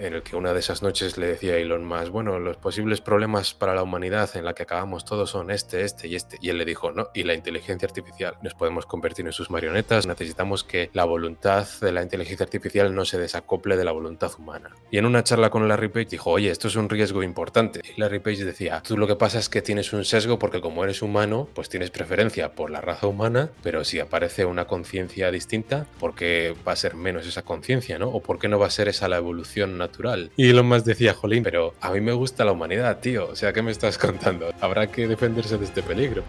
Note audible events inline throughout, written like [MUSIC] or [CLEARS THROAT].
en el que una de esas noches le decía a Elon Musk, bueno, los posibles problemas para la humanidad en la que acabamos todos son este, este y este. Y él le dijo, no, y la inteligencia artificial. Nos podemos convertir en sus marionetas, necesitamos que la voluntad de la inteligencia artificial no se desacople de la voluntad humana. Y en una charla con Larry Page dijo, oye, esto es un riesgo importante. Y Larry Page decía, tú lo que pasa es que tienes un sesgo porque como eres humano, pues tienes preferencia por la raza humana, pero si aparece una conciencia distinta, ¿por qué va a ser menos esa conciencia, no? ¿O por qué no va a ser esa la evolución natural? Y Elon Musk decía, jolín, pero a mí me gusta la humanidad, tío. O sea, ¿qué me estás [LAUGHS] contando? Habrá que defenderse de este peligro.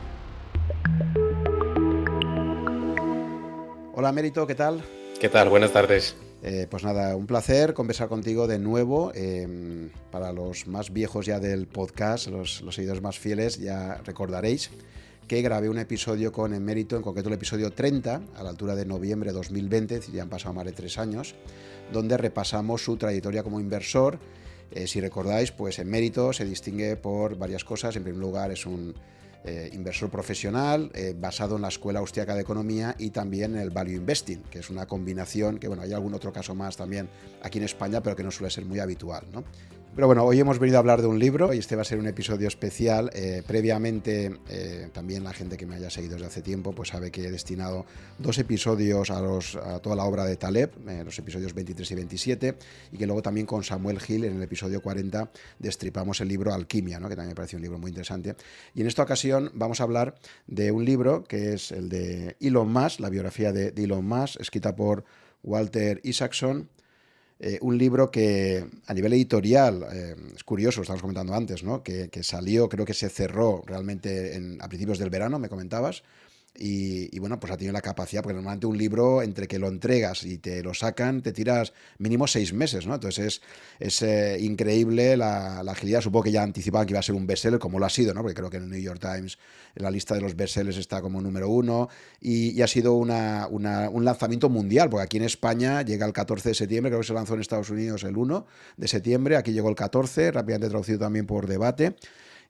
Hola, Mérito, ¿qué tal? ¿Qué tal? Buenas tardes. Eh, pues nada, un placer conversar contigo de nuevo. Em, para los más viejos ya del podcast, los, los seguidores más fieles, ya recordaréis que grabé un episodio con Emérito, en concreto el episodio 30, a la altura de noviembre de 2020, ya han pasado más de tres años, donde repasamos su trayectoria como inversor. Eh, si recordáis, pues Emérito se distingue por varias cosas. En primer lugar, es un eh, inversor profesional eh, basado en la Escuela Austriaca de Economía y también en el Value Investing, que es una combinación que, bueno, hay algún otro caso más también aquí en España, pero que no suele ser muy habitual, ¿no? Pero bueno, hoy hemos venido a hablar de un libro y este va a ser un episodio especial. Eh, previamente, eh, también la gente que me haya seguido desde hace tiempo, pues sabe que he destinado dos episodios a, los, a toda la obra de Taleb, eh, los episodios 23 y 27, y que luego también con Samuel Hill en el episodio 40 destripamos el libro Alquimia, que también me parece un libro muy interesante. Y en esta ocasión vamos a hablar de un libro que es el de Elon Musk, la biografía de, de Elon Musk, escrita por Walter Isaacson eh, un libro que a nivel editorial, eh, es curioso, lo estábamos comentando antes, ¿no? que, salió, creo que se cerró realmente a principios del verano, me comentabas, y, bueno, pues ha tenido la capacidad, porque normalmente un libro, entre que lo entregas y te lo sacan, te tiras mínimo seis meses, ¿no? Entonces es, eh, increíble la, agilidad. Supongo que ya anticipaban que iba a ser un bestseller, como lo ha sido, ¿no? Porque creo que en el New York Times, la lista de los bestsellers está como número uno, y, ha sido una, un lanzamiento mundial, porque aquí en España llega el 14 de septiembre, creo que se lanzó en Estados Unidos el 1 de septiembre, aquí llegó el 14, rápidamente traducido también por debate.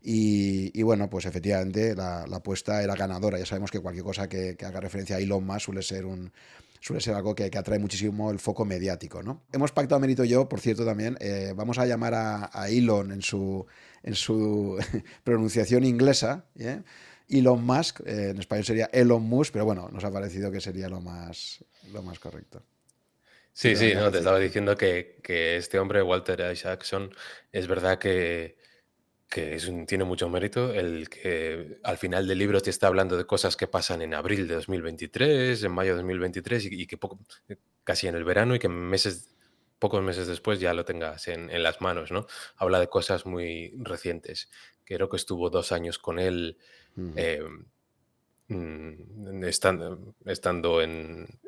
Y, bueno, pues efectivamente la, apuesta era ganadora. Ya sabemos que cualquier cosa que, haga referencia a Elon Musk suele ser un, suele ser algo que, atrae muchísimo el foco mediático. ¿no? Hemos pactado, Merito y yo, por cierto, también, eh, vamos a llamar a, Elon en su, en su [LAUGHS] pronunciación inglesa. ¿eh? Elon Musk, eh, en español sería Elon Musk, pero bueno, nos ha parecido que sería lo más, lo más correcto. Sí, sí, no, te estaba diciendo que, que, este hombre, Walter Isaacson, es verdad que que tiene mucho mérito el que al final del libro te está hablando de cosas que pasan en abril de 2023, en mayo de 2023 y, que poco, casi en el verano y que meses, pocos meses después ya lo tengas en, las manos, ¿no? Habla de cosas muy recientes. Creo que estuvo dos años con él em, mm, estando, estando en,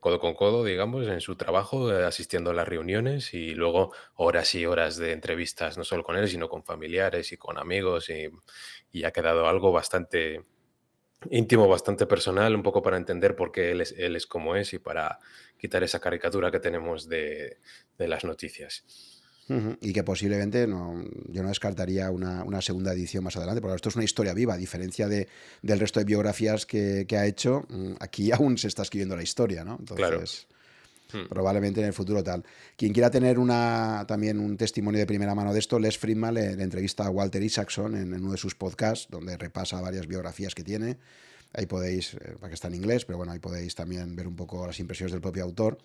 codo con codo, digamos, en su trabajo, eh, asistiendo a las reuniones y luego horas y horas de entrevistas, no solo con él, sino con familiares y con amigos y, ha quedado algo bastante íntimo, bastante personal, un poco para entender por qué él es, él es como es y para quitar esa caricatura que tenemos de, de las noticias. Y que posiblemente no, yo no descartaría una, segunda edición más adelante, porque esto es una historia viva, a diferencia de, del resto de biografías que, ha hecho, mm, aquí [LAUGHS] aún se está escribiendo la historia, ¿no? Entonces, hmm. probablemente en el futuro tal. Quien quiera tener una, también un testimonio de primera mano de esto, Les Friedman le, entrevista a Walter Isaacson en, en, uno de sus podcasts, donde repasa varias biografías que tiene. Ahí podéis, eh, para que está en inglés, pero bueno, ahí podéis también ver un poco las impresiones del propio autor.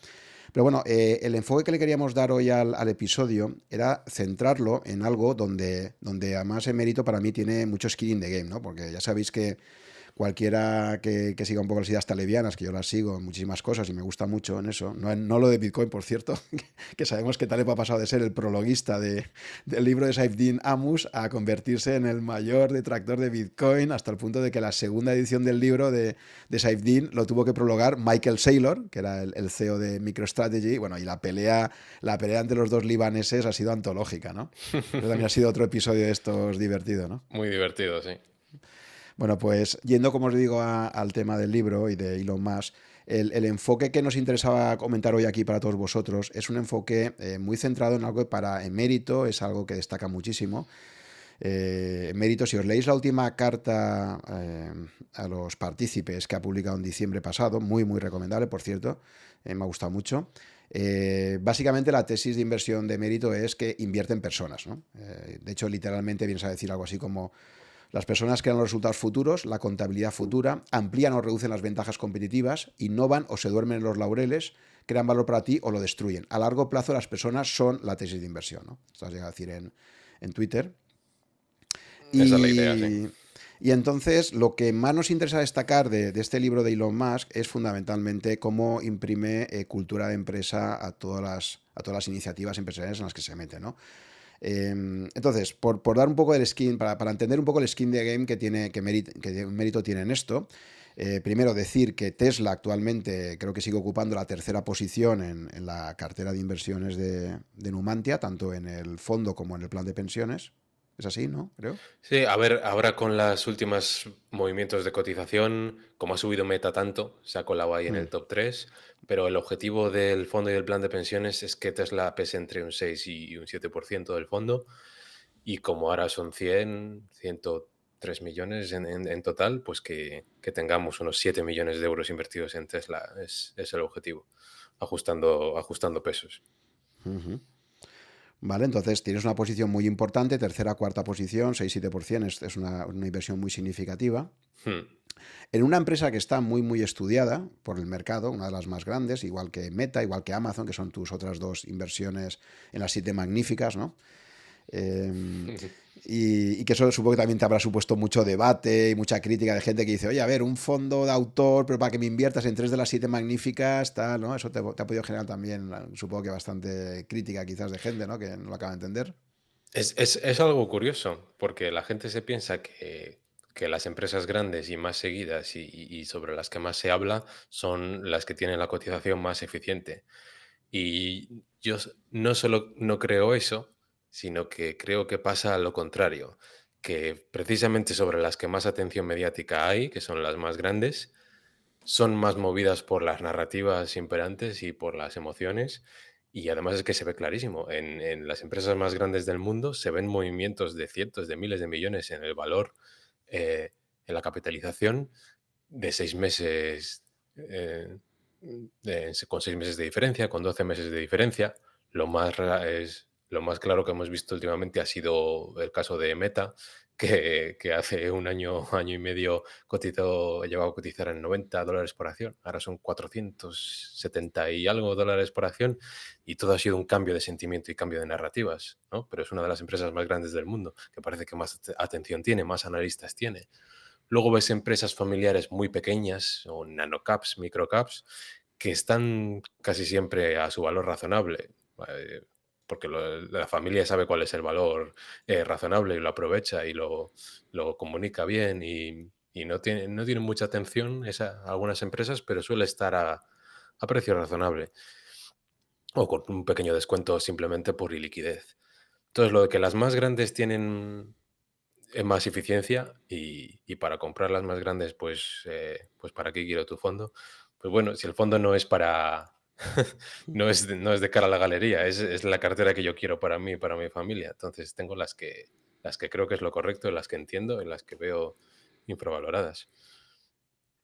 Pero bueno, eh, el enfoque que le queríamos dar hoy al, episodio era centrarlo en algo donde, donde además el mérito para mí tiene mucho skin in the game, ¿no? Porque ya sabéis que cualquiera que, siga un poco las ideas talebianas, que yo las sigo en muchísimas cosas y me gusta mucho en eso, no, no lo de Bitcoin, por cierto, [LAUGHS] que sabemos que Taleb ha pasado de ser el prologuista de, del libro de Saifdin Amus a convertirse en el mayor detractor de Bitcoin, hasta el punto de que la segunda edición del libro de, de Saifdin lo tuvo que prologar Michael Saylor, que era el, CEO de MicroStrategy, bueno, y la pelea, la pelea entre los dos libaneses ha sido antológica, ¿no? [LAUGHS] Pero también ha sido otro episodio de estos divertido, ¿no? Muy divertido, sí. Bueno, pues yendo, como os digo, al tema del libro y de Elon Musk, el, enfoque que nos interesaba comentar hoy aquí para todos vosotros es un enfoque eh, muy centrado en algo que para emérito es algo que destaca muchísimo. Eh, mérito, si os leéis la última carta eh, a los partícipes que ha publicado en diciembre pasado, muy, muy recomendable, por cierto, me ha gustado mucho. Eh, básicamente la tesis de inversión de mérito es que invierte en personas. Eh, de hecho, literalmente vienes a decir algo así como las personas crean los resultados futuros, la contabilidad futura, amplían o reducen las ventajas competitivas, innovan o se duermen en los laureles, crean valor para ti o lo destruyen. A largo plazo las personas son la tesis de inversión. ¿no? Esto has llegado a decir en, en Twitter. Esa es la idea, sí. Y entonces lo que más nos interesa destacar de, este libro de Elon Musk es fundamentalmente cómo imprime eh, cultura de empresa a todas, las, a todas las iniciativas empresariales en las que se mete, ¿no? Em, entonces, por, dar un poco del skin, para, entender un poco el skin de game que tiene, que, mérito tiene en esto, eh, primero decir que Tesla actualmente creo que sigue ocupando la tercera posición en, la cartera de inversiones de, de Numantia, tanto en el fondo como en el plan de pensiones. Es así, ¿no? Creo. Sí, a ver, ahora con los últimos movimientos de cotización, como ha subido Meta tanto, se ha colado ahí en el mm. top 3, pero el objetivo del fondo y del plan de pensiones es que Tesla pese entre un 6 y un 7% del fondo, y como ahora son 100, 103 millones en, total, pues que, tengamos unos 7 millones de euros invertidos en Tesla, es, el objetivo, ajustando, ajustando pesos. ¿Vale? Entonces tienes una posición muy importante, tercera, cuarta posición, 6-7%, es, es una, inversión muy significativa. Hmm. En una empresa que está muy, muy estudiada por el mercado, una de las más grandes, igual que Meta, igual que Amazon, que son tus otras dos inversiones en las siete magníficas, ¿no? Em, [LAUGHS] y, que eso supongo que también te habrá supuesto mucho debate y mucha crítica de gente que dice, oye, a ver, un fondo de autor, pero para que me inviertas en tres de las siete magníficas, tal, ¿no? Eso te, ha podido generar también, supongo que bastante crítica quizás de gente, ¿no? Que no lo acaba de entender. Es, algo curioso, porque la gente se piensa que, las empresas grandes y más seguidas y, sobre las que más se habla son las que tienen la cotización más eficiente. Y yo no solo no creo eso, sino que creo que pasa lo contrario, que precisamente sobre las que más atención mediática hay, que son las más grandes, son más movidas por las narrativas imperantes y por las emociones. Y además es que se ve clarísimo, en, las empresas más grandes del mundo se ven movimientos de cientos de miles de millones en el valor, eh, en la capitalización, de seis meses, eh, con seis meses de diferencia, con doce meses de diferencia. Lo más es lo más claro que hemos visto últimamente ha sido el caso de Meta, que, hace un año, año y medio cotizó, llegó a cotizar en 90 dólares por acción. Ahora son 470 y algo dólares por acción y todo ha sido un cambio de sentimiento y cambio de narrativas, ¿no? Pero es una de las empresas más grandes del mundo, que parece que más atención tiene, más analistas tiene. Luego ves empresas familiares muy pequeñas o nanocaps, microcaps, que están casi siempre a su valor razonable. Eh, porque la familia sabe cuál es el valor eh, razonable y lo aprovecha y lo, comunica bien y, no, tiene, no mucha atención esa, algunas empresas, pero suele estar a, precio razonable o con un pequeño descuento simplemente por iliquidez. Entonces, lo de que las más grandes tienen eh, más eficiencia y, para comprar las más grandes, pues, eh, pues ¿para qué quiero tu fondo? Pues bueno, si el fondo no es para, [LAUGHS] no, es de, no es de cara a la galería, es, la cartera que yo quiero para mí y para mi familia. Entonces tengo las que, las que creo que es lo correcto, las que entiendo, y las que veo infravaloradas.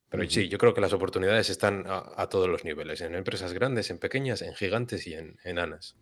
Pero sí, yo creo que las oportunidades están a, todos los niveles, en empresas grandes, en pequeñas, en gigantes y en enanas.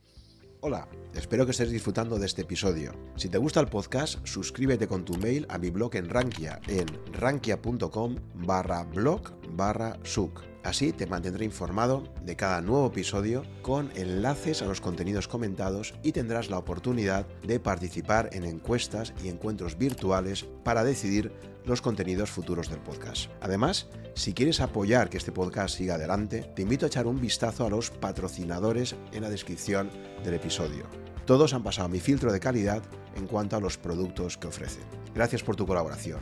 Hola, espero que estés disfrutando de este episodio. Si te gusta el podcast, suscríbete con tu mail a mi blog en Rankia en rankia.com barra blog barra suc. Así te mantendré informado de cada nuevo episodio con enlaces a los contenidos comentados y tendrás la oportunidad de participar en encuestas y encuentros virtuales para decidir los contenidos futuros del podcast. Además, si quieres apoyar que este podcast siga adelante, te invito a echar un vistazo a los patrocinadores en la descripción del episodio. Todos han pasado mi filtro de calidad en cuanto a los productos que ofrecen. Gracias por tu colaboración.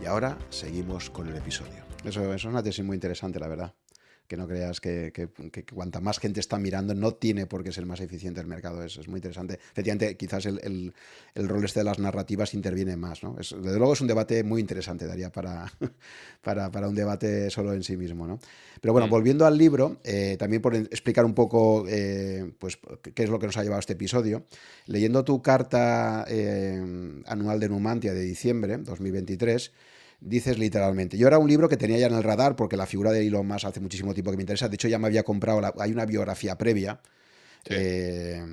Y ahora seguimos con el episodio. Eso, eso es una tesis muy interesante, la verdad que no creas que, cuanta más gente está mirando, no tiene por qué ser más eficiente el mercado. Es, es muy interesante. Efectivamente, quizás el, rol este de las narrativas interviene más. ¿no? desde luego es un debate muy interesante, daría [LAUGHS] para, para, un debate solo en sí mismo. ¿no? Pero bueno, mm. volviendo al libro, eh, también por explicar un poco eh, pues, qué es lo que nos ha llevado a este episodio, leyendo tu carta eh, anual de Numantia de diciembre 2023, dices literalmente. Yo era un libro que tenía ya en el radar porque la figura de Elon Musk hace muchísimo tiempo que me interesa. De hecho, ya me había comprado, hay una biografía previa eh,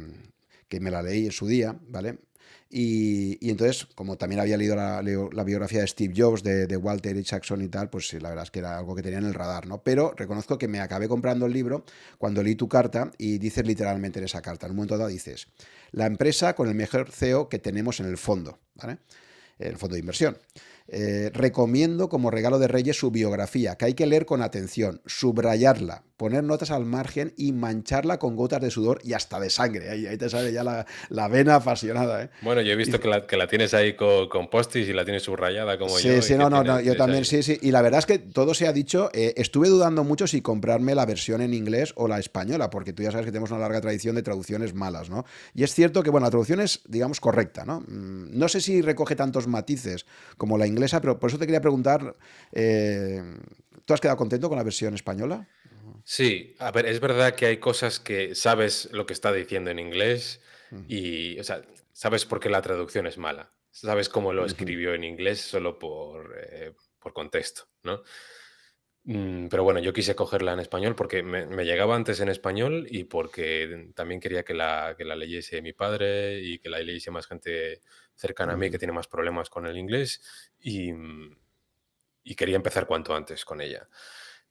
que me la leí en su día, ¿vale? Y, entonces, como también había leído la, biografía de Steve Jobs, de, Walter Isaacson y tal, pues la verdad es que era algo que tenía en el radar, ¿no? Pero reconozco que me acabé comprando el libro cuando leí tu carta y dices literalmente en esa carta, en un momento dado dices, la empresa con el mejor CEO que tenemos en el fondo, ¿vale? En el fondo de inversión. Eh, recomiendo como regalo de Reyes su biografía, que hay que leer con atención, subrayarla, poner notas al margen y mancharla con gotas de sudor y hasta de sangre. Ahí, te sale ya la, vena apasionada. ¿eh? Bueno, yo he visto que, la, tienes ahí con, con postis y la tienes subrayada como yo. Sí, sí, no, no, no, yo también, sí, sí. Y la verdad es que todo se ha dicho. Eh, estuve dudando mucho si comprarme la versión en inglés o la española, porque tú ya sabes que tenemos una larga tradición de traducciones malas, ¿no? Y es cierto que, bueno, la traducción es, digamos, correcta, ¿no? Mm, no sé si recoge tantos matices como la inglesa, pero por eso te quería preguntar, eh, ¿tú has quedado contento con la versión española? Sí, a ver, es verdad que hay cosas que sabes lo que está diciendo en inglés y, o sea, sabes por qué la traducción es mala. Sabes cómo lo escribió en inglés solo por, eh, por contexto, ¿no? Mm, pero bueno, yo quise cogerla en español porque me, llegaba antes en español y porque también quería que la, que la leyese mi padre y que la leyese más gente cercana a mí que tiene más problemas con el inglés y, y quería empezar cuanto antes con ella.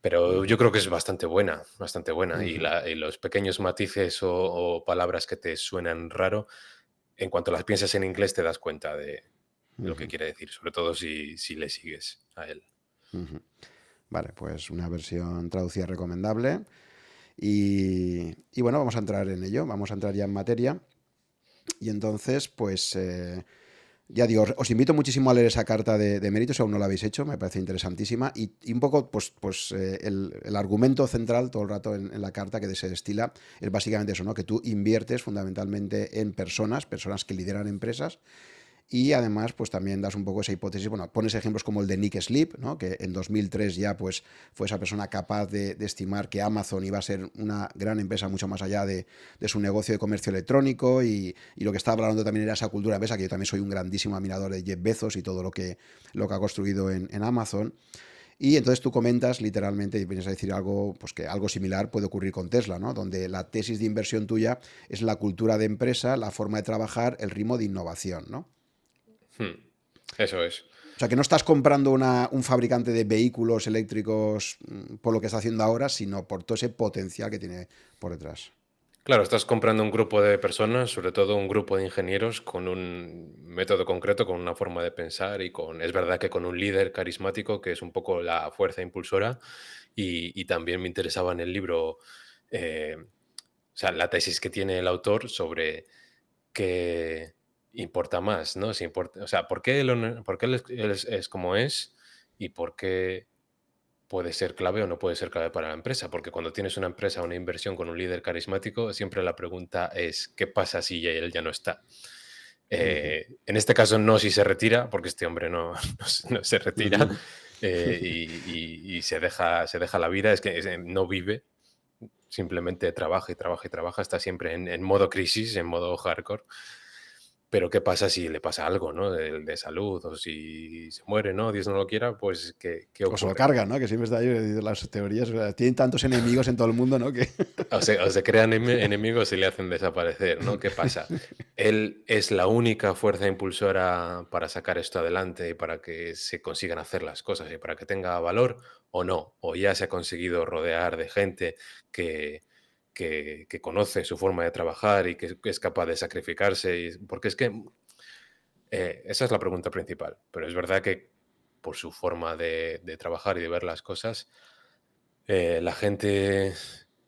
Pero yo creo que es bastante buena, bastante buena. y, los pequeños matices o, palabras que te suenan raro, en cuanto las piensas en inglés te das cuenta de lo que quiere decir, sobre todo si, si le sigues a él. Vale, pues una versión traducida recomendable. Y, y, bueno, vamos a entrar en ello, vamos a entrar ya en materia. Y entonces, pues... Eh, ya digo, os invito muchísimo a leer esa carta de, méritos, si aún no la habéis hecho, me parece interesantísima. Y, un poco, pues, pues eh, el, argumento central todo el rato en, la carta que se destila es básicamente eso, ¿no? Que tú inviertes fundamentalmente en personas, personas que lideran empresas, y además, pues también das un poco esa hipótesis, bueno, pones ejemplos como el de Nick Sleep, ¿no? que en 2003 ya pues, fue esa persona capaz de, estimar que Amazon iba a ser una gran empresa mucho más allá de, su negocio de comercio electrónico y, lo que estaba hablando también era esa cultura empresa, que yo también soy un grandísimo admirador de Jeff Bezos y todo lo que, lo que ha construido en, Amazon. Y entonces tú comentas literalmente y vienes a decir algo, pues que algo similar puede ocurrir con Tesla, ¿no? Donde la tesis de inversión tuya es la cultura de empresa, la forma de trabajar, el ritmo de innovación, ¿no? Hmm. Eso es. O sea, que no estás comprando un fabricante de vehículos eléctricos mm, por lo que está haciendo ahora, sino por todo ese potencial que tiene por detrás. Claro, estás comprando un grupo de personas, sobre todo un grupo de ingenieros con un método concreto, con una forma de pensar y con, es verdad que con un líder carismático que es un poco la fuerza impulsora y, también me interesaba en el libro, eh, o sea, la tesis que tiene el autor sobre que importa más, ¿no? Si importa, o sea, ¿por qué, él, por él, es, como es y por qué puede ser clave o no puede ser clave para la empresa? Porque cuando tienes una empresa una inversión con un líder carismático, siempre la pregunta es, ¿qué pasa si él ya no está? Eh, en este caso no si se retira, porque este hombre no, [LAUGHS] no, se retira eh, [LAUGHS] y, se, deja, se deja la vida, es que no vive, simplemente trabaja y trabaja y trabaja, está siempre en, en modo crisis, en modo hardcore. Pero ¿qué pasa si le pasa algo, ¿no? De, de, salud o si se muere, ¿no? Dios no lo quiera, pues ¿qué, qué O se lo carga, ¿no? Que siempre está ahí las teorías. tienen tantos enemigos en todo el mundo, ¿no? Que... [LAUGHS] O, se, crean [LAUGHS] enemigos y le hacen desaparecer, ¿no? ¿Qué pasa? Él es la única fuerza impulsora para sacar esto adelante y para que se consigan hacer las cosas y para que tenga valor o no. O ya se ha conseguido rodear de gente que que, conoce su forma de trabajar y que es capaz de sacrificarse. porque es que eh, esa es la pregunta principal. Pero es verdad que por su forma de, trabajar y de ver las cosas, eh, la gente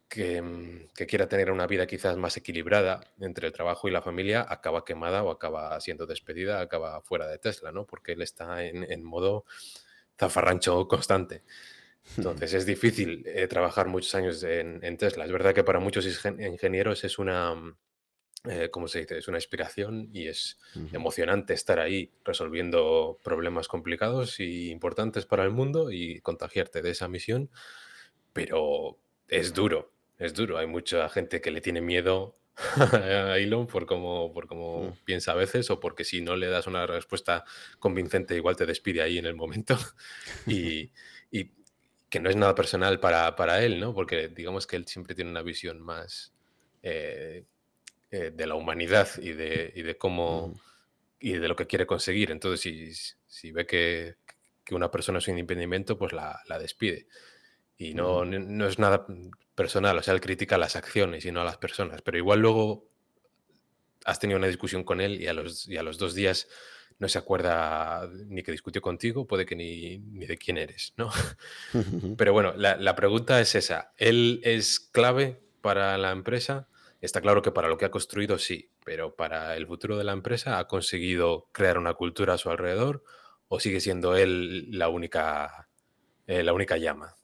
que, quiera tener una vida quizás más equilibrada entre el trabajo y la familia acaba quemada o acaba siendo despedida, acaba fuera de Tesla, ¿no? Porque él está en modo zafarrancho constante. Entonces es difícil eh, trabajar muchos años en, Tesla. Es verdad que para muchos ingenieros es una, mm, eh, se dice? Es una inspiración y es emocionante estar ahí resolviendo problemas complicados y importantes para el mundo y contagiarte de esa misión, pero es duro, es duro. Hay mucha gente que le tiene miedo [LAUGHS] a Elon por cómo, por Mm, cómo piensa a veces o porque si no le das una respuesta convincente igual te despide ahí en el momento [LAUGHS] y, y que no es nada personal para, para él, ¿no? Porque digamos que él siempre tiene una visión más eh, eh, de la humanidad y de, y de cómo y de lo que quiere conseguir. Entonces, si, si ve que, que una persona es un impedimento, pues la, la despide. Y no, no no es nada personal, o sea, él critica las acciones y no a las personas, pero igual luego has tenido una discusión con él y a los, y a los dos días no se acuerda ni que discutió contigo, puede que ni, ni de quién eres, ¿no? [LAUGHS] Pero bueno, la, la pregunta es esa. ¿Él es clave para la empresa? Está claro que para lo que ha construido sí, pero para el futuro de la empresa ha conseguido crear una cultura a su alrededor o sigue siendo él la única, eh, la única llama.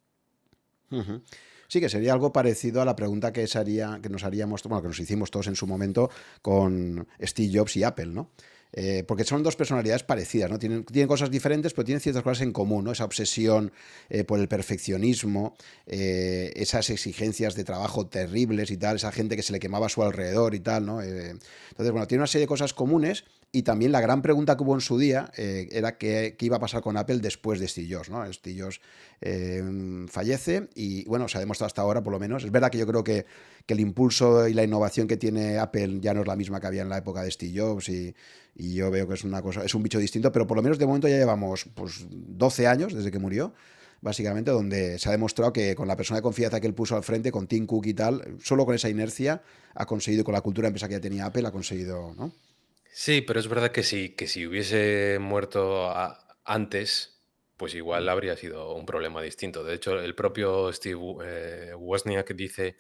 Sí, que sería algo parecido a la pregunta que, se haría- que nos haríamos, bueno, que nos hicimos todos en su momento con Steve Jobs y Apple, ¿no? Eh, porque son dos personalidades parecidas, ¿no? Tienen, tienen cosas diferentes, pero tienen ciertas cosas en común, ¿no? Esa obsesión eh, por el perfeccionismo, eh, esas exigencias de trabajo terribles y tal, esa gente que se le quemaba a su alrededor y tal, ¿no? Entonces, bueno, tiene una serie de cosas comunes y también la gran pregunta que hubo en su día eh, era qué, iba a pasar con Apple después de Steve Jobs, ¿no? Steve Jobs eh, fallece y bueno, se ha demostrado hasta ahora por lo menos. Es verdad que yo creo que, que, el impulso y la innovación que tiene Apple ya no es la misma que había en la época de Steve Jobs y, y yo veo que es una cosa, es un bicho distinto, pero por lo menos de momento ya llevamos pues 12 años desde que murió básicamente, donde se ha demostrado que con la persona de confianza que él puso al frente, con Tim Cook y tal, solo con esa inercia ha conseguido, con la cultura empresa que ya tenía Apple, ha conseguido, ¿no? Sí, pero es verdad que sí, que si hubiese muerto a- antes, pues igual habría sido un problema distinto. De hecho, el propio Steve eh, Wozniak dice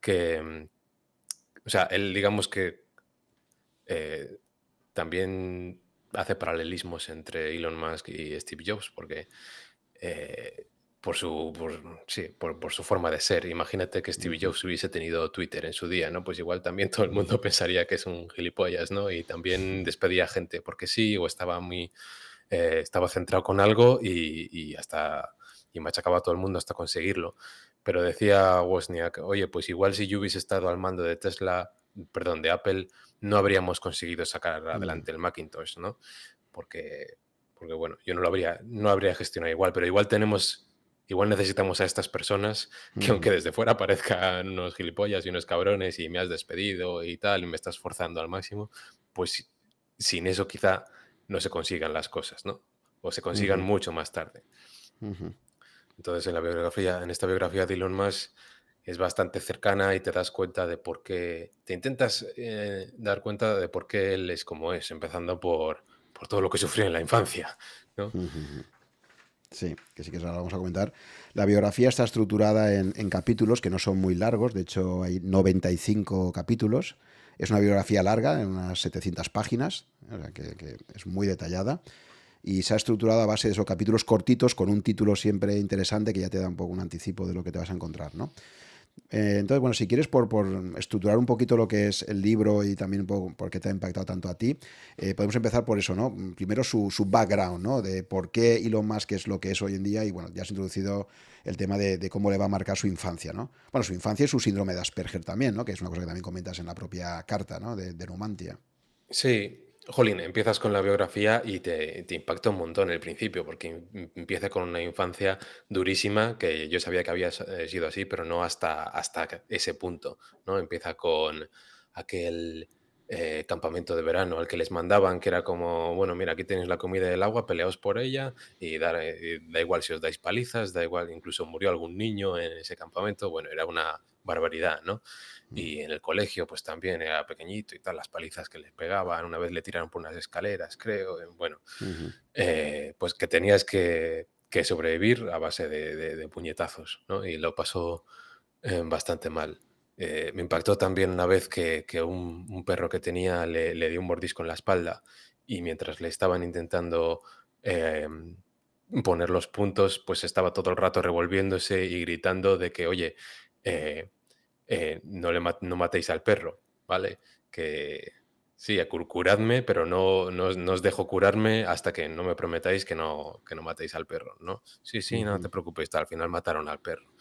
que, mm, o sea, él digamos que eh, también hace paralelismos entre Elon Musk y Steve Jobs, porque eh, por su, por, sí, por, por su forma de ser. Imagínate que Steve Jobs hubiese tenido Twitter en su día, ¿no? Pues igual también todo el mundo [LAUGHS] pensaría que es un gilipollas, ¿no? Y también [LAUGHS] despedía gente porque sí, o estaba muy, eh, estaba centrado con algo y, y hasta, y machacaba a todo el mundo hasta conseguirlo. Pero decía Wozniak, oye, pues igual si yo hubiese estado al mando de Tesla, perdón, de Apple, no habríamos conseguido sacar adelante el Macintosh, ¿no? Porque, porque bueno, yo no lo habría, no habría gestionado igual, pero igual tenemos, igual necesitamos a estas personas que ujú, aunque desde fuera parezcan unos gilipollas y unos cabrones y me has despedido y tal, y me estás forzando al máximo, pues sin eso quizá no se consigan las cosas, ¿no? O se consigan mucho más tarde. Entonces, en la biografía, en esta biografía de Elon Musk es bastante cercana y te das cuenta de por qué, te intentas eh, dar cuenta de por qué él es como es, empezando por, por todo lo que sufrió en la infancia, ¿no? Sí, que sí que ahora vamos a comentar. La biografía está estructurada en, capítulos que no son muy largos, de hecho hay 95 capítulos. Es una biografía larga, en unas 700 páginas, o sea que es muy detallada. Y se ha estructurado a base de esos capítulos cortitos con un título siempre interesante que ya te da un poco un anticipo de lo que te vas a encontrar, ¿no? Eh, entonces, bueno, si quieres por, por, estructurar un poquito lo que es el libro y también un poco por qué te ha impactado tanto a ti, eh, podemos empezar por eso, ¿no? Primero su, su, background, ¿no? De por qué Elon Musk es lo que es hoy en día y, bueno, ya has introducido el tema de, de cómo le va a marcar su infancia, ¿no? Bueno, su infancia y su síndrome de Asperger también, ¿no? Que es una cosa que también comentas en la propia carta, ¿no? De, de Numantia. Sí, jolín, empiezas con la biografía y te, te impacta un montón el principio, porque em- empieza con una infancia durísima, que yo sabía que había eh, sido así, pero no hasta, hasta ese punto, ¿no? Empieza con aquel eh, campamento de verano al que les mandaban, que era como, bueno, mira, aquí tenéis la comida y el agua, peleaos por ella, y, dar, eh, da igual si os dais palizas, da igual, incluso murió algún niño en ese campamento, bueno, era una barbaridad, ¿no? Y en el colegio, pues también era pequeñito y tal, las palizas que les pegaban, una vez le tiraron por unas escaleras, creo, eh, bueno, Uh -huh. eh, pues que tenías que, que, sobrevivir a base de, de, de, puñetazos, ¿no? Y lo pasó eh, bastante mal. Eh, me impactó también una vez que, que un, un, perro que tenía le, le, dio un mordisco en la espalda y mientras le estaban intentando poner los puntos, pues estaba todo el rato revolviéndose y gritando de que, oye, eh, eh, no, le no matéis al perro, ¿vale? Que sí, curadme, pero no, no, no, os dejo curarme hasta que no me prometáis que no, que no matéis al perro, ¿no? Sí, sí, no te preocupes, al final mataron al perro.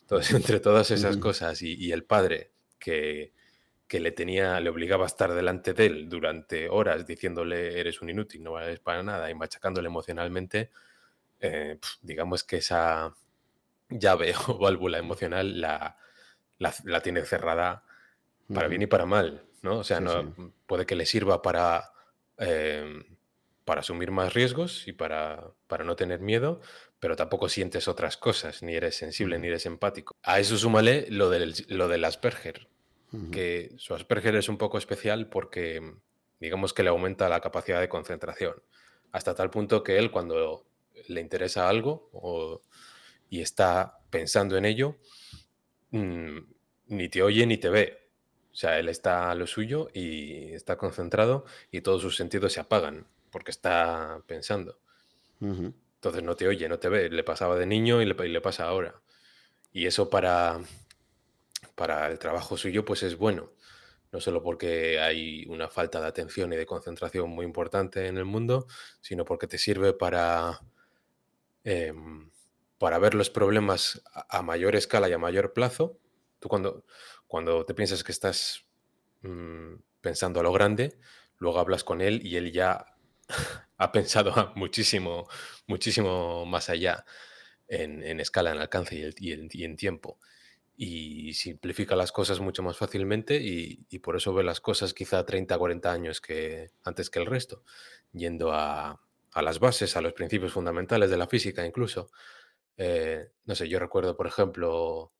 Entonces, [LAUGHS] entre todas esas cosas y, y el padre que, que le tenía, le obligaba a estar delante de él durante horas diciéndole eres un inútil, no vales para nada y machacándole emocionalmente, eh, digamos que esa llave [LAUGHS] o válvula emocional la, la, tiene cerrada para bien y para mal, ¿no? O sea, no, puede que le sirva para, em, para asumir más riesgos y para, para no tener miedo, pero tampoco sientes otras cosas, ni eres sensible, ni eres empático. A eso súmale lo del, lo del Asperger, que su Asperger es un poco especial porque digamos que le aumenta la capacidad de concentración, hasta tal punto que él cuando le interesa algo y está pensando en ello, mm, ni te oye ni te ve. O sea, él está a lo suyo y está concentrado y todos sus sentidos se apagan porque está pensando. Entonces no te oye, no te ve. Le pasaba de niño y le, le pasa ahora. Y eso para, para el trabajo suyo pues es bueno. No solo porque hay una falta de atención y de concentración muy importante en el mundo, sino porque te sirve para, em, para ver los problemas a, mayor escala y a mayor plazo. Tú cuando, cuando te piensas que estás mm, pensando a lo grande, luego hablas con él y él ya [LAUGHS] ha pensado muchísimo, muchísimo más allá en, escala, en alcance y en tiempo y simplifica las cosas mucho más fácilmente y, por eso ve las cosas quizá 30, 40 años que, antes que el resto, yendo a, las bases, a los principios fundamentales de la física incluso. Eh, no sé, yo recuerdo, por ejemplo,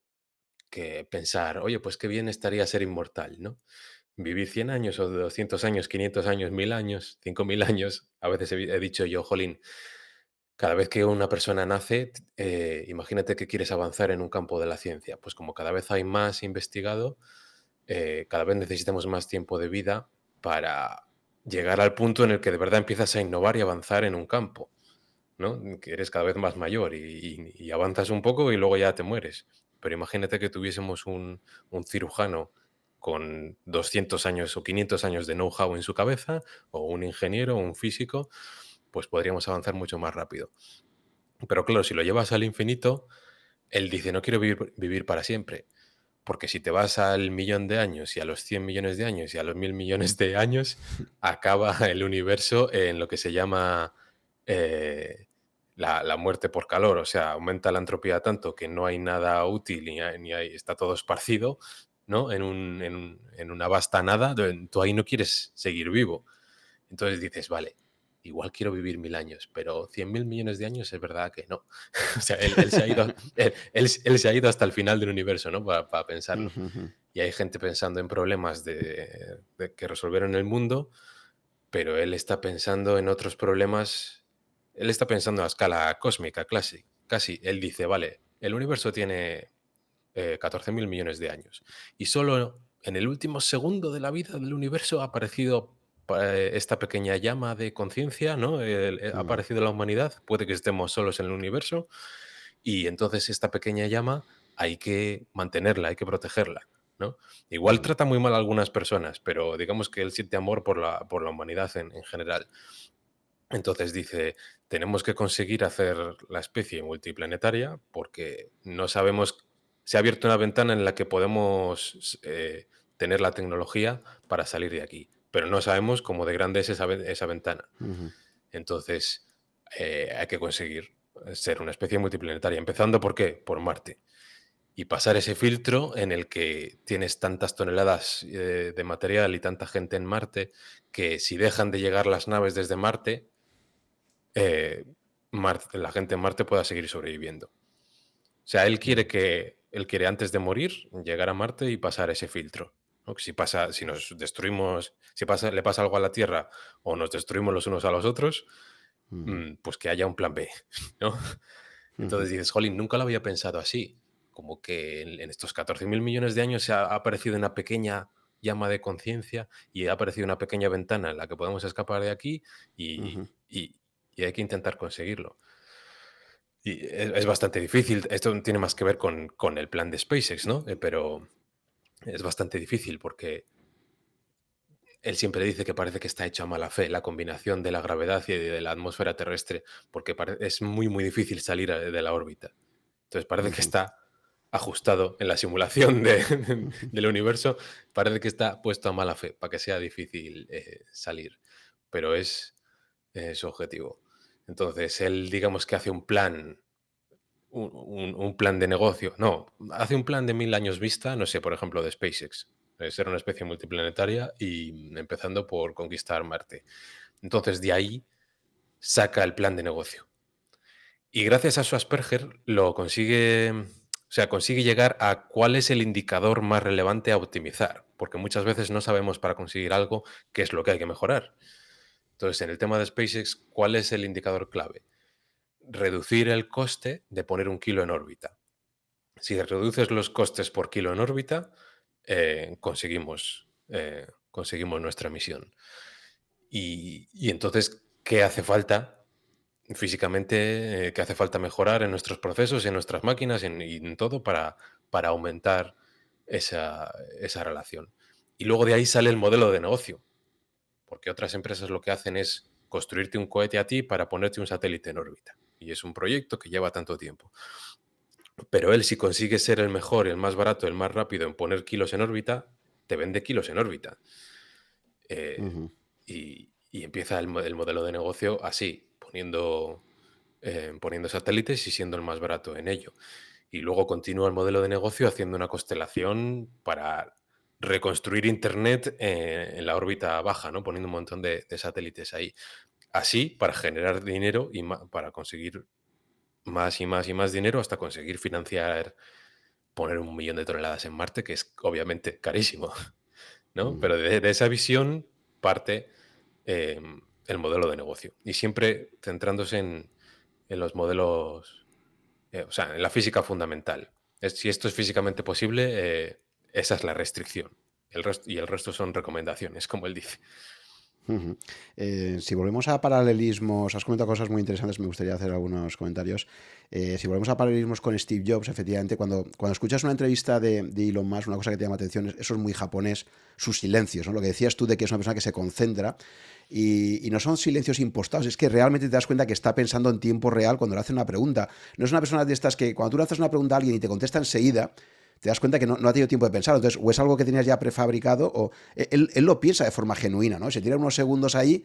que pensar, oye, pues qué bien estaría ser inmortal, ¿no? Vivir 100 años o 200 años, 500 años, 1000 años, 5000 años. A veces he, dicho yo, jolín, cada vez que una persona nace, eh, imagínate que quieres avanzar en un campo de la ciencia. Pues como cada vez hay más investigado, eh, cada vez necesitamos más tiempo de vida para llegar al punto en el que de verdad empiezas a innovar y avanzar en un campo. ¿no? Que eres cada vez más mayor y, avanzas un poco y luego ya te mueres. Pero imagínate que tuviésemos un, un cirujano con 200 años o 500 años de know-how en su cabeza, o un ingeniero o un físico, pues podríamos avanzar mucho más rápido. Pero claro, si lo llevas al infinito, él dice, no quiero vivir, para siempre. Porque si te vas al millón de años y a los 100 millones de años y a los mil millones de años, [LAUGHS] acaba el universo en lo que se llama eh, la, muerte por calor. O sea, aumenta la entropía tanto que no hay nada útil ni, ni hay, está todo esparcido ¿no? En, un, en, en, una vasta nada. Tú ahí no quieres seguir vivo. Entonces dices, vale, igual quiero vivir mil años, pero cien mil millones de años es verdad que no. [LAUGHS] o sea, él, se ha ido, [LAUGHS] él, se ha ido, hasta el final del universo, ¿no? Para, para pensarlo. Y hay gente pensando en problemas de, que resolvieron en el mundo, pero él está pensando en otros problemas. Él está pensando a escala cósmica, casi. casi. Él dice, vale, el universo tiene eh, 14 mil millones de años. Y solo en el último segundo de la vida del universo ha aparecido eh, esta pequeña llama de conciencia, ¿no? Ha aparecido la humanidad, puede que estemos solos en el universo, y entonces esta pequeña llama hay que mantenerla, hay que protegerla. ¿no? Igual trata muy mal a algunas personas, pero digamos que él siente amor por la, por la humanidad en, general. Entonces dice, tenemos que conseguir hacer la especie multiplanetaria porque no sabemos, se ha abierto una ventana en la que podemos eh, tener la tecnología para salir de aquí pero no sabemos cómo de grande es esa, esa ventana. Entonces, eh, hay que conseguir ser una especie multiplanetaria, empezando por qué? Por Marte. Y pasar ese filtro en el que tienes tantas toneladas eh, de material y tanta gente en Marte que si dejan de llegar las naves desde Marte, eh, Marte, la gente en Marte pueda seguir sobreviviendo. O sea, él quiere que él quiere antes de morir llegar a Marte y pasar ese filtro. Si pasa, si nos destruimos, si pasa, le pasa algo a la Tierra o nos destruimos los unos a los otros, mm, pues que haya un plan B, [LAUGHS] ¿no? Entonces dices, jolín, nunca lo había pensado así. Como que en, estos 14 mil millones de años se ha, aparecido una pequeña llama de conciencia y ha aparecido una pequeña ventana en la que podemos escapar de aquí y, hay que intentar conseguirlo. Y es, bastante difícil. Esto tiene más que ver con, con el plan de SpaceX, ¿no? Eh, pero, es bastante difícil porque él siempre dice que parece que está hecho a mala fe la combinación de la gravedad y de la atmósfera terrestre, porque es muy, muy difícil salir de la órbita. Entonces parece que está ajustado en la simulación [LAUGHS] del universo, parece que está puesto a mala fe para que sea difícil eh, salir, pero es su objetivo. Entonces, él digamos que hace un plan, un, plan de negocio, no, hace un plan de mil años vista, no sé, por ejemplo, de SpaceX, ser una especie multiplanetaria y empezando por conquistar Marte. Entonces, de ahí saca el plan de negocio. Y gracias a su Asperger lo consigue, o sea, consigue llegar a cuál es el indicador más relevante a optimizar, porque muchas veces no sabemos para conseguir algo qué es lo que hay que mejorar. Entonces, en el tema de SpaceX, ¿cuál es el indicador clave? Reducir el coste de poner un kilo en órbita. Si reduces los costes por kilo en órbita, eh, conseguimos, eh, conseguimos nuestra misión. Y, entonces, ¿qué hace falta físicamente, eh, qué hace falta mejorar en nuestros procesos, en nuestras máquinas y en, todo para, para aumentar esa, relación. Y luego de ahí sale el modelo de negocio, porque otras empresas lo que hacen es construirte un cohete a ti para ponerte un satélite en órbita. Y es un proyecto que lleva tanto tiempo. Pero él, si consigue ser el mejor, el más barato, el más rápido en poner kilos en órbita, te vende kilos en órbita. Eh, y, empieza el, modelo de negocio así poniendo, eh, poniendo satélites y siendo el más barato en ello. Y luego continúa el modelo de negocio haciendo una constelación para reconstruir Internet eh, en la órbita baja, ¿no? poniendo un montón de, satélites ahí. Así, para generar dinero y para conseguir más y más y más dinero hasta conseguir financiar poner un millón de toneladas en Marte, que es obviamente carísimo. ¿no? Mm. Pero de, esa visión parte em, el modelo de negocio. Y siempre centrándose en, los modelos, eh, o sea, en la física fundamental. si esto es físicamente posible, eh, esa es la restricción. Y el resto son recomendaciones, como él dice. Eh, si volvemos a paralelismos, has comentado cosas muy interesantes, me gustaría hacer algunos comentarios. si volvemos a paralelismos con Steve Jobs, efectivamente, cuando, cuando escuchas una entrevista de, Elon Musk, una cosa que te llama atención, es, eso es muy japonés, sus silencios, ¿no? lo que decías tú de que es una persona que se concentra y, no son silencios impostados, es que realmente te das cuenta que está pensando en tiempo real cuando le hace una pregunta. No es una persona de estas que cuando tú le haces una pregunta a alguien y te contesta enseguida, te das cuenta que no, ha tenido tiempo de pensar. Entonces, o es algo que tenías ya prefabricado, o e, él, lo piensa de forma genuina, ¿no? Se tira unos segundos ahí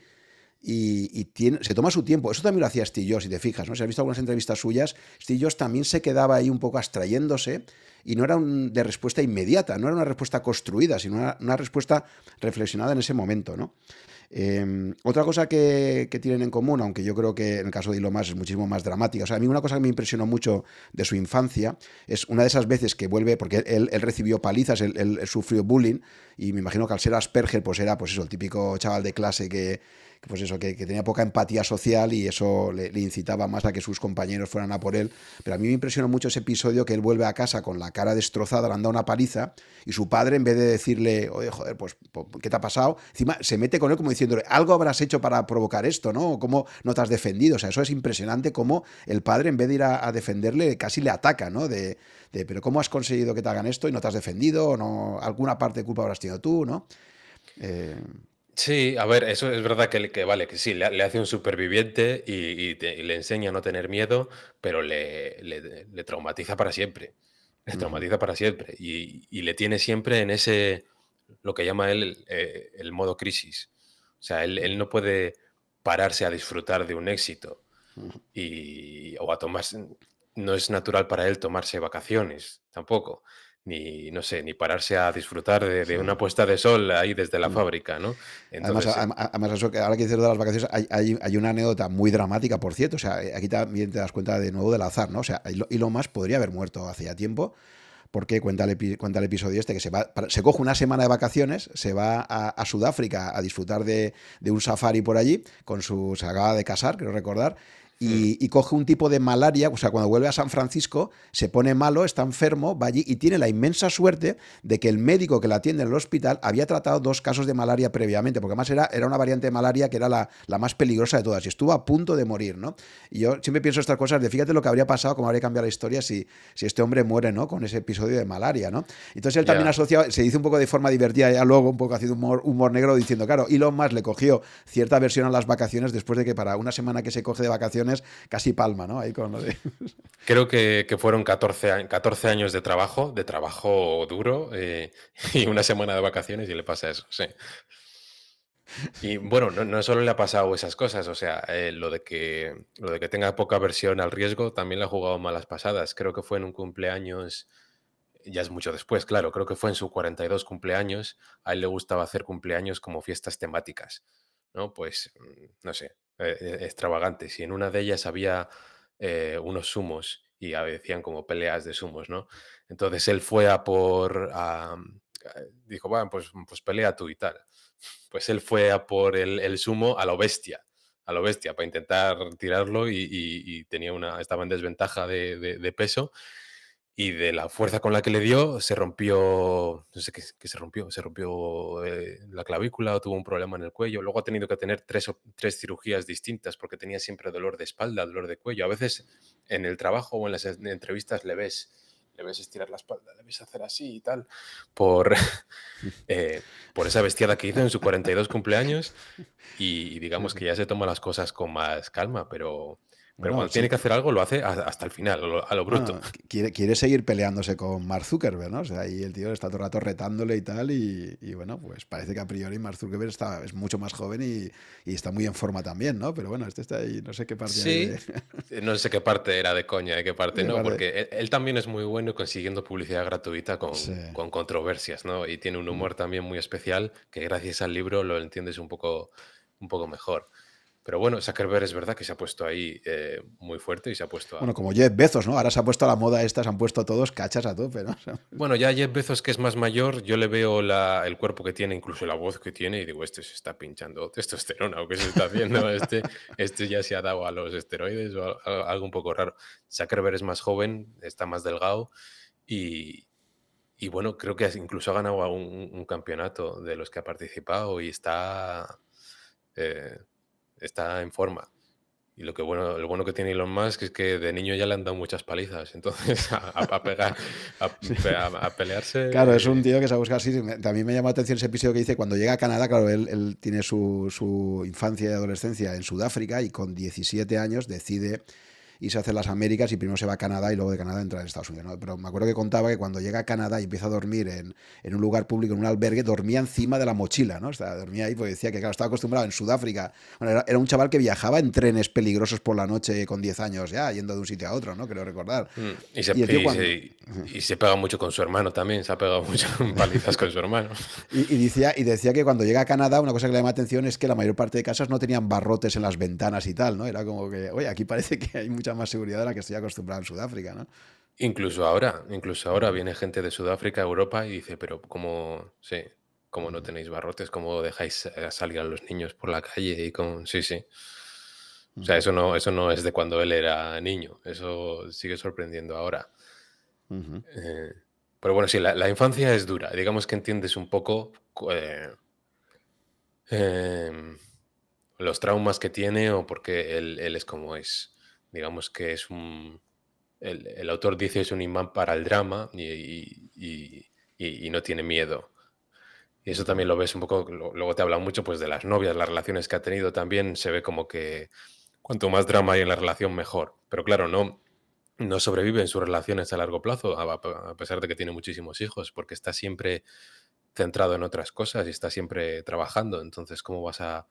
y, tiene, se toma su tiempo. Eso también lo hacía Steve Jobs, si te fijas, ¿no? Si has visto algunas entrevistas suyas, Steve Jobs también se quedaba ahí un poco abstrayéndose y no era un, de respuesta inmediata, no era una respuesta construida, sino una, una respuesta reflexionada en ese momento, ¿no? Em, otra cosa que, tienen en común, aunque yo creo que en el caso de Elon Musk es muchísimo más dramática, o sea, a mí una cosa que me impresionó mucho de su infancia es una de esas veces que vuelve, porque él, recibió palizas, él, sufrió bullying, y me imagino que al ser Asperger, pues era pues eso, el típico chaval de clase que, pues eso, que, tenía poca empatía social y eso le, incitaba más a que sus compañeros fueran a por él. Pero a mí me impresionó mucho ese episodio que él vuelve a casa con la cara destrozada, le han dado una paliza y su padre, en vez de decirle, oye, joder, pues, ¿qué te ha pasado? Encima se mete con él como diciéndole, algo habrás hecho para provocar esto, ¿no? O cómo no te has defendido. O sea, eso es impresionante cómo el padre, en vez de ir a, defenderle, casi le ataca, ¿no? De, de, pero ¿cómo has conseguido que te hagan esto y no te has defendido? ¿O no? ¿Alguna parte de culpa habrás tenido tú, ¿no? Eh, Sí, a ver, eso es verdad que, que vale, que sí, le, hace un superviviente y, le enseña a no tener miedo, pero le, le- traumatiza para siempre. Le traumatiza para siempre. Y, le tiene siempre en ese, lo que llama él eh, el modo crisis. O sea, él, no puede pararse a disfrutar de un éxito y, o a tomarse, no es natural para él tomarse vacaciones tampoco ni, no sé, ni pararse a disfrutar de, una puesta de sol ahí desde la mm. fábrica, ¿no? además, eso, ahora que dices de las vacaciones, hay, una anécdota muy dramática, por cierto, o sea, aquí también te das cuenta de nuevo del azar, ¿no? O sea, y lo más podría haber muerto hace ya tiempo, porque cuenta el, cuenta el episodio este que se va, se coge una semana de vacaciones, se va a, Sudáfrica a disfrutar de, de, un safari por allí, con su, se acaba de casar, quiero recordar, y, coge un tipo de malaria, o sea, cuando vuelve a San Francisco, se pone malo, está enfermo, va allí y tiene la inmensa suerte de que el médico que la atiende en el hospital había tratado dos casos de malaria previamente, porque además era, era una variante de malaria que era la, la más peligrosa de todas y estuvo a punto de morir, ¿no? Y yo siempre pienso estas cosas de fíjate lo que habría pasado, cómo habría cambiado la historia si, si este hombre muere, ¿no? Con ese episodio de malaria, ¿no? Entonces él también asocia, se dice un poco de forma divertida, ya luego un poco haciendo humor, humor negro, diciendo, claro, Elon Musk le cogió cierta versión a las vacaciones después de que para una semana que se coge de vacaciones casi palma, ¿no? [LAUGHS] Creo que, fueron 14, 14, años de trabajo, de trabajo duro, eh, [LAUGHS] y una semana de vacaciones y le pasa eso, sí. Y bueno, no, solo le ha pasado esas cosas, o sea, eh, lo, de que, lo de que tenga poca versión al riesgo también le ha jugado malas pasadas. Creo que fue en un cumpleaños, ya es mucho después, claro, creo que fue en su 42 cumpleaños. A él le gustaba hacer cumpleaños como fiestas temáticas, ¿no? Pues, mm, no sé, eh, eh, extravagantes. Y en una de ellas había unos sumos y decían como peleas de sumos, ¿no? Entonces él fue a por, dijo, bueno, pues, pues pelea tú y tal pues él fue a por el, sumo a lo bestia, a lo bestia, para intentar tirarlo y, tenía una, estaba en desventaja de, peso y de la fuerza con la que le dio se rompió, no sé qué, se rompió, se rompió eh, la clavícula o tuvo un problema en el cuello. Luego ha tenido que tener tres, tres cirugías distintas porque tenía siempre dolor de espalda, dolor de cuello. A veces en el trabajo o en las entrevistas le ves le ves estirar la espalda, le ves hacer así y tal, por, [LAUGHS] eh, por esa bestiada que hizo en su 42 cumpleaños y digamos que ya se toma las cosas con más calma, pero, pero cuando tiene que hacer algo, lo hace hasta el final, a lo, bruto. quiere, quiere, seguir peleándose con Mark Zuckerberg, ¿no? O sea, ahí el tío está todo el rato retándole y tal, y, bueno, pues parece que a priori Mark Zuckerberg está, es mucho más joven y, y, está muy en forma también, ¿no? Pero bueno, este está ahí, no sé qué parte. Sí, no sé qué parte era de coña y qué parte no, porque él, también es muy bueno consiguiendo publicidad gratuita con, con controversias, ¿no? Y tiene un mm. humor también muy especial que gracias al libro lo entiendes un poco, un poco mejor. Pero bueno, Zuckerberg es verdad que se ha puesto ahí eh, muy fuerte y se ha puesto a... Bueno, como Jeff Bezos, ¿no? Ahora se ha puesto a la moda esta, se han puesto todos cachas a tope, ¿no? [LAUGHS] Bueno, ya Jeff Bezos, que es más mayor, yo le veo la, el cuerpo que tiene, incluso la voz que tiene, y digo, este se está pinchando testosterona o qué se está haciendo. [LAUGHS] Este, este ya se ha dado a los esteroides o algo un poco raro. Zuckerberg es más joven, está más delgado y, y bueno, creo que incluso ha ganado un, un, campeonato de los que ha participado y está... Eh, está en forma. Y lo que bueno, lo bueno que tiene Elon Musk es que de niño ya le han dado muchas palizas. Entonces, [LAUGHS] a, pegar, [LAUGHS] a, pelearse. Claro, es un tío que se busca así. También me llama la atención ese episodio que dice cuando llega a Canadá, claro, él, él tiene su, su, infancia y adolescencia en Sudáfrica y con 17 años decide y se hace las Américas y primero se va a Canadá y luego de Canadá entra en Estados Unidos. Pero me acuerdo que contaba que cuando llega a Canadá y empieza a dormir en, en, un lugar público, en un albergue, dormía encima de la mochila, ¿no? O sea, dormía ahí porque decía que claro, estaba acostumbrado en Sudáfrica. Bueno, era, un chaval que viajaba en trenes peligrosos por la noche con 10 años ya, yendo de un sitio a otro, ¿no? Creo recordar. Mm, y, se, y, se, pega mucho con su hermano también, se ha pegado mucho [LAUGHS] palizas con su hermano. Y, decía, y decía que cuando llega a Canadá, una cosa que le llama atención es que la mayor parte de casas no tenían barrotes en las ventanas y tal, ¿no? Era como que, oye, aquí parece que hay mucha más seguridad de la que estoy acostumbrado en Sudáfrica, ¿no? Incluso ahora, incluso ahora viene gente de Sudáfrica a Europa y dice, pero ¿cómo, sí, cómo no tenéis barrotes? ¿Cómo dejáis eh, salir a los niños por la calle? Y con... Sí, sí. O sea, eso no, eso no es de cuando él era niño, eso sigue sorprendiendo ahora. Eh, pero bueno, sí, la, infancia es dura. Digamos que entiendes un poco eh, em, los traumas que tiene o porque él, él es como es digamos que es un... El, autor dice es un imán para el drama y, no tiene miedo. Y eso también lo ves un poco, luego te habla mucho pues de las novias, las relaciones que ha tenido también, se ve como que cuanto más drama hay en la relación mejor. Pero claro, no, no sobrevive en sus relaciones a largo plazo, a, pesar de que tiene muchísimos hijos, porque está siempre centrado en otras cosas y está siempre trabajando. Entonces, ¿cómo vas a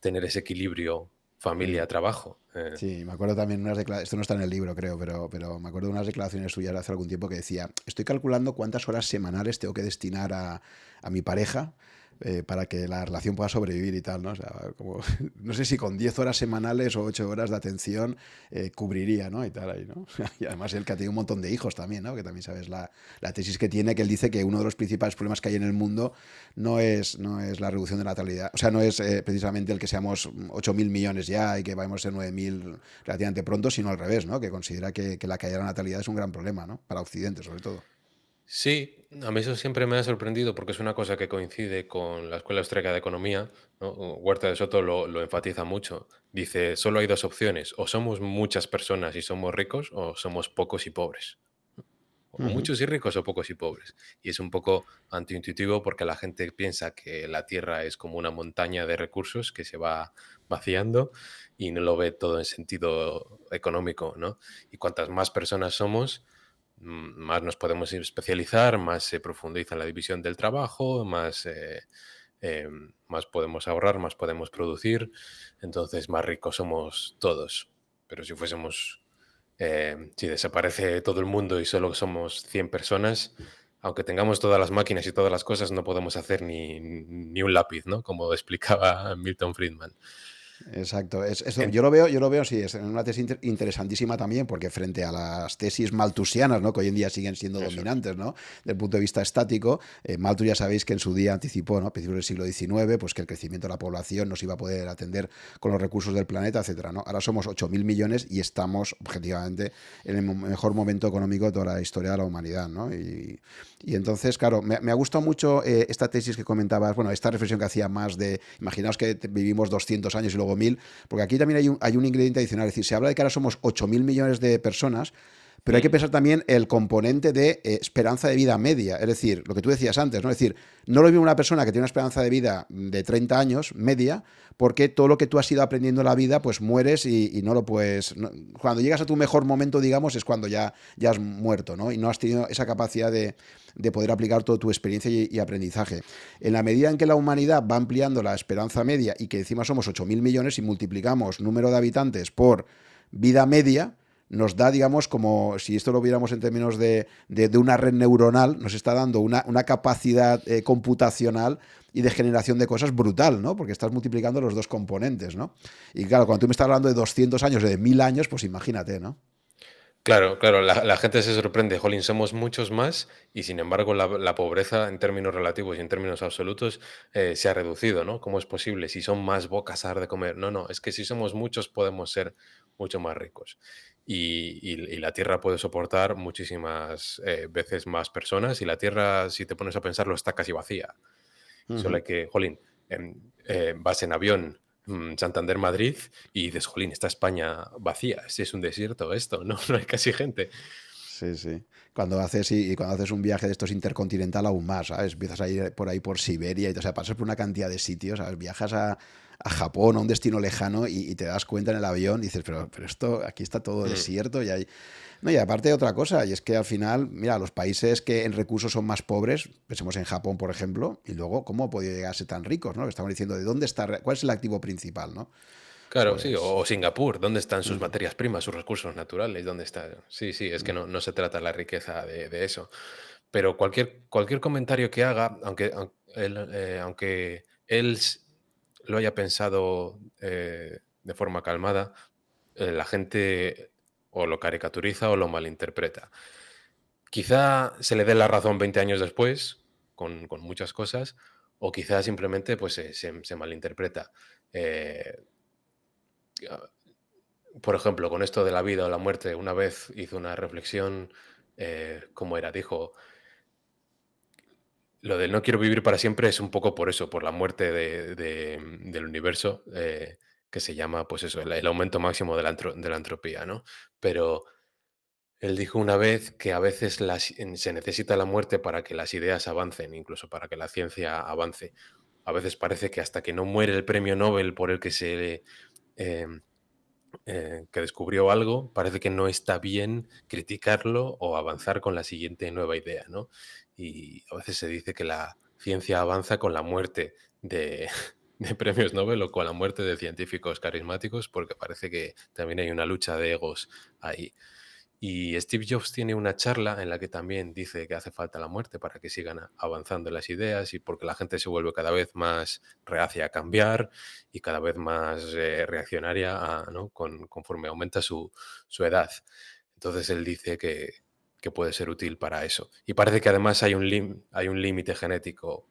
tener ese equilibrio familia, trabajo. Eh. Sí, me acuerdo también unas declaraciones, esto no está en el libro creo, pero, pero me acuerdo de unas declaraciones suyas hace algún tiempo que decía, estoy calculando cuántas horas semanales tengo que destinar a, a mi pareja eh, para que la relación pueda sobrevivir y tal, ¿no? Sea, como, [LAUGHS] no sé si con 10 horas semanales o 8 horas de atención eh, cubriría, ¿no? Y tal ahí, ¿no? [LAUGHS] Y además él que ha tenido un montón de hijos también, ¿no? Que también sabes la, la, tesis que tiene, que él dice que uno de los principales problemas que hay en el mundo no es, no es la reducción de natalidad, o sea, no es eh, precisamente el que seamos 8.000 millones ya y que vayamos a ser 9.000 relativamente pronto, sino al revés, ¿no? Que considera que, la caída de la natalidad es un gran problema. Para Occidente, sobre todo. Sí, a mí eso siempre me ha sorprendido porque es una cosa que coincide con la Escuela Austríaca de Economía, Huerta de Soto lo, enfatiza mucho. Dice, solo hay dos opciones, o somos muchas personas y somos ricos, o somos pocos y pobres. O muchos y ricos o pocos y pobres. Y es un poco antiintuitivo porque la gente piensa que la Tierra es como una montaña de recursos que se va vaciando y no lo ve todo en sentido económico, ¿no? Y cuantas más personas somos, más nos podemos especializar, más se profundiza en la división del trabajo, más, eh, em, más podemos ahorrar, más podemos producir, entonces más ricos somos todos. Pero si fuésemos, em, si desaparece todo el mundo y solo somos 100 personas, aunque tengamos todas las máquinas y todas las cosas, no podemos hacer ni, ni un lápiz, ¿no? Como explicaba Milton Friedman. Exacto. Es, yo lo veo, yo lo veo, sí, es una tesis interesantísima también, porque frente a las tesis maltusianas, ¿no? Que hoy en día siguen siendo dominantes, ¿no? Desde el punto de vista estático, eh, Malthus ya sabéis que en su día anticipó, ¿no? A principios del siglo XIX, pues que el crecimiento de la población no se iba a poder atender con los recursos del planeta, etcétera, ¿no? Ahora somos 8.000 millones y estamos, objetivamente, en el mejor momento económico de toda la historia de la humanidad, ¿no? Y, entonces, claro, me, ha gustado mucho eh, esta tesis que comentabas, bueno, esta reflexión que hacía más de, imaginaos que vivimos 200 años y luego mil, porque aquí también hay un, hay un ingrediente adicional, es decir, se habla de que ahora somos 8.000 millones de personas, pero hay que pensar también el componente de eh, esperanza de vida media, es decir, lo que tú decías antes, ¿no? Es decir, no lo mismo una persona que tiene una esperanza de vida de 30 años, media, porque todo lo que tú has ido aprendiendo en la vida, pues mueres y, no lo puedes. cuando llegas a tu mejor momento, digamos, es cuando ya, ya has muerto, ¿no? Y no has tenido esa capacidad de, poder aplicar toda tu experiencia y, y, aprendizaje. En la medida en que la humanidad va ampliando la esperanza media y que encima somos 8.000 millones y multiplicamos número de habitantes por vida media, nos da, digamos, como si esto lo viéramos en términos de, una red neuronal, nos está dando una, capacidad eh, computacional y de generación de cosas brutal, ¿no? Porque estás multiplicando los dos componentes, ¿no? Y claro, cuando tú me estás hablando de 200 años, de 1000 años, pues imagínate, ¿no? Claro, claro, la, gente se sorprende, jolín, somos muchos más y sin embargo la, pobreza en términos relativos y en términos absolutos eh, se ha reducido, ¿no? ¿Cómo es posible? Si son más bocas a dar de comer. No, no, es que si somos muchos podemos ser mucho más ricos y, la Tierra puede soportar muchísimas eh, veces más personas y la Tierra, si te pones a pensarlo, está casi vacía. Solo hay que, jolín, eh, vas en avión mm, Santander-Madrid y dices, jolín, está España vacía, si es un desierto esto, no, [LAUGHS] no hay casi gente. Sí, sí. Cuando haces, y, cuando haces un viaje de estos intercontinental aún más, ¿sabes? Empiezas a ir por ahí por Siberia y o sea, pasas por una cantidad de sitios, ¿sabes? Viajas a, a Japón, a un destino lejano, y, te das cuenta en el avión y dices, pero, pero esto, aquí está todo mm. desierto y hay... No, y aparte de otra cosa, y es que al final, mira, los países que en recursos son más pobres, pensemos en Japón, por ejemplo, y luego, ¿cómo ha podido llegar a ser tan ricos? ¿no? Estamos diciendo, ¿de dónde está, cuál es el activo principal? ¿no? Claro, sí, pues o Singapur, ¿dónde están sus mm. materias primas, sus recursos naturales? ¿Dónde está? Sí, sí, es que mm. no, no se trata la riqueza de, eso. Pero cualquier, cualquier comentario que haga, aunque, eh, aunque él lo haya pensado eh, de forma calmada, eh, la gente o lo caricaturiza o lo malinterpreta. Quizá se le dé la razón 20 años después, con, muchas cosas, o quizá simplemente pues, se, malinterpreta. Eh, por ejemplo, con esto de la vida o la muerte, una vez hizo una reflexión, como era, dijo, lo del no quiero vivir para siempre es un poco por eso, por la muerte del universo, eh, que se llama, pues eso, el, aumento máximo de la, de la, entropía, ¿no? Pero él dijo una vez que a veces se necesita la muerte para que las ideas avancen, incluso para que la ciencia avance. A veces parece que hasta que no muere el premio Nobel por el que se... Em, eh, que descubrió algo, parece que no está bien criticarlo o avanzar con la siguiente nueva idea, ¿no? Y a veces se dice que la ciencia avanza con la muerte [LAUGHS] de, premios Nobel o con la muerte de científicos carismáticos, porque parece que también hay una lucha de egos ahí. Y Steve Jobs tiene una charla en la que también dice que hace falta la muerte para que sigan avanzando las ideas y porque la gente se vuelve cada vez más reacia a cambiar y cada vez más eh, reaccionaria ¿no? conforme aumenta su, su edad. Entonces él dice que, que puede ser útil para eso. Y parece que además hay un, límite genético.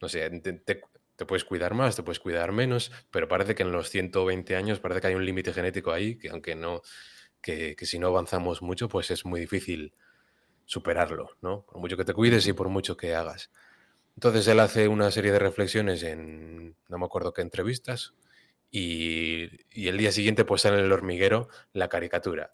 No sé, te, puedes cuidar más, te puedes cuidar menos, pero parece que en los 120 años parece que hay un límite genético ahí, que aunque no, que, si no avanzamos mucho, pues es muy difícil superarlo, ¿no? Por mucho que te cuides y por mucho que hagas. Entonces él hace una serie de reflexiones en, no me acuerdo qué entrevistas, y, y el día siguiente pues sale en el hormiguero la caricatura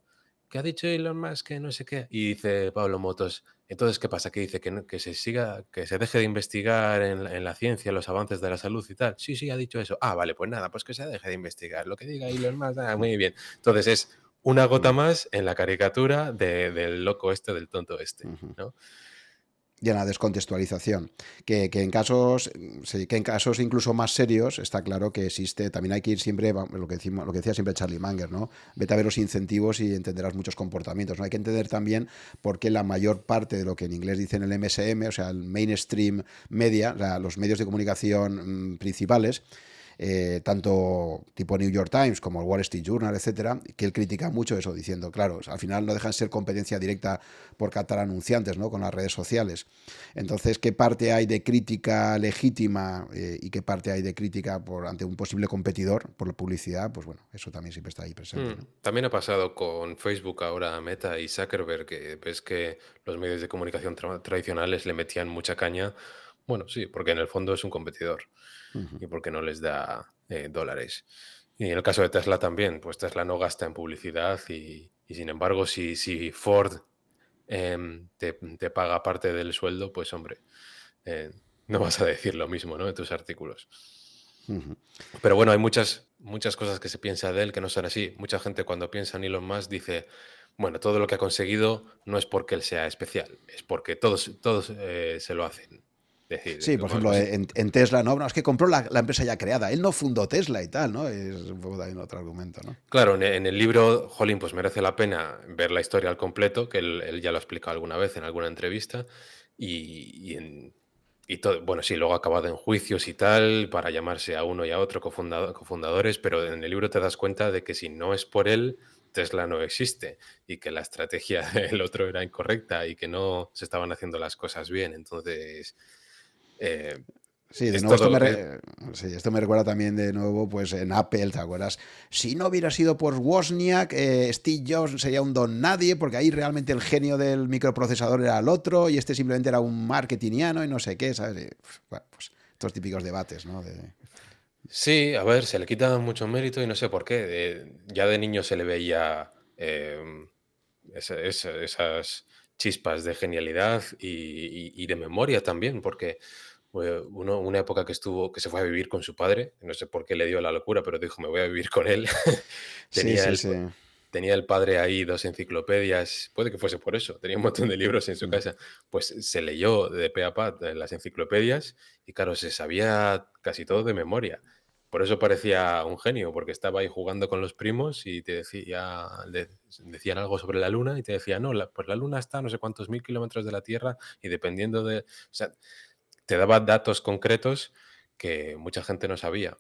que ha dicho Elon Musk que no sé qué. Y dice Pablo Motos, entonces, ¿qué pasa? Que dice que, que se siga, que se deje de investigar en, en, la ciencia, los avances de la salud y tal. Sí, sí, ha dicho eso. Ah, vale, pues nada, pues que se deje de investigar. Lo que diga Elon Musk, ah, muy bien. Entonces es una gota más en la caricatura de, del loco este, del tonto este, ¿no? Y en la descontextualización. Que, que, en casos, que en casos incluso más serios está claro que existe, también hay que ir siempre, lo que, decimos, lo que decía siempre Charlie Manger, ¿no? Vete a ver los incentivos y entenderás muchos comportamientos. ¿no? Hay que entender también por qué la mayor parte de lo que en inglés dicen el MSM, o sea, el mainstream media, o sea, los medios de comunicación mmm, principales, eh, tanto tipo New York Times como el Wall Street Journal, etcétera, que él critica mucho eso, diciendo, claro, al final no dejan de ser competencia directa por captar anunciantes, ¿no? Con las redes sociales. Entonces, ¿qué parte hay de crítica legítima eh, y qué parte hay de crítica por ante un posible competidor por la publicidad? Pues bueno, eso también siempre está ahí presente. Mm, ¿no? También ha pasado con Facebook ahora, Meta y Zuckerberg, que ves que los medios de comunicación tra tradicionales le metían mucha caña. Bueno, sí, porque en el fondo es un competidor y porque no les da eh, dólares. Y en el caso de Tesla también, pues Tesla no gasta en publicidad y, y sin embargo, si, si Ford eh, te, te, paga parte del sueldo, pues hombre, eh, no vas a decir lo mismo ¿no? en tus artículos. Uh -huh. Pero bueno, hay muchas, muchas cosas que se piensa de él que no son así. Mucha gente cuando piensa en Elon Musk dice, bueno, todo lo que ha conseguido no es porque él sea especial, es porque todos, todos eh, se lo hacen. Decir, sí, por ejemplo, en, en, Tesla, ¿no? no es que compró la, la, empresa ya creada, él no fundó Tesla y tal, ¿no? Es un poco también otro argumento, ¿no? Claro, en, el libro, Jolín, pues merece la pena ver la historia al completo, que él, él ya lo ha explicado alguna vez en alguna entrevista, y, y, en, y todo, bueno, sí, luego ha acabado en juicios y tal, para llamarse a uno y a otro cofundador, cofundadores, pero en el libro te das cuenta de que si no es por él, Tesla no existe y que la estrategia [LAUGHS] del otro era incorrecta y que no se estaban haciendo las cosas bien. Entonces, eh, Sí, de nuevo, esto me, re... sí, esto me, recuerda también de nuevo, pues en Apple, ¿te acuerdas? Si no hubiera sido por Wozniak, eh, Steve Jobs sería un don nadie, porque ahí realmente el genio del microprocesador era el otro y este simplemente era un marketingiano y no sé qué, ¿sabes? Bueno, pues estos típicos debates, ¿no? De... Sí, a ver, se le quita mucho mérito y no sé por qué. De, ya de niño se le veía eh, esa, esa, esas chispas de genialidad y, y, y de memoria también, porque uno, una época que estuvo, que se fue a vivir con su padre, no sé por qué le dio la locura, pero dijo, me voy a vivir con él. [LAUGHS] tenía, sí, sí, el, sí. tenía el padre ahí dos enciclopedias, puede que fuese por eso, tenía un montón de libros en su casa, pues se leyó de pe a pa las enciclopedias y claro, se sabía casi todo de memoria. Por eso parecía un genio, porque estaba ahí jugando con los primos y te decía, le decían algo sobre la luna y te decía, no, la, pues la luna está a no sé cuántos mil kilómetros de la Tierra y dependiendo de... O sea, te daba datos concretos que mucha gente no sabía,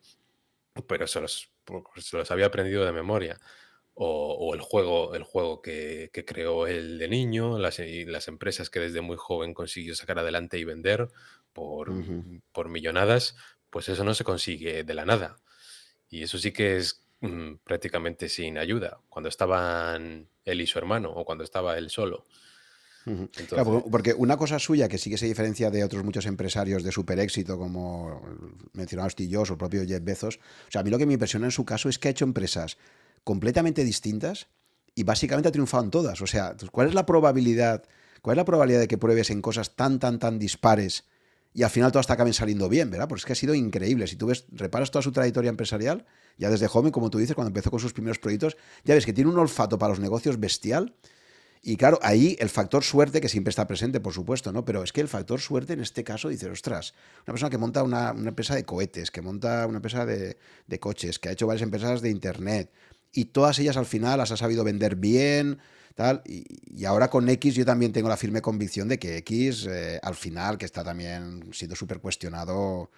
pero se los, se los había aprendido de memoria. O, o el juego, el juego que, que, creó él de niño, las, las, empresas que desde muy joven consiguió sacar adelante y vender por, uh -huh. por millonadas, pues eso no se consigue de la nada. Y eso sí que es mmm, prácticamente sin ayuda, cuando estaban él y su hermano o cuando estaba él solo. Entonces... Claro, porque una cosa suya que sí que se diferencia de otros muchos empresarios de super éxito, como mencionaba Steve Jobs o el propio Jeff Bezos, o sea, a mí lo que me impresiona en su caso es que ha hecho empresas completamente distintas y básicamente ha triunfado en todas. O sea, ¿cuál es la probabilidad, cuál es la probabilidad de que pruebes en cosas tan, tan, tan dispares y al final todas te acaben saliendo bien, ¿verdad? Porque es que ha sido increíble. Si tú ves, reparas toda su trayectoria empresarial, ya desde joven, como tú dices, cuando empezó con sus primeros proyectos, ya ves que tiene un olfato para los negocios bestial y claro, ahí el factor suerte, que siempre está presente, por supuesto, ¿no? Pero es que el factor suerte en este caso dice, ostras, una persona que monta una, una empresa de cohetes, que monta una empresa de, coches, que ha hecho varias empresas de internet, y todas ellas al final las ha sabido vender bien, tal, y, y ahora con X yo también tengo la firme convicción de que X, eh, al final, que está también siendo súper cuestionado,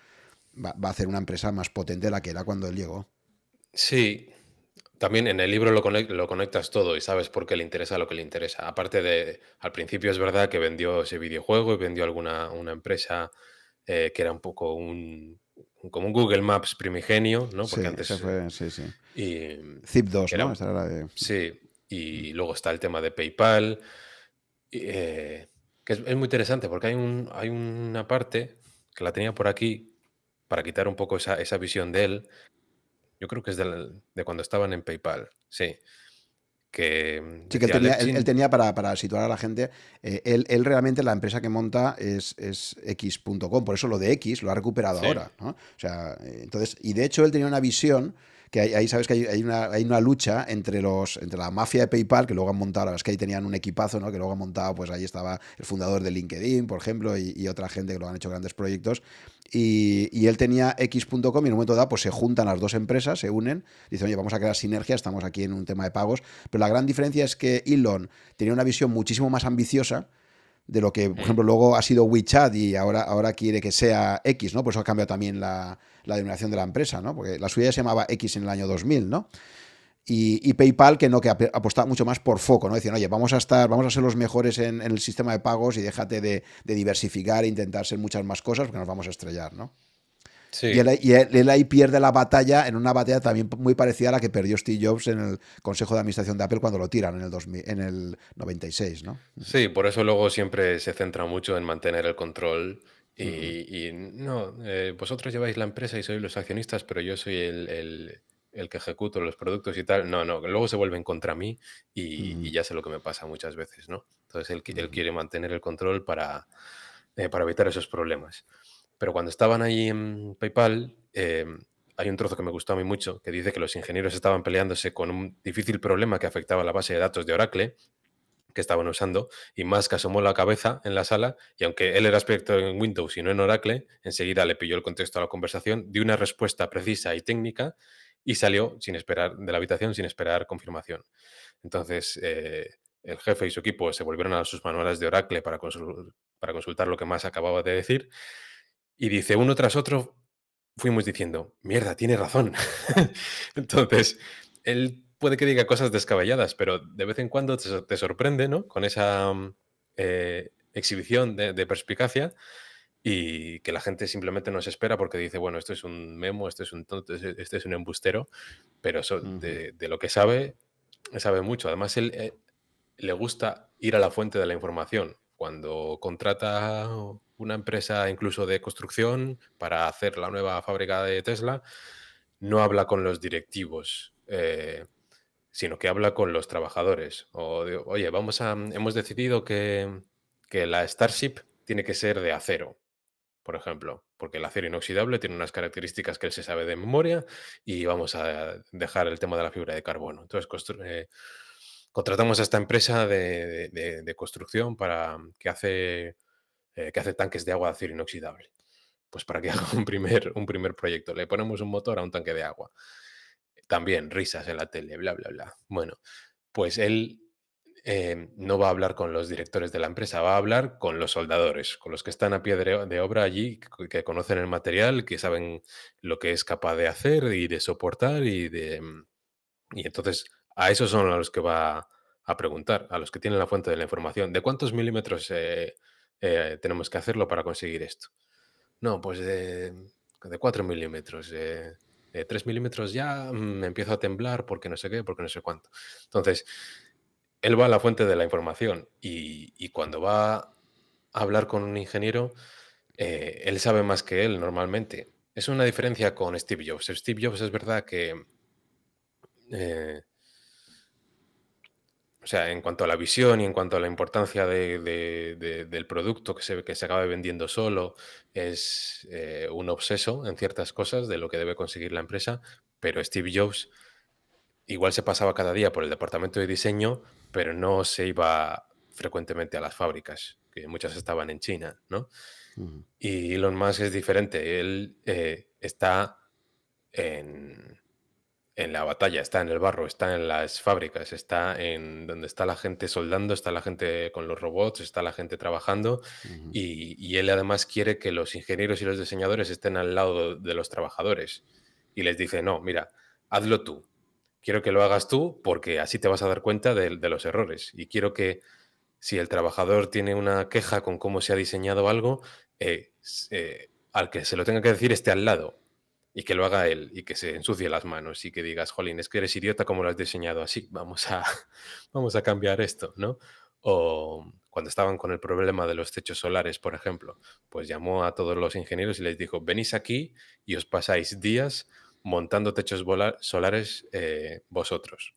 va, va a hacer una empresa más potente de la que era cuando él llegó. Sí, también en el libro lo, conect, lo, conectas todo y sabes por qué le interesa lo que le interesa. Aparte de, al principio es verdad que vendió ese videojuego y vendió alguna una empresa eh, que era un poco un, como un Google Maps primigenio, ¿no? Porque sí, antes fue, sí, sí. Y, Zip 2, era, ¿no? Esta era de... Sí, y luego está el tema de PayPal, eh, que es, es, muy interesante porque hay, un, hay una parte que la tenía por aquí para quitar un poco esa, esa visión de él, yo creo que es de, la, de cuando estaban en PayPal, sí. que... Sí, que él tenía, para, situar a la gente, eh, él, realmente la empresa que monta es, es X.com, por eso lo de X lo ha recuperado ahora. ¿no? O sea, eh, entonces, y de hecho él tenía una visión que ahí, sabes que hay, una, hay, una, lucha entre los entre la mafia de PayPal, que luego han montado, es que ahí tenían un equipazo, ¿no? que luego han montado, pues ahí estaba el fundador de LinkedIn, por ejemplo, y, otra gente que lo han hecho grandes proyectos. Y, él tenía X.com y en un momento dado pues se juntan las dos empresas, se unen, dicen, oye, vamos a crear sinergia, estamos aquí en un tema de pagos. Pero la gran diferencia es que Elon tenía una visión muchísimo más ambiciosa de lo que, por ejemplo, luego ha sido WeChat y ahora, ahora quiere que sea X, ¿no? Por eso ha cambiado también la, denominación de la empresa, ¿no? Porque la suya se llamaba X en el año 2000, ¿no? Y, PayPal que no, que apostaba mucho más por foco, ¿no? Decían, oye, vamos a estar, vamos a ser los mejores en, el sistema de pagos y déjate de, de, diversificar e intentar ser muchas más cosas porque nos vamos a estrellar, ¿no? Y, él, ahí pierde la batalla en una batalla también muy parecida a la que perdió Steve Jobs en el Consejo de Administración de Apple cuando lo tiran en el, 2000, en el 96, ¿no? Sí, por eso luego siempre se centra mucho en mantener el control y, no, eh, vosotros lleváis la empresa y sois los accionistas, pero yo soy el, que ejecuto los productos y tal. No, no, luego se vuelven contra mí y, ya sé lo que me pasa muchas veces, ¿no? Entonces él, él quiere mantener el control para, eh, para evitar esos problemas. Pero cuando estaban ahí en PayPal, em, hay un trozo que me gustó a mí mucho, que dice que los ingenieros estaban peleándose con un difícil problema que afectaba a la base de datos de Oracle que estaban usando, y Musk asomó la cabeza en la sala, y aunque él era experto en Windows y no en Oracle, enseguida le pilló el contexto a la conversación, dio una respuesta precisa y técnica, y salió sin esperar de la habitación, sin esperar confirmación. Entonces, eh, el jefe y su equipo se volvieron a sus manuales de Oracle para, para consultar lo que más acababa de decir, y dice, uno tras otro, fuimos diciendo, mierda, tiene razón. [LAUGHS] Entonces, él puede que diga cosas descabelladas, pero de vez en cuando te, sorprende, ¿no? Con esa mm, eh, exhibición de, perspicacia y que la gente simplemente no se espera porque dice, bueno, esto es un memo, esto es un tonto, este es un embustero, pero de, lo que sabe, sabe mucho. Además, él eh, le gusta ir a la fuente de la información. Cuando contrata una empresa incluso de construcción para hacer la nueva fábrica de Tesla, no habla con los directivos, eh, sino que habla con los trabajadores. O oye, vamos a, hemos decidido que, que la Starship tiene que ser de acero, por ejemplo, porque el acero inoxidable tiene unas características que él se sabe de memoria y vamos a dejar el tema de la fibra de carbono. Entonces, eh, contratamos a esta empresa de, construcción para que hace eh, que hace tanques de agua de acero inoxidable. Pues para que [LAUGHS] haga un primer, un primer proyecto. Le ponemos un motor a un tanque de agua. También risas en la tele, bla, bla, bla. Bueno, pues él eh, no va a hablar con los directores de la empresa, va a hablar con los soldadores, con los que están a pie de, obra allí, que, conocen el material, que saben lo que es capaz de hacer y de soportar y de... Y entonces a esos son a los que va a preguntar, a los que tienen la fuente de la información. ¿De cuántos milímetros eh, eh, tenemos que hacerlo para conseguir esto. No, pues de, de 4 milímetros. de 3 milímetros ya me empiezo a temblar porque no sé qué, porque no sé cuánto. Entonces, él va a la fuente de la información y, cuando va a hablar con un ingeniero, eh, él sabe más que él normalmente. Es una diferencia con Steve Jobs. Steve Jobs es verdad que o sea, en cuanto a la visión y en cuanto a la importancia del producto que se, que se acabe vendiendo solo, es eh, un obseso en ciertas cosas de lo que debe conseguir la empresa, pero Steve Jobs igual se pasaba cada día por el departamento de diseño, pero no se iba frecuentemente a las fábricas, que muchas estaban en China, ¿no? Y Elon Musk es diferente, él eh, está en en la batalla, está en el barro, está en las fábricas, está en donde está la gente soldando, está la gente con los robots, está la gente trabajando y, él además quiere que los ingenieros y los diseñadores estén al lado de los trabajadores y les dice, no, mira, hazlo tú, quiero que lo hagas tú porque así te vas a dar cuenta de, los errores y quiero que si el trabajador tiene una queja con cómo se ha diseñado algo, eh, eh, al que se lo tenga que decir esté al lado y que lo haga él y que se ensucie las manos y que digas, jolín, es que eres idiota como lo has diseñado así, vamos a, [LAUGHS] vamos a cambiar esto, ¿no? O cuando estaban con el problema de los techos solares, por ejemplo, pues llamó a todos los ingenieros y les dijo, venís aquí y os pasáis días montando techos solares eh, vosotros.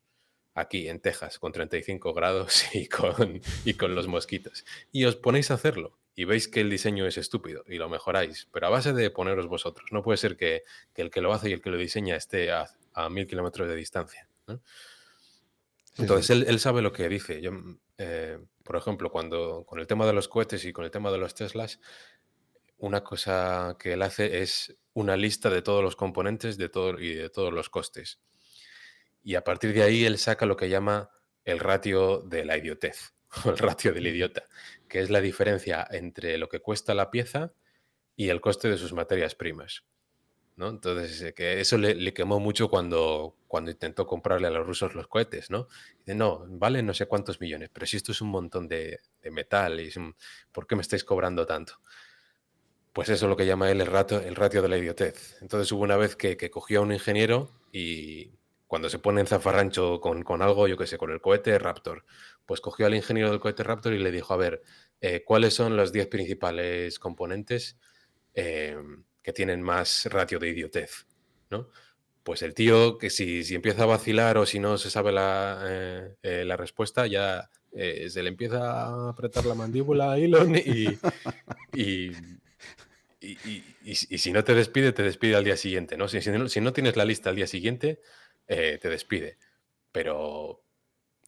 aquí en Texas con 35 grados [LAUGHS] y con, y con los mosquitos. Y os ponéis a hacerlo y veis que el diseño es estúpido y lo mejoráis, pero a base de poneros vosotros. No puede ser que, el que lo hace y el que lo diseña esté a, mil kilómetros de distancia. Entonces Él, sabe lo que dice. Yo, eh, por ejemplo, cuando con el tema de los cohetes y con el tema de los Teslas, una cosa que él hace es una lista de todos los componentes de todo, y de todos los costes. Y a partir de ahí él saca lo que llama el ratio de la idiotez, [LAUGHS] o el ratio del idiota, que es la diferencia entre lo que cuesta la pieza y el coste de sus materias primas. ¿no? Entonces, eh, que eso le, quemó mucho cuando, cuando intentó comprarle a los rusos los cohetes, ¿no? No, vale no sé cuántos millones, pero si esto es un montón de, metal, y ¿por qué me estáis cobrando tanto? Pues eso es lo que llama él el, rato, el ratio de la idiotez. Entonces hubo una vez que, que cogió a un ingeniero y cuando se pone en zafarrancho con, con algo, yo qué sé, con el cohete Raptor, pues cogió al ingeniero del cohete Raptor y le dijo, a ver, eh, ¿cuáles son los 10 principales componentes eh, que tienen más ratio de idiotez? ¿no? Pues el tío, que si, si, empieza a vacilar o si no se sabe la, eh, la respuesta, ya se le empieza a apretar la mandíbula a [LAUGHS] Elon y, y y, si no te despide, te despide al día siguiente, ¿no? Si, si, no, tienes la lista al día siguiente, eh, te despide. Pero,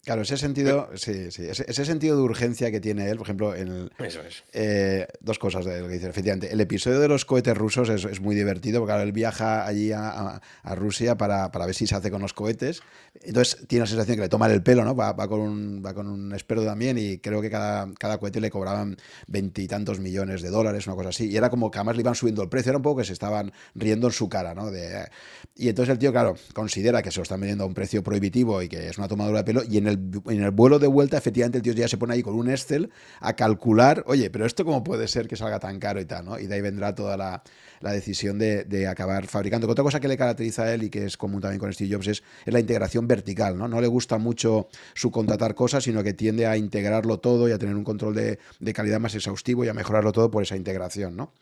Claro, ese sentido, sí, sí, ese, sentido de urgencia que tiene él, por ejemplo, en Eso es. Eh, dos cosas de lo que dice, efectivamente. El episodio de los cohetes rusos es, muy divertido, porque ahora él viaja allí a, Rusia para, ver si se hace con los cohetes. Entonces tiene la sensación que le toman el pelo, ¿no? Va, con, un, va con un experto también y creo que cada, cada cohete le cobraban veintitantos millones de dólares, una cosa así. Y era como que además le iban subiendo el precio, era un poco que se estaban riendo en su cara, ¿no? De, y entonces el tío, claro, considera que se lo están vendiendo a un precio prohibitivo y que es una tomadura de pelo y en el en el vuelo de vuelta, efectivamente, el tío ya se pone ahí con un Excel a calcular, oye, pero esto cómo puede ser que salga tan caro y tal, ¿no? Y de ahí vendrá toda la, decisión de, acabar fabricando. Otra cosa que le caracteriza a él y que es común también con Steve Jobs es, la integración vertical, ¿no? No le gusta mucho subcontratar cosas, sino que tiende a integrarlo todo y a tener un control de, calidad más exhaustivo y a mejorarlo todo por esa integración, ¿no?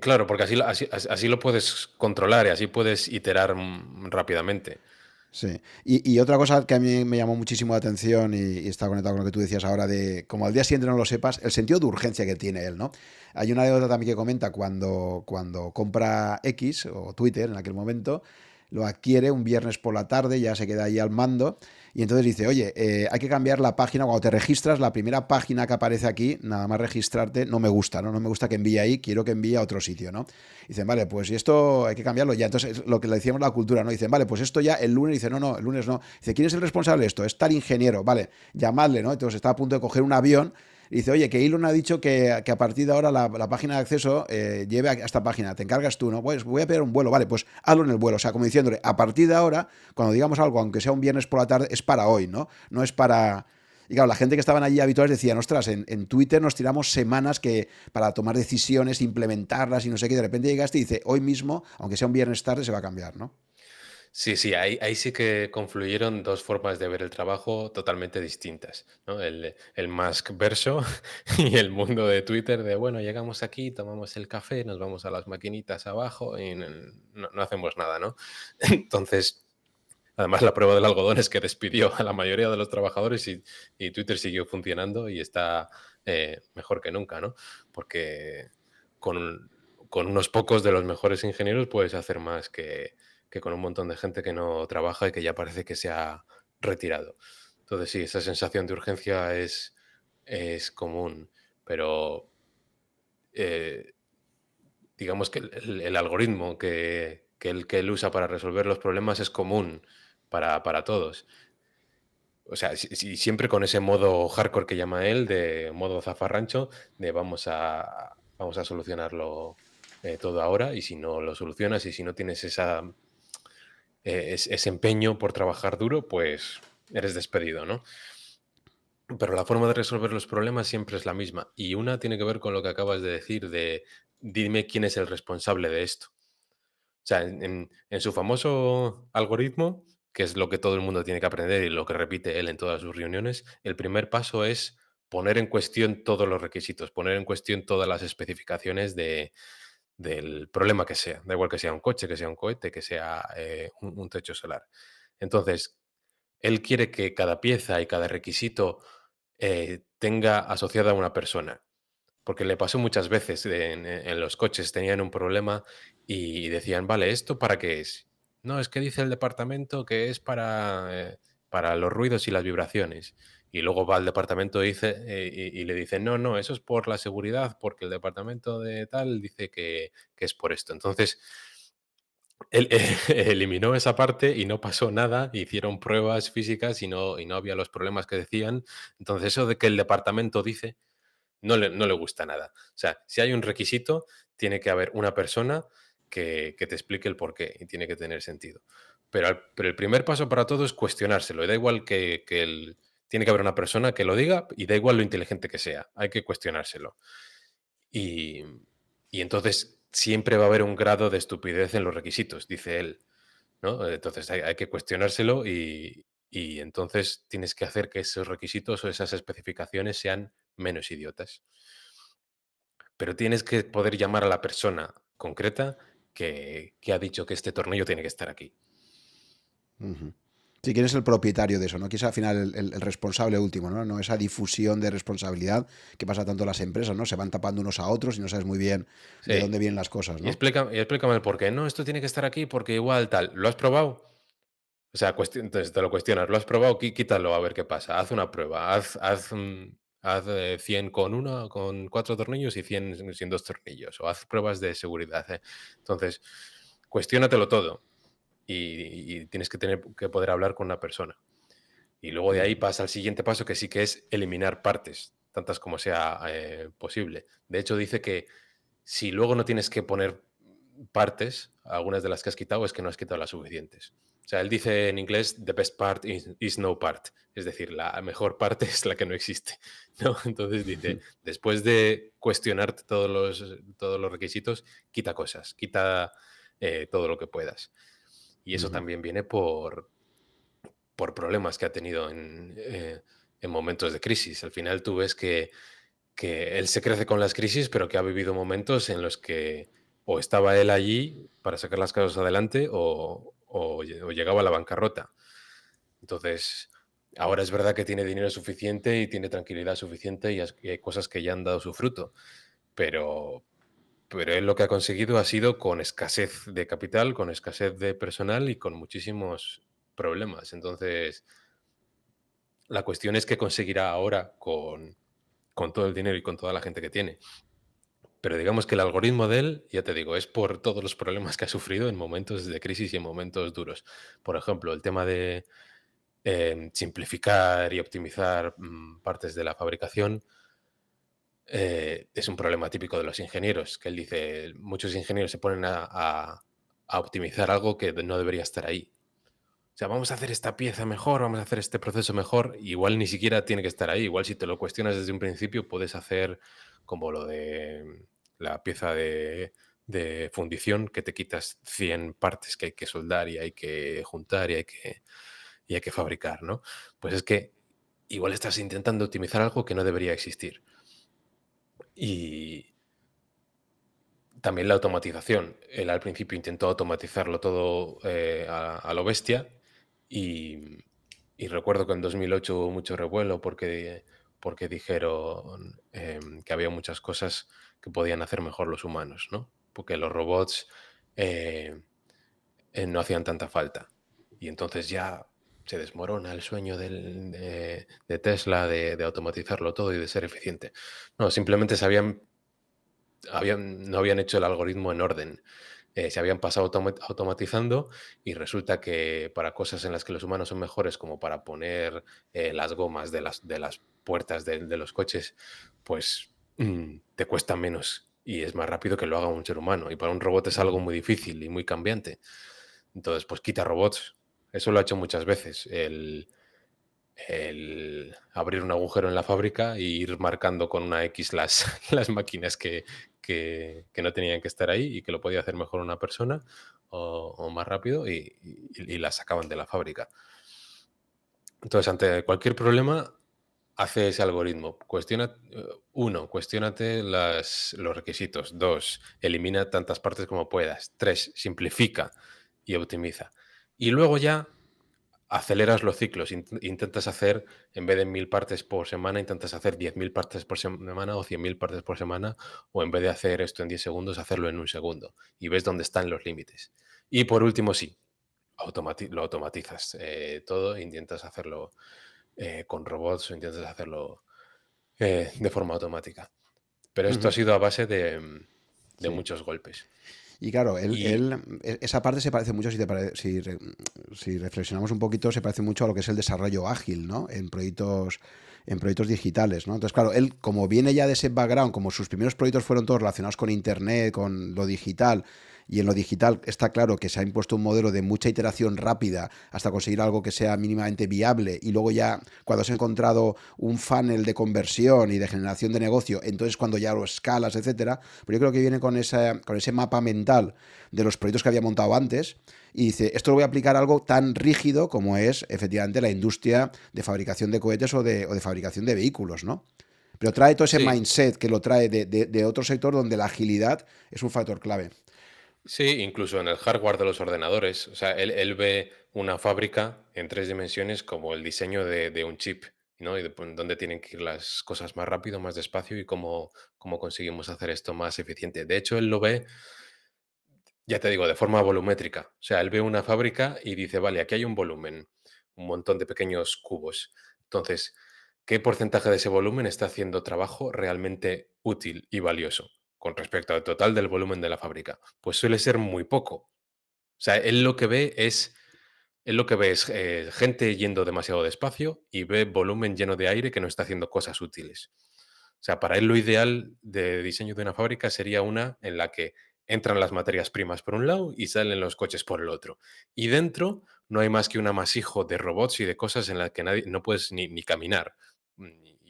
Claro, porque así, así, así lo puedes controlar y así puedes iterar rápidamente. Sí. Y, otra cosa que a mí me llamó muchísimo la atención y, está conectado con lo que tú decías ahora de como al día siguiente no lo sepas, el sentido de urgencia que tiene él, ¿no? Hay una anécdota también que comenta cuando, cuando compra X o Twitter en aquel momento, lo adquiere un viernes por la tarde, ya se queda ahí al mando y entonces dice, oye, eh, hay que cambiar la página, cuando te registras, la primera página que aparece aquí, nada más registrarte, no me gusta, ¿no? No me gusta que envíe ahí, quiero que envíe a otro sitio, ¿no? dicen, vale, pues y esto hay que cambiarlo ya. Entonces, lo que le decíamos la cultura, ¿no? Dicen, vale, pues esto ya el lunes, dice, no, no, el lunes no. Dice, ¿quién es el responsable de esto? Es tal ingeniero, vale, llamadle, ¿no? Entonces está a punto de coger un avión y dice, oye, que Elon ha dicho que, a partir de ahora la, página de acceso eh, lleve a esta página, te encargas tú, ¿no? Pues voy a pedir un vuelo, vale, pues hazlo en el vuelo. O sea, como diciéndole, a partir de ahora, cuando digamos algo, aunque sea un viernes por la tarde, es para hoy, ¿no? No es para... Y claro, la gente que estaban allí habituales decían, ostras, en, Twitter nos tiramos semanas que para tomar decisiones, implementarlas y no sé qué, de repente llegaste y dice, hoy mismo, aunque sea un viernes tarde, se va a cambiar, ¿no? Sí, sí, ahí, ahí sí que confluyeron dos formas de ver el trabajo totalmente distintas, ¿no? El, el Musk verso [LAUGHS] y el mundo de Twitter de, bueno, llegamos aquí, tomamos el café, nos vamos a las maquinitas abajo y no, no hacemos nada, ¿no? [LAUGHS] Entonces, además la prueba del algodón es que despidió a la mayoría de los trabajadores y, y Twitter siguió funcionando y está eh, mejor que nunca, ¿no? Porque con, con unos pocos de los mejores ingenieros puedes hacer más que que con un montón de gente que no trabaja y que ya parece que se ha retirado. Entonces sí, esa sensación de urgencia es, es común, pero eh, digamos que el, algoritmo que, que, él, usa para resolver los problemas es común para, para todos. O sea, siempre con ese modo hardcore que llama él, de modo zafarrancho, de vamos a, vamos a solucionarlo eh, todo ahora y si no lo solucionas y si no tienes esa eh, ese empeño por trabajar duro, pues eres despedido, ¿no? Pero la forma de resolver los problemas siempre es la misma. Y una tiene que ver con lo que acabas de decir de dime quién es el responsable de esto. O sea, en, su famoso algoritmo, que es lo que todo el mundo tiene que aprender y lo que repite él en todas sus reuniones, el primer paso es poner en cuestión todos los requisitos, poner en cuestión todas las especificaciones de, del problema que sea. Da igual que sea un coche, que sea un cohete, que sea eh, un, techo solar. Entonces, él quiere que cada pieza y cada requisito eh, tenga asociada a una persona. Porque le pasó muchas veces en, en los coches, tenían un problema y decían, vale, ¿esto para qué es? No, es que dice el departamento que es para, eh, para los ruidos y las vibraciones. Y luego va al departamento y, dice, eh, y, le dice, no, no, eso es por la seguridad, porque el departamento de tal dice que, que es por esto. Entonces, él eh, [LAUGHS] eliminó esa parte y no pasó nada, hicieron pruebas físicas y no, y no había los problemas que decían. Entonces, eso de que el departamento dice, no le, no le gusta nada. O sea, si hay un requisito, tiene que haber una persona que, que te explique el por qué y tiene que tener sentido. Pero, pero el primer paso para todo es cuestionárselo. Y da igual que, que el- tiene que haber una persona que lo diga y da igual lo inteligente que sea. Hay que cuestionárselo. Y, entonces siempre va a haber un grado de estupidez en los requisitos, dice él. ¿no? Entonces hay, que cuestionárselo y, entonces tienes que hacer que esos requisitos o esas especificaciones sean menos idiotas. Pero tienes que poder llamar a la persona concreta que, ha dicho que este tornillo tiene que estar aquí. Sí, quién es el propietario de eso, ¿no? Quién es al final el, el- el responsable último, ¿no? No esa difusión de responsabilidad que pasa tanto en las empresas, ¿no? Se van tapando unos a otros y no sabes muy bien de dónde vienen las cosas, Y, ¿no? y explícame el por qué. No, esto tiene que estar aquí porque igual tal. ¿Lo has probado? O sea, entonces te lo cuestionas. ¿Lo has probado? Quítalo a ver qué pasa. Haz una prueba. Haz, haz, mm, haz eh, 100 con uno, con cuatro tornillos y 100 sin dos tornillos. O haz pruebas de seguridad. ¿eh? Entonces, cuestiónatelo todo. Y, y tienes que tener que poder hablar con una persona. Y luego de ahí pasa al siguiente paso, que sí que es eliminar partes, tantas como sea eh, posible. De hecho, dice que si luego no tienes que poner partes, algunas de las que has quitado, es que no has quitado las suficientes. O sea, él dice en inglés, the best part is, is no part. Es decir, la mejor parte [LAUGHS] es la que no existe. ¿no? [LAUGHS] Entonces dice, después de cuestionarte todos los, todos los requisitos, quita cosas, quita eh, todo lo que puedas. Y eso también viene por, por problemas que ha tenido en, eh, en momentos de crisis. Al final tú ves que, que él se crece con las crisis, pero que ha vivido momentos en los que o estaba él allí para sacar las cosas adelante o, o lle- o llegaba a la bancarrota. Entonces, ahora es verdad que tiene dinero suficiente y tiene tranquilidad suficiente y, has- y hay cosas que ya han dado su fruto, pero, pero él lo que ha conseguido ha sido con escasez de capital, con escasez de personal y con muchísimos problemas. Entonces, la cuestión es qué conseguirá ahora con, con todo el dinero y con toda la gente que tiene. Pero digamos que el algoritmo de él, ya te digo, es por todos los problemas que ha sufrido en momentos de crisis y en momentos duros. Por ejemplo, el tema de eh, simplificar y optimizar mm, partes de la fabricación eh, es un problema típico de los ingenieros, que él dice, muchos ingenieros se ponen a, optimizar algo que no debería estar ahí. O sea, vamos a hacer esta pieza mejor, vamos a hacer este proceso mejor. Igual ni siquiera tiene que estar ahí. Igual si te lo cuestionas desde un principio, puedes hacer como lo de la pieza de, de fundición, que te quitas 100 partes que hay que soldar y hay que juntar y hay que, y hay que fabricar, ¿no? Pues es que igual estás intentando optimizar algo que no debería existir. Y también la automatización. Él al principio intentó automatizarlo todo eh, a, a lo bestia y, recuerdo que en 2008 hubo mucho revuelo porque, porque dijeron em, que había muchas cosas que podían hacer mejor los humanos, ¿no? Porque los robots eh, eh, no hacían tanta falta. Y entonces ya se desmorona el sueño del- de, Tesla de, automatizarlo todo y de ser eficiente. No, simplemente se habían no habían hecho el algoritmo en orden. Eh, se habían pasado automa- automatizando y resulta que para cosas en las que los humanos son mejores, como para poner eh, las gomas de las, de las puertas de, los coches, pues mm, te cuesta menos y es más rápido que lo haga un ser humano. Y para un robot es algo muy difícil y muy cambiante. Entonces, pues quita robots. Eso lo ha hecho muchas veces. El, abrir un agujero en la fábrica e ir marcando con una X las, [LAUGHS] máquinas que, no tenían que estar ahí y que lo podía hacer mejor una persona o, más rápido y, las sacaban de la fábrica. Entonces, ante cualquier problema, hace ese algoritmo. Cuestiona, uno, cuestiónate las, los requisitos. Dos, elimina tantas partes como puedas. Tres, simplifica y optimiza. Y luego ya aceleras los ciclos, intentas hacer, en vez de mil partes por semana, intentas hacer 10.000 partes por semana o 100.000 partes por semana, o en vez de hacer esto en 10 segundos, hacerlo en un segundo. Y ves dónde están los límites. Y por último, sí, lo automatizas eh, todo, intentas hacerlo eh, con robots o intentas hacerlo eh, de forma automática. Pero esto ha sido a base de, muchos golpes. Y claro, él, e, esa parte se parece mucho, si, si, reflexionamos un poquito, se parece mucho a lo que es el desarrollo ágil, ¿no? En proyectos, en proyectos digitales, ¿no? Entonces, claro, él, como viene ya de ese background, como sus primeros proyectos fueron todos relacionados con Internet, con lo digital, y en lo digital está claro que se ha impuesto un modelo de mucha iteración rápida hasta conseguir algo que sea mínimamente viable y luego ya cuando has encontrado un funnel de conversión y de generación de negocio, entonces cuando ya lo escalas, etcétera, pero yo creo que viene con, esa, con ese mapa mental de los proyectos que había montado antes y dice, esto lo voy a aplicar a algo tan rígido como es efectivamente la industria de fabricación de cohetes o de, fabricación de vehículos, ¿no? Pero trae todo ese mindset que lo trae de, de, otro sector donde la agilidad es un factor clave. Sí, incluso en el hardware de los ordenadores. O sea, él, ve una fábrica en tres dimensiones como el diseño de, un chip, ¿no? Y de, dónde tienen que ir las cosas más rápido, más despacio y cómo, cómo conseguimos hacer esto más eficiente. De hecho, él lo ve, ya te digo, de forma volumétrica. O sea, él ve una fábrica y dice, vale, aquí hay un volumen, un montón de pequeños cubos. Entonces, ¿qué porcentaje de ese volumen está haciendo trabajo realmente útil y valioso? Con respecto al total del volumen de la fábrica, pues suele ser muy poco. O sea, él lo que ve es, él lo que ve es eh, gente yendo demasiado despacio y ve volumen lleno de aire que no está haciendo cosas útiles. O sea, para él lo ideal de diseño de una fábrica sería una en la que entran las materias primas por un lado y salen los coches por el otro. Y dentro no hay más que un amasijo de robots y de cosas en las que nadie, no puedes ni, ni caminar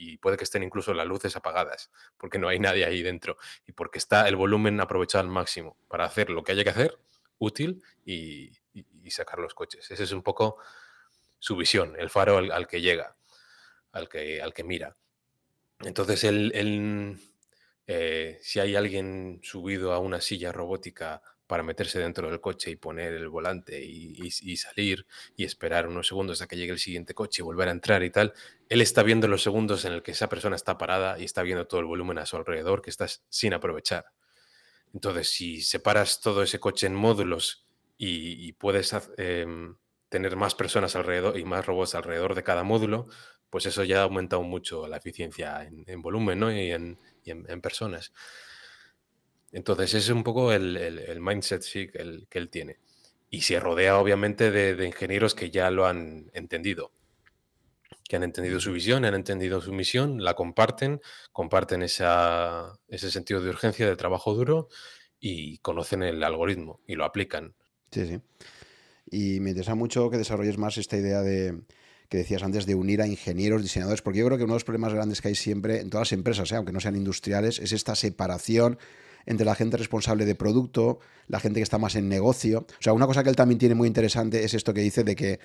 y puede que estén incluso las luces apagadas, porque no hay nadie ahí dentro y porque está el volumen aprovechado al máximo para hacer lo que haya que hacer, útil y, sacar los coches. Ese es un poco su visión, el faro al, que llega, al que, al que mira. Entonces, eh, si hay alguien subido a una silla robótica para meterse dentro del coche y poner el volante y, salir y esperar unos segundos a que llegue el siguiente coche y volver a entrar y tal, él está viendo los segundos en el que esa persona está parada y está viendo todo el volumen a su alrededor que estás sin aprovechar. Entonces, si separas todo ese coche en módulos y, puedes em, tener más personas alrededor y más robots alrededor de cada módulo, pues eso ya ha aumentado mucho la eficiencia en, volumen y, en, en personas. Entonces, ese es un poco el, mindset que él, que él, tiene. Y se rodea, obviamente, de, ingenieros que ya lo han entendido, que han entendido su visión, han entendido su misión, la comparten, comparten esa, ese sentido de urgencia de trabajo duro y conocen el algoritmo y lo aplican. Sí, sí. Y me interesa mucho que desarrolles más esta idea de, que decías antes de unir a ingenieros, diseñadores, porque yo creo que uno de los problemas grandes que hay siempre en todas las empresas, ¿eh? aunque no sean industriales, es esta separación entre la gente responsable de producto, la gente que está más en negocio. O sea, una cosa que él también tiene muy interesante es esto que dice de que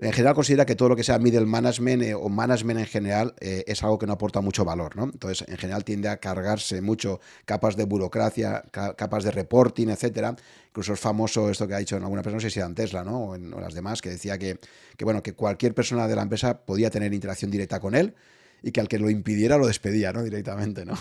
en general considera que todo lo que sea middle management eh, o management en general eh, es algo que no aporta mucho valor, ¿no? Entonces, en general tiende a cargarse mucho capas de burocracia, capas de reporting, etcétera. Incluso es famoso esto que ha dicho en alguna persona, no sé si era en Tesla, ¿no? O en las demás, que decía que, bueno, que cualquier persona de la empresa podía tener interacción directa con él y que al que lo impidiera lo despedía, ¿no? Directamente, ¿no?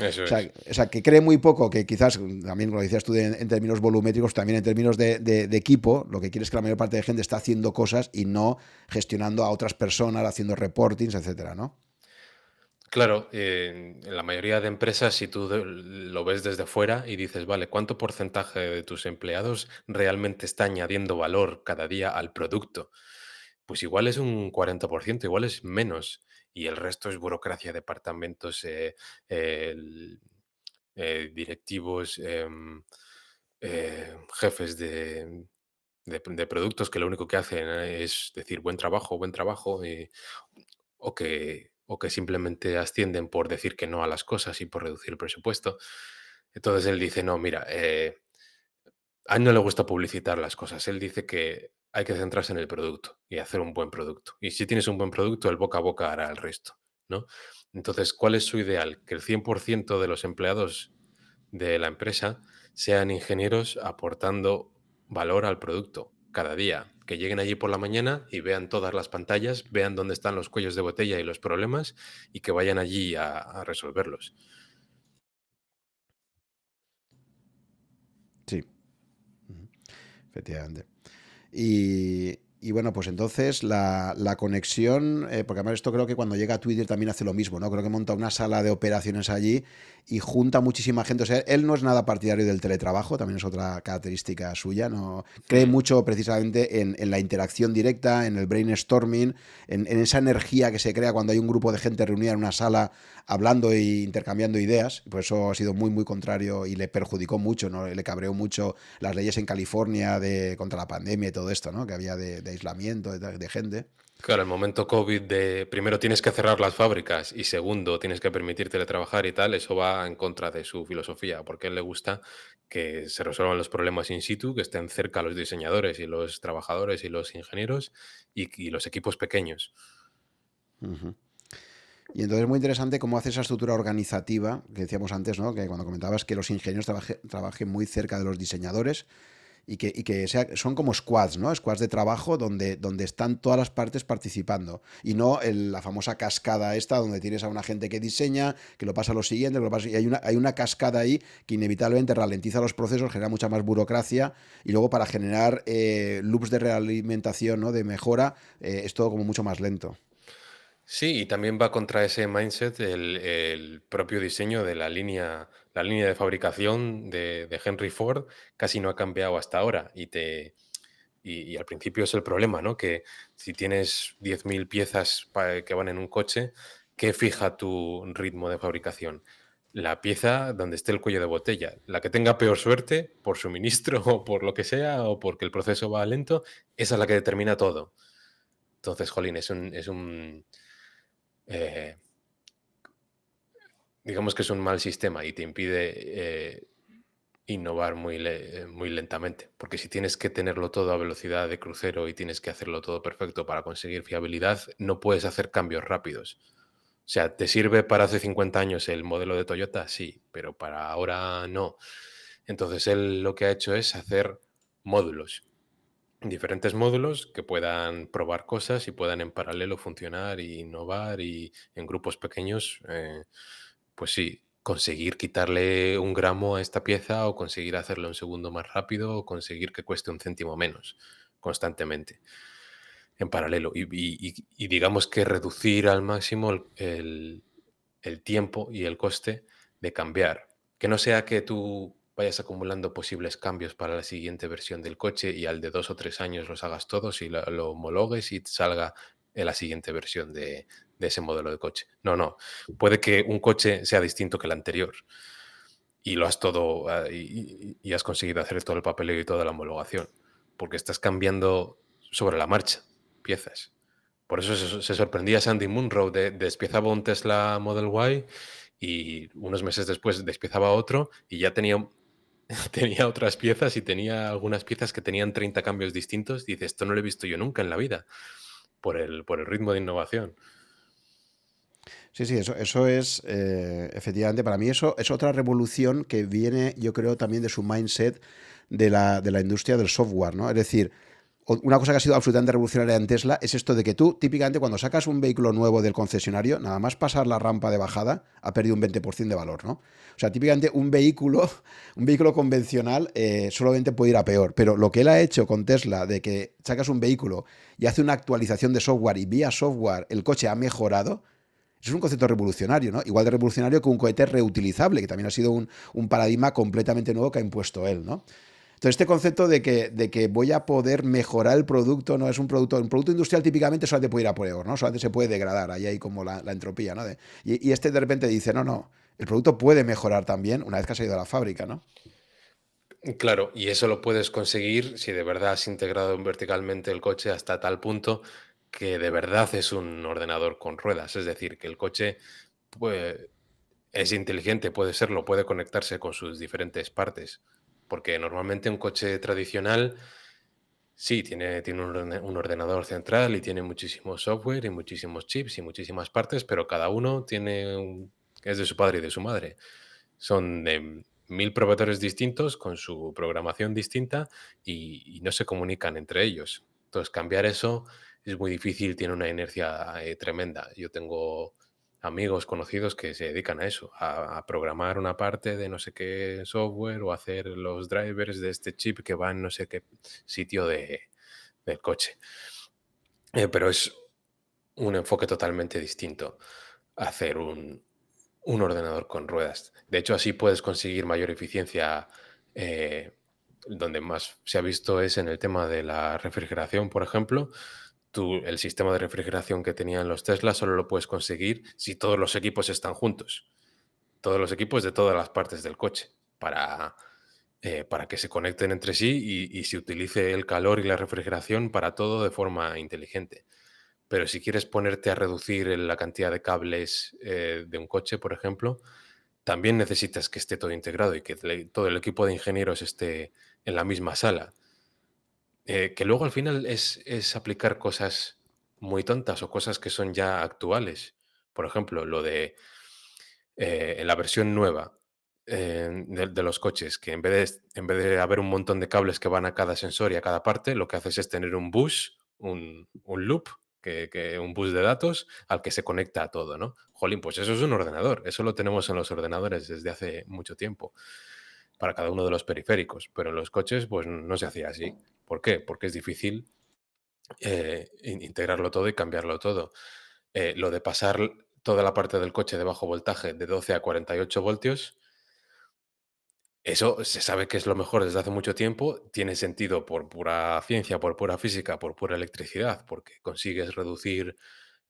Eso [LAUGHS] o, sea, o, sea, que cree muy poco, que quizás, también lo decías tú en, términos volumétricos, también en términos de, equipo, lo que quiere es que la mayor parte de gente está haciendo cosas y no gestionando a otras personas, haciendo reportings, etcétera, ¿no? Claro, en la mayoría de empresas, si tú lo ves desde fuera y dices, vale, ¿cuánto porcentaje de tus empleados realmente está añadiendo valor cada día al producto? Pues igual es un 40%, igual es menos y el resto es burocracia, departamentos, eh, eh, directivos, em, eh, jefes de, productos que lo único que hacen es decir buen trabajo, buen trabajo, o, que, o que simplemente ascienden por decir que no a las cosas y por reducir el presupuesto. Entonces él dice, no, mira, a él no le gusta publicitar las cosas. Él dice que hay que centrarse en el producto y hacer un buen producto. Y si tienes un buen producto, el boca a boca hará el resto, ¿no? Entonces, ¿cuál es su ideal? Que el 100% de los empleados de la empresa sean ingenieros aportando valor al producto cada día, que lleguen allí por la mañana y vean todas las pantallas, vean dónde están los cuellos de botella y los problemas y que vayan allí a, resolverlos. Sí, efectivamente. Y, y bueno, pues entonces la, conexión, eh, porque además esto creo que cuando llega a Twitter también hace lo mismo, ¿no? Creo que monta una sala de operaciones allí y junta muchísima gente. O sea, él no es nada partidario del teletrabajo, también es otra característica suya, ¿no? Cree mucho precisamente en, la interacción directa, en el brainstorming, en, en, esa energía que se crea cuando hay un grupo de gente reunida en una sala hablando e intercambiando ideas. Por eso ha sido muy, muy contrario y le perjudicó mucho, ¿no? Le cabreó mucho las leyes en California de, contra la pandemia y todo esto, ¿no? Que había de, aislamiento de, gente. Claro, el momento COVID de primero tienes que cerrar las fábricas y segundo tienes que permitir teletrabajar y tal, eso va en contra de su filosofía, porque a él le gusta que se resuelvan los problemas in situ, que estén cerca los diseñadores y los trabajadores y los ingenieros y, los equipos pequeños. Y entonces es muy interesante cómo hace esa estructura organizativa que decíamos antes, ¿no? que cuando comentabas que los ingenieros trabajen muy cerca de los diseñadores y que, que sea, son como squads, ¿no? Squads de trabajo donde, donde están todas las partes participando. Y no la famosa cascada esta donde tienes a una gente que diseña, que lo pasa a lo siguiente, lo pasa, y hay una, hay una cascada ahí que inevitablemente ralentiza los procesos, genera mucha más burocracia y luego para generar eh, loops de realimentación, ¿no? De mejora, eh, es todo como mucho más lento. Sí, y también va contra ese mindset el, propio diseño de la línea, la línea de fabricación de, Henry Ford casi no ha cambiado hasta ahora. Y, te, y, al principio es el problema, ¿no? Que si tienes 10.000 piezas que van en un coche, ¿qué fija tu ritmo de fabricación? La pieza donde esté el cuello de botella. La que tenga peor suerte, por suministro [LAUGHS] o por lo que sea, o porque el proceso va lento, esa es la que determina todo. Entonces, Jolín, es un, es un eh, digamos que es un mal sistema y te impide eh, innovar muy, muy lentamente. Porque si tienes que tenerlo todo a velocidad de crucero y tienes que hacerlo todo perfecto para conseguir fiabilidad, no puedes hacer cambios rápidos. O sea, ¿te sirve para hace 50 años el modelo de Toyota? Sí, pero para ahora no. Entonces él lo que ha hecho es hacer módulos diferentes módulos que puedan probar cosas y puedan en paralelo funcionar e innovar y en grupos pequeños, eh, pues sí, conseguir quitarle un gramo a esta pieza o conseguir hacerlo un segundo más rápido o conseguir que cueste un céntimo menos constantemente en paralelo y, digamos que reducir al máximo el, el tiempo y el coste de cambiar. Que no sea que tú vayas acumulando posibles cambios para la siguiente versión del coche y al de dos o tres años los hagas todos y lo, homologues y salga en la siguiente versión de, ese modelo de coche. No, no. Puede que un coche sea distinto que el anterior y lo has todo ah, y, has conseguido hacer todo el papeleo y toda la homologación porque estás cambiando sobre la marcha piezas. Por eso se, sorprendía Sandy Munro de, despiezaba un Tesla Model Y y unos meses después despiezaba otro y ya tenía [LAUGHS] tenía otras piezas y tenía algunas piezas que tenían 30 cambios distintos. Dice, esto no lo he visto yo nunca en la vida, por el, por el ritmo de innovación. Sí, sí, eso, eso es, eh, efectivamente, para mí eso es otra revolución que viene, yo creo, también de su mindset de la, de la industria del software, ¿no? Es decir, una cosa que ha sido absolutamente revolucionaria en Tesla es esto de que tú, típicamente, cuando sacas un vehículo nuevo del concesionario, nada más pasar la rampa de bajada, ha perdido un 20% de valor, ¿no? O sea, típicamente un vehículo, [LAUGHS] un vehículo convencional eh, solamente puede ir a peor. Pero lo que él ha hecho con Tesla, de que sacas un vehículo y hace una actualización de software y vía software el coche ha mejorado, es un concepto revolucionario, ¿no? Igual de revolucionario que un cohete reutilizable, que también ha sido un, un paradigma completamente nuevo que ha impuesto él, ¿no? Entonces, este concepto de que, de que voy a poder mejorar el producto, no es un producto, un producto industrial típicamente solamente puede ir a peor, ¿no? Solamente se puede degradar, ahí hay como la, entropía, ¿no? y, este de repente dice, no, no, el producto puede mejorar también una vez que ha salido a la fábrica, ¿no? Claro, y eso lo puedes conseguir si de verdad has integrado verticalmente el coche hasta tal punto que de verdad es un ordenador con ruedas. Es decir, que el coche es inteligente, puede serlo, puede conectarse con sus diferentes partes. Porque normalmente un coche tradicional sí tiene, tiene un ordenador central y tiene muchísimo software y muchísimos chips y muchísimas partes, pero cada uno tiene es de su padre y de su madre. Son de mil proveedores distintos con su programación distinta y, no se comunican entre ellos. Entonces, cambiar eso es muy difícil, tiene una inercia eh, tremenda. Yo tengo amigos conocidos que se dedican a eso, a, programar una parte de no sé qué software o hacer los drivers de este chip que va en no sé qué sitio de, del coche. Eh, pero es un enfoque totalmente distinto hacer un, un ordenador con ruedas. De hecho, así puedes conseguir mayor eficiencia. eh, donde más se ha visto es en el tema de la refrigeración, por ejemplo. El sistema de refrigeración que tenían los Tesla solo lo puedes conseguir si todos los equipos están juntos. Todos los equipos de todas las partes del coche. Para, eh, para que se conecten entre sí y, y se utilice el calor y la refrigeración para todo de forma inteligente. Pero si quieres ponerte a reducir la cantidad de cables eh, de un coche, por ejemplo, también necesitas que esté todo integrado y que todo el equipo de ingenieros esté en la misma sala. Eh, que luego al final es, aplicar cosas muy tontas o cosas que son ya actuales. Por ejemplo, lo de eh, la versión nueva eh, de, los coches, que en vez de, en vez de haber un montón de cables que van a cada sensor y a cada parte, lo que haces es tener un bus, un, loop, que, que- un bus de datos al que se conecta a todo, ¿no? Jolín, pues eso es un ordenador, eso lo tenemos en los ordenadores desde hace mucho tiempo, para cada uno de los periféricos, pero en los coches pues no se hacía así. ¿Por qué? Porque es difícil eh, in- integrarlo todo y cambiarlo todo. Eh, lo de pasar toda la parte del coche de bajo voltaje de 12 a 48 voltios, eso se sabe que es lo mejor desde hace mucho tiempo, tiene sentido por pura ciencia, por pura física, por pura electricidad, porque consigues reducir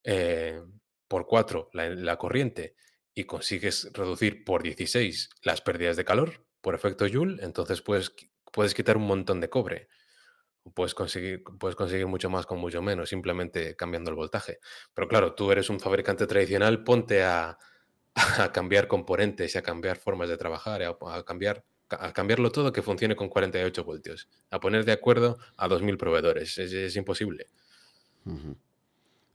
eh, por 4 la, la corriente y consigues reducir por 16 las pérdidas de calor por efecto Joule, entonces puedes, puedes quitar un montón de cobre. Puedes conseguir, puedes conseguir mucho más con mucho menos, simplemente cambiando el voltaje. Pero claro, tú eres un fabricante tradicional, ponte a, [LAUGHS] a cambiar componentes y a cambiar formas de trabajar, a, cambiar, a cambiarlo todo que funcione con 48 voltios, a poner de acuerdo a 2.000 proveedores. Es, imposible.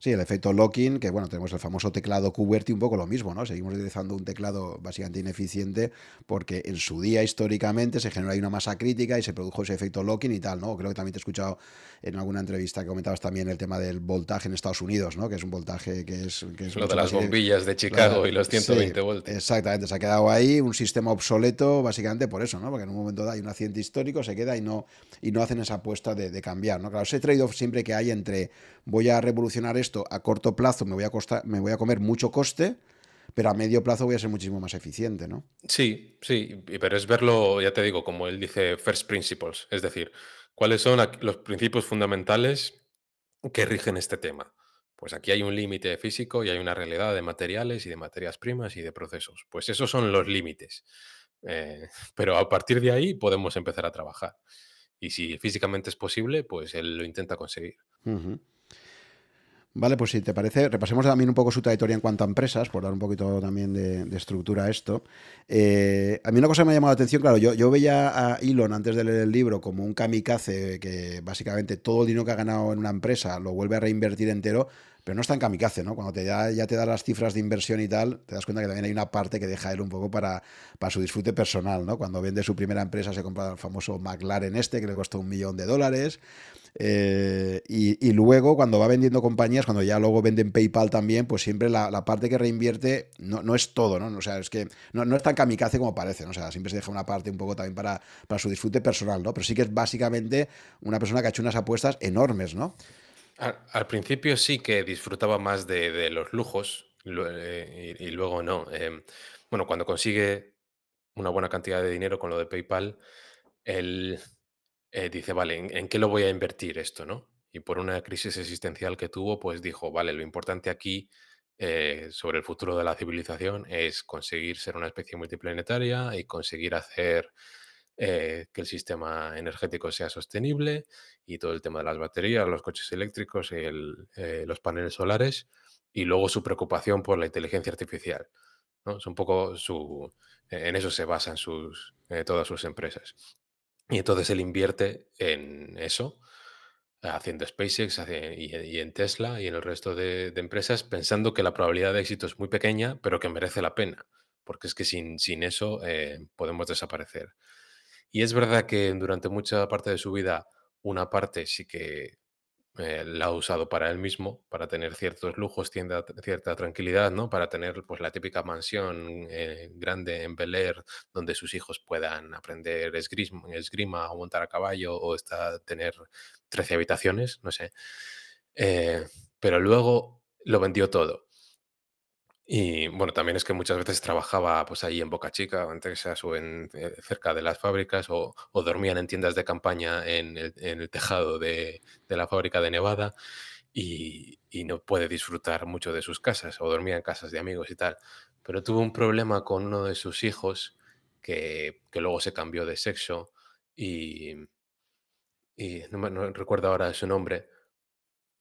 Sí, el efecto locking, que bueno, tenemos el famoso teclado QWERTY, un poco lo mismo, ¿no? Seguimos utilizando un teclado básicamente ineficiente porque en su día históricamente se generó ahí una masa crítica y se produjo ese efecto locking y tal, ¿no? Creo que también te he escuchado en alguna entrevista que comentabas también el tema del voltaje en Estados Unidos, ¿no? Que es un voltaje que es, que es Lo de las bombillas de Chicago y los sí, 120 voltios. exactamente, se ha quedado ahí un sistema obsoleto básicamente por eso, ¿no? Porque en un momento dado hay un accidente histórico, se queda y no, y no hacen esa apuesta de, de cambiar, ¿no? Claro, ese trade-off siempre que hay entre voy a revolucionar esto a corto plazo, me voy a, costar, me voy a comer mucho coste, pero a medio plazo voy a ser muchísimo más eficiente, ¿no? Sí, sí, pero es verlo, ya te digo, como él dice, first principles, es decir, cuáles son los principios fundamentales que rigen este tema. Pues aquí hay un límite físico y hay una realidad de materiales y de materias primas y de procesos. Pues esos son los límites. Eh, [LAUGHS] pero a partir de ahí podemos empezar a trabajar. Y si físicamente es posible, pues él lo intenta conseguir. Ujú. Vale, pues si te parece, repasemos también un poco su trayectoria en cuanto a empresas, por dar un poquito también de, estructura a esto. Eh, a mí una cosa que me ha llamado la atención, claro, yo, yo veía a Elon antes de leer el libro como un kamikaze que básicamente todo el dinero que ha ganado en una empresa lo vuelve a reinvertir entero, pero no es tan kamikaze, ¿no? Cuando te da, ya te da las cifras de inversión y tal, te das cuenta que también hay una parte que deja él un poco para, para su disfrute personal, ¿no? Cuando vende su primera empresa se compra el famoso McLaren este, que le costó un millón de dólares. Eh, y, luego, cuando va vendiendo compañías, cuando ya luego venden PayPal también, pues siempre la, parte que reinvierte no, no es todo, ¿no? O sea, es que no, no es tan kamikaze como parece, ¿no? O sea, siempre se deja una parte un poco también para, para su disfrute personal, ¿no? Pero sí que es básicamente una persona que ha hecho unas apuestas enormes, ¿no? Al, principio sí que disfrutaba más de, los lujos eh, y, luego no. Em, bueno, cuando consigue una buena cantidad de dinero con lo de PayPal, él eh, dice, vale, ¿en, qué lo voy a invertir esto, no? Y por una crisis existencial que tuvo, pues dijo, vale, lo importante aquí eh, sobre el futuro de la civilización es conseguir ser una especie multiplanetaria y conseguir hacer eh, que el sistema energético sea sostenible y todo el tema de las baterías, los coches eléctricos, el, los paneles solares y luego su preocupación por la inteligencia artificial. ¿no? Es un poco su... En eso se basan sus, todas sus empresas. Y entonces él invierte en eso, haciendo SpaceX y, en Tesla y en el resto de, de empresas, pensando que la probabilidad de éxito es muy pequeña, pero que merece la pena, porque es que sin, sin eso eh, podemos desaparecer. Y es verdad que durante mucha parte de su vida, una parte sí que eh, la ha usado para él mismo, para tener ciertos lujos, cierta, cierta tranquilidad, ¿no? Para tener pues la típica mansión eh, grande en Bel Air donde sus hijos puedan aprender esgrima, esgrima o montar a caballo o está, tener 13 habitaciones, no sé. Eh, pero luego lo vendió todo. Y bueno, también es que muchas veces trabajaba pues ahí en Boca Chica o en Texas o en, eh, cerca de las fábricas o, dormían en tiendas de campaña en el, tejado de, la fábrica de Nevada y, no puede disfrutar mucho de sus casas o dormía en casas de amigos y tal. Pero tuvo un problema con uno de sus hijos que, que luego se cambió de sexo y, y no, recuerdo ahora su nombre,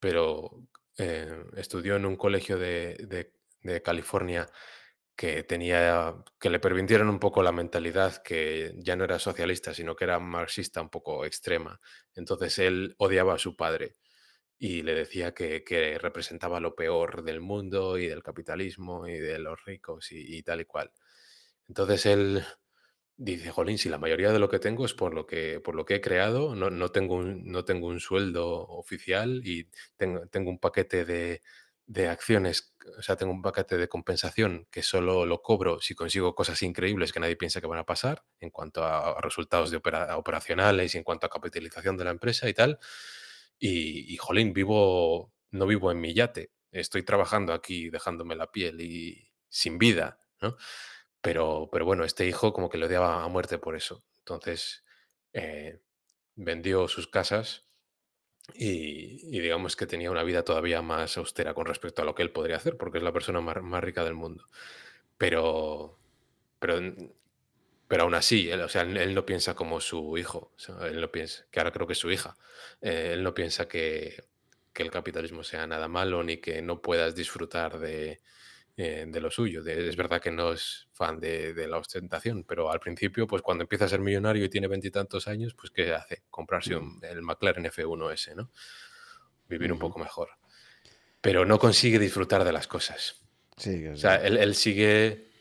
pero eh, estudió en un colegio de- de California que tenía, que le permitieron un poco la mentalidad que ya no era socialista, sino que era marxista un poco extrema. Entonces él odiaba a su padre y le decía que, que representaba lo peor del mundo y del capitalismo y de los ricos y, tal y cual. Entonces él Dice: "Jolín, si la mayoría de lo que tengo es por lo que por lo que he creado, no no tengo un no tengo un sueldo oficial y tengo tengo un paquete de de acciones, o sea, tengo un paquete de compensación que solo lo cobro si consigo cosas increíbles que nadie piensa que van a pasar, en cuanto a resultados de opera operacionales y en cuanto a capitalización de la empresa y tal. Y y jolín, vivo no vivo en mi yate, estoy trabajando aquí dejándome la piel y sin vida", ¿no? Pero, pero bueno, este hijo como que le odiaba a muerte por eso. Entonces, eh, vendió sus casas y, y digamos que tenía una vida todavía más austera con respecto a lo que él podría hacer, porque es la persona más, rica del mundo. Pero, pero, pero aún así, él, o sea, él, no piensa como su hijo, él no piensa, que ahora creo que es su hija, eh, él no piensa que, que el capitalismo sea nada malo ni que no puedas disfrutar de, eh, de lo suyo. De- es verdad que no es fan de, de la ostentación, pero al principio, pues cuando empieza a ser millonario y tiene veintitantos años, pues ¿qué hace? Comprarse un- el McLaren F1S, ¿no? Vivir un poco mejor. Pero no consigue disfrutar de las cosas. Sí, O sea, él, él sigue,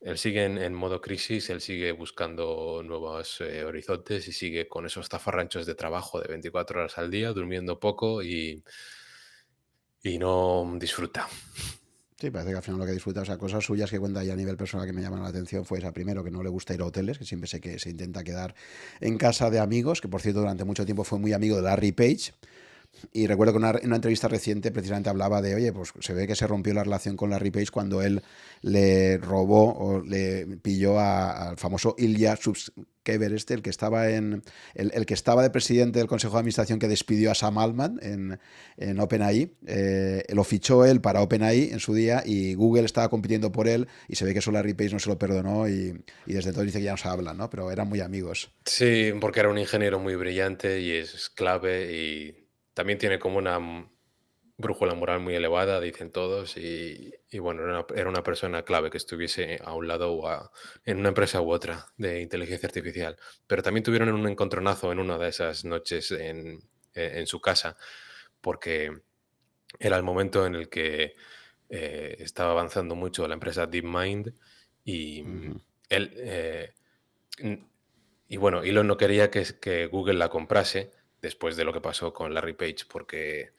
él sigue en, en modo crisis, él sigue buscando nuevos eh, horizontes y sigue con esos zafarranchos de trabajo de 24 horas al día, durmiendo poco y, y no disfruta. Sí, parece que al final lo que disfruta, o sea, cosas suyas que cuenta ya a nivel personal que me llaman la atención fue esa primero, que no le gusta ir a hoteles, que siempre sé que se intenta quedar en casa de amigos, que por cierto durante mucho tiempo fue muy amigo de Larry Page, y recuerdo que una, en una entrevista reciente precisamente hablaba de, oye, pues se ve que se rompió la relación con Larry Page cuando él le robó o le pilló al famoso Ilya Subskever este, el que estaba en el, el que estaba de presidente del Consejo de Administración que despidió a Sam Altman en, en OpenAI. eh, lo fichó él para OpenAI en su día y Google estaba compitiendo por él y se ve que eso Larry Page no se lo perdonó y, y desde entonces dice que ya no se hablan, ¿no? Pero eran muy amigos. Sí, porque era un ingeniero muy brillante y es clave y también tiene como una brújula moral muy elevada, dicen todos, y, y bueno, era una, era una persona clave que estuviese a un lado o a- en una empresa u otra de inteligencia artificial. Pero también tuvieron un encontronazo en una de esas noches en, eh, en su casa, porque era el momento en el que eh, estaba avanzando mucho la empresa DeepMind y él... eh, Y bueno, Elon no quería que, que Google la comprase después de lo que pasó con Larry Page, porque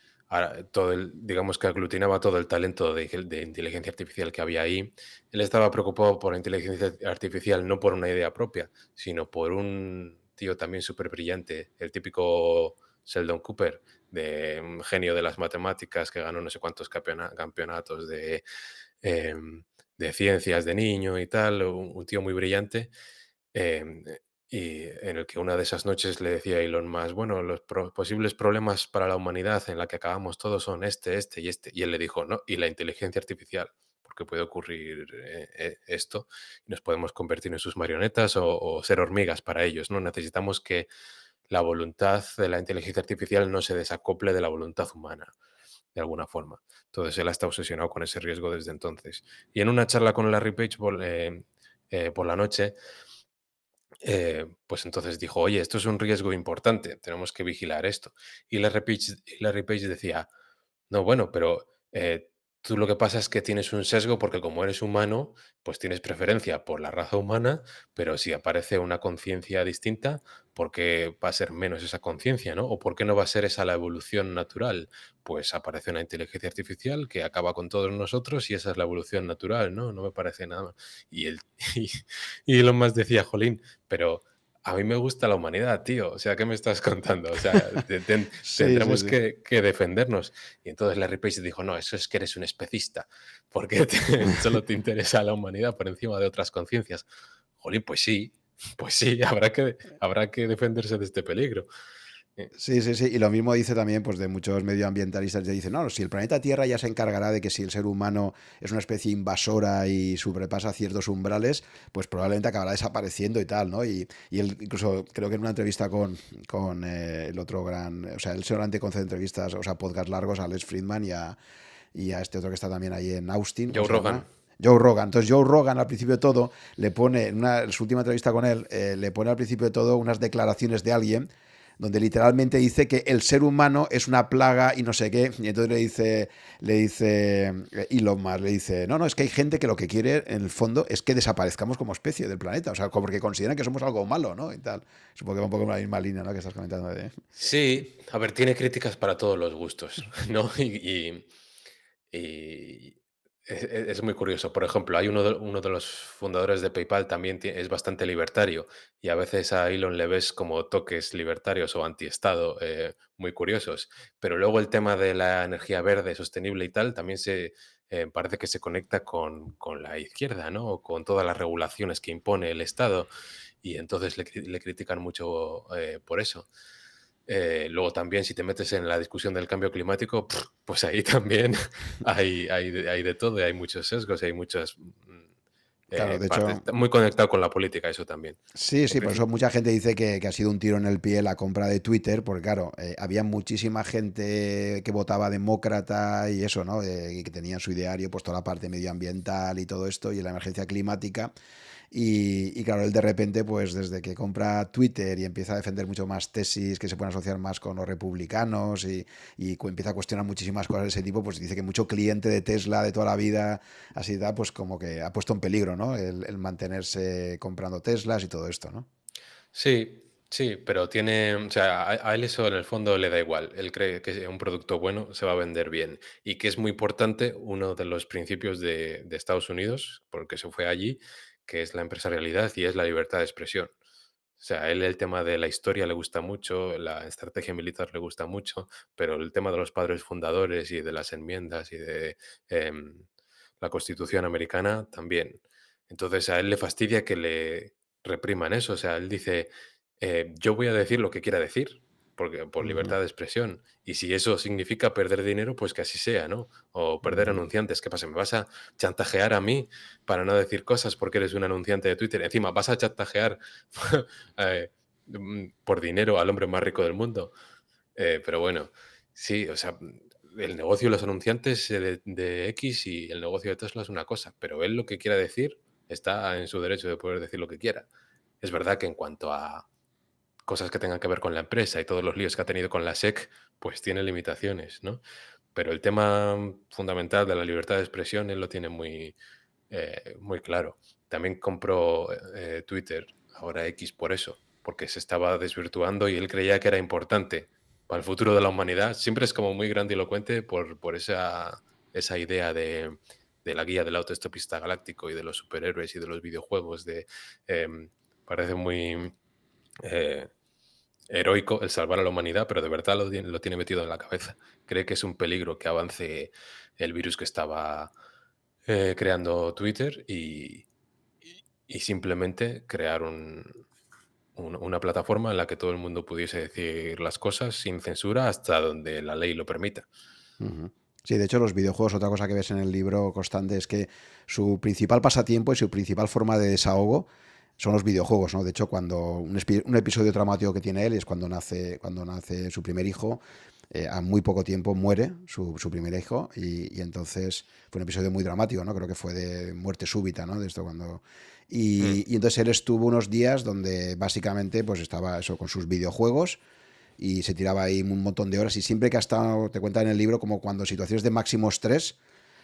todo el, digamos que aglutinaba todo el talento de, inteligencia artificial que había ahí. Él estaba preocupado por la inteligencia artificial no por una idea propia, sino por un tío también súper brillante, el típico Sheldon Cooper, de genio de las matemáticas que ganó no sé cuántos campeona- campeonatos de, em, de ciencias de niño y tal, un, un tío muy brillante Em, y en el que una de esas noches le decía a Elon Musk, bueno, los posibles problemas para la humanidad en la que acabamos todos son este, este y este. Y él le dijo, no, y la inteligencia artificial, porque puede ocurrir eh, eh, esto nos podemos convertir en sus marionetas o, ser hormigas para ellos, ¿no? Necesitamos que la voluntad de la inteligencia artificial no se desacople de la voluntad humana, de alguna forma. Entonces él está obsesionado con ese riesgo desde entonces. Y en una charla con Larry Page eh, por la noche, eh, pues entonces dijo, oye, esto es un riesgo importante, tenemos que vigilar esto. Y Larry Page, decía, no, bueno, pero eh, Tú lo que pasa es que tienes un sesgo porque como eres humano, pues tienes preferencia por la raza humana, pero si aparece una conciencia distinta, ¿por qué va a ser menos esa conciencia, no? ¿O por qué no va a ser esa la evolución natural? Pues aparece una inteligencia artificial que acaba con todos nosotros y esa es la evolución natural, ¿no? No me parece nada. Y, el, [LAUGHS] y, y Elon Musk decía, Jolín, pero a mí me gusta la humanidad, tío. O sea, ¿qué me estás [LAUGHS] contando? O sea, [LAUGHS] tendremos Que, defendernos. Y entonces Larry Page dijo, no, eso es que eres un especista, porque [LAUGHS] solo te interesa la humanidad por encima de otras conciencias. Jolín, pues sí, pues sí, habrá que, habrá que defenderse de este peligro. Sí, sí, sí. Y lo mismo dice también pues, de muchos medioambientalistas que dicen, no, si el planeta Tierra ya se encargará de que si el ser humano es una especie invasora y sobrepasa ciertos umbrales, pues probablemente acabará desapareciendo y tal, ¿no? Y, y él incluso creo que en una entrevista con, con eh, el otro gran, o sea, él seguramente concede entrevistas, o sea, podcast largos a Alex Friedman y a, y a este otro que está también ahí en Austin. Joe Rogan. Joe Rogan. Entonces Joe Rogan al principio de todo le pone, en, una, en su última entrevista con él, eh, le pone al principio de todo unas declaraciones de alguien donde literalmente dice que el ser humano es una plaga y no sé qué. Y entonces le dice, le dice eh, Elon Musk, le dice, no, no, es que hay gente que lo que quiere en el fondo es que desaparezcamos como especie del planeta, o sea, como porque consideran que somos algo malo, ¿no? Y tal. Supongo que va un poco en la misma línea, ¿no? Que estás comentando. De... Sí, a ver, tiene críticas para todos los gustos, [LAUGHS] ¿no? y, y es, muy curioso. Por ejemplo, hay uno de, uno de los fundadores de PayPal también es bastante libertario y a veces a Elon le ves como toques libertarios o antiestado eh, muy curiosos. Pero luego el tema de la energía verde, sostenible y tal, también se eh, parece que se conecta con, con, la izquierda, ¿no? O con todas las regulaciones que impone el Estado y entonces le, le critican mucho eh, por eso. Eh, luego también si te metes en la discusión del cambio climático, pues ahí [LAUGHS] también hay, hay, hay de todo, hay muchos sesgos, hay muchas... Mm, eh, muy conectado con la política, eso también. Sí, sí, por eso mucha gente dice que, ha sido un tiro en el pie la compra de Twitter, porque claro, eh, había muchísima gente que votaba demócrata y eso, ¿no? y que tenía su ideario, pues toda la parte medioambiental y todo esto, y la emergencia climática. Y, claro, él de repente, pues desde que compra Twitter y empieza a defender mucho más tesis que se pueden asociar más con los republicanos y, empieza a cuestionar muchísimas cosas de ese tipo, pues dice que mucho cliente de Tesla de toda la vida, así da, pues como que ha puesto en peligro, ¿no? El, mantenerse comprando Teslas y todo esto, ¿no? Sí, Sí, pero tiene, o sea, a, él eso en el fondo le da igual. Él cree que un producto bueno se va a vender bien y que es muy importante, uno de los principios de, de Estados Unidos, porque se fue allí, que es la empresarialidad y es la libertad de expresión. O sea, a él el tema de la historia le gusta mucho, la estrategia militar le gusta mucho, pero el tema de los padres fundadores y de las enmiendas y de em, la constitución americana también. Entonces a él le fastidia que le repriman eso. O sea, él dice, eh, yo voy a decir lo que quiera decir, porque, por libertad de expresión. Y si eso significa perder dinero, pues que así sea, ¿no? O perder anunciantes. ¿Qué pasa? ¿Me vas a chantajear a mí para no decir cosas porque eres un anunciante de Twitter? Encima, ¿vas a chantajear [LAUGHS] eh, mm, por dinero al hombre más rico del mundo? Eh, pero bueno, sí, o sea, el negocio de los anunciantes de, de, X y el negocio de Tesla es una cosa, pero él lo que quiera decir está en su derecho de poder decir lo que quiera. Es verdad que en cuanto a cosas que tengan que ver con la empresa y todos los líos que ha tenido con la SEC, pues tiene limitaciones, ¿no? Pero el tema fundamental de la libertad de expresión él lo tiene muy, eh, muy claro. También compró eh, Twitter, ahora X, por eso, porque se estaba desvirtuando y él creía que era importante para el futuro de la humanidad. Siempre es como muy grandilocuente por, por esa, esa idea de, de la guía del autoestopista galáctico y de los superhéroes y de los videojuegos. De, em, parece muy eh, heroico el salvar a la humanidad, pero de verdad lo, lo, tiene metido en la cabeza. Cree que es un peligro que avance el virus que estaba eh, creando Twitter y, simplemente crear un, una plataforma en la que todo el mundo pudiese decir las cosas sin censura hasta donde la ley lo permita. Sí, de hecho los videojuegos, otra cosa que ves en el libro constante es que su principal pasatiempo y su principal forma de desahogo son los videojuegos, ¿no? De hecho, cuando un, episodio traumático que tiene él es cuando nace, cuando nace su primer hijo, eh, a muy poco tiempo muere su, primer hijo y, entonces fue un episodio muy dramático, ¿no? Creo que fue de muerte súbita, ¿no? De esto cuando... Y, mm. y entonces él estuvo unos días donde básicamente pues estaba eso con sus videojuegos y se tiraba ahí un montón de horas y siempre que ha estado, te cuenta en el libro, como cuando situaciones de máximo estrés,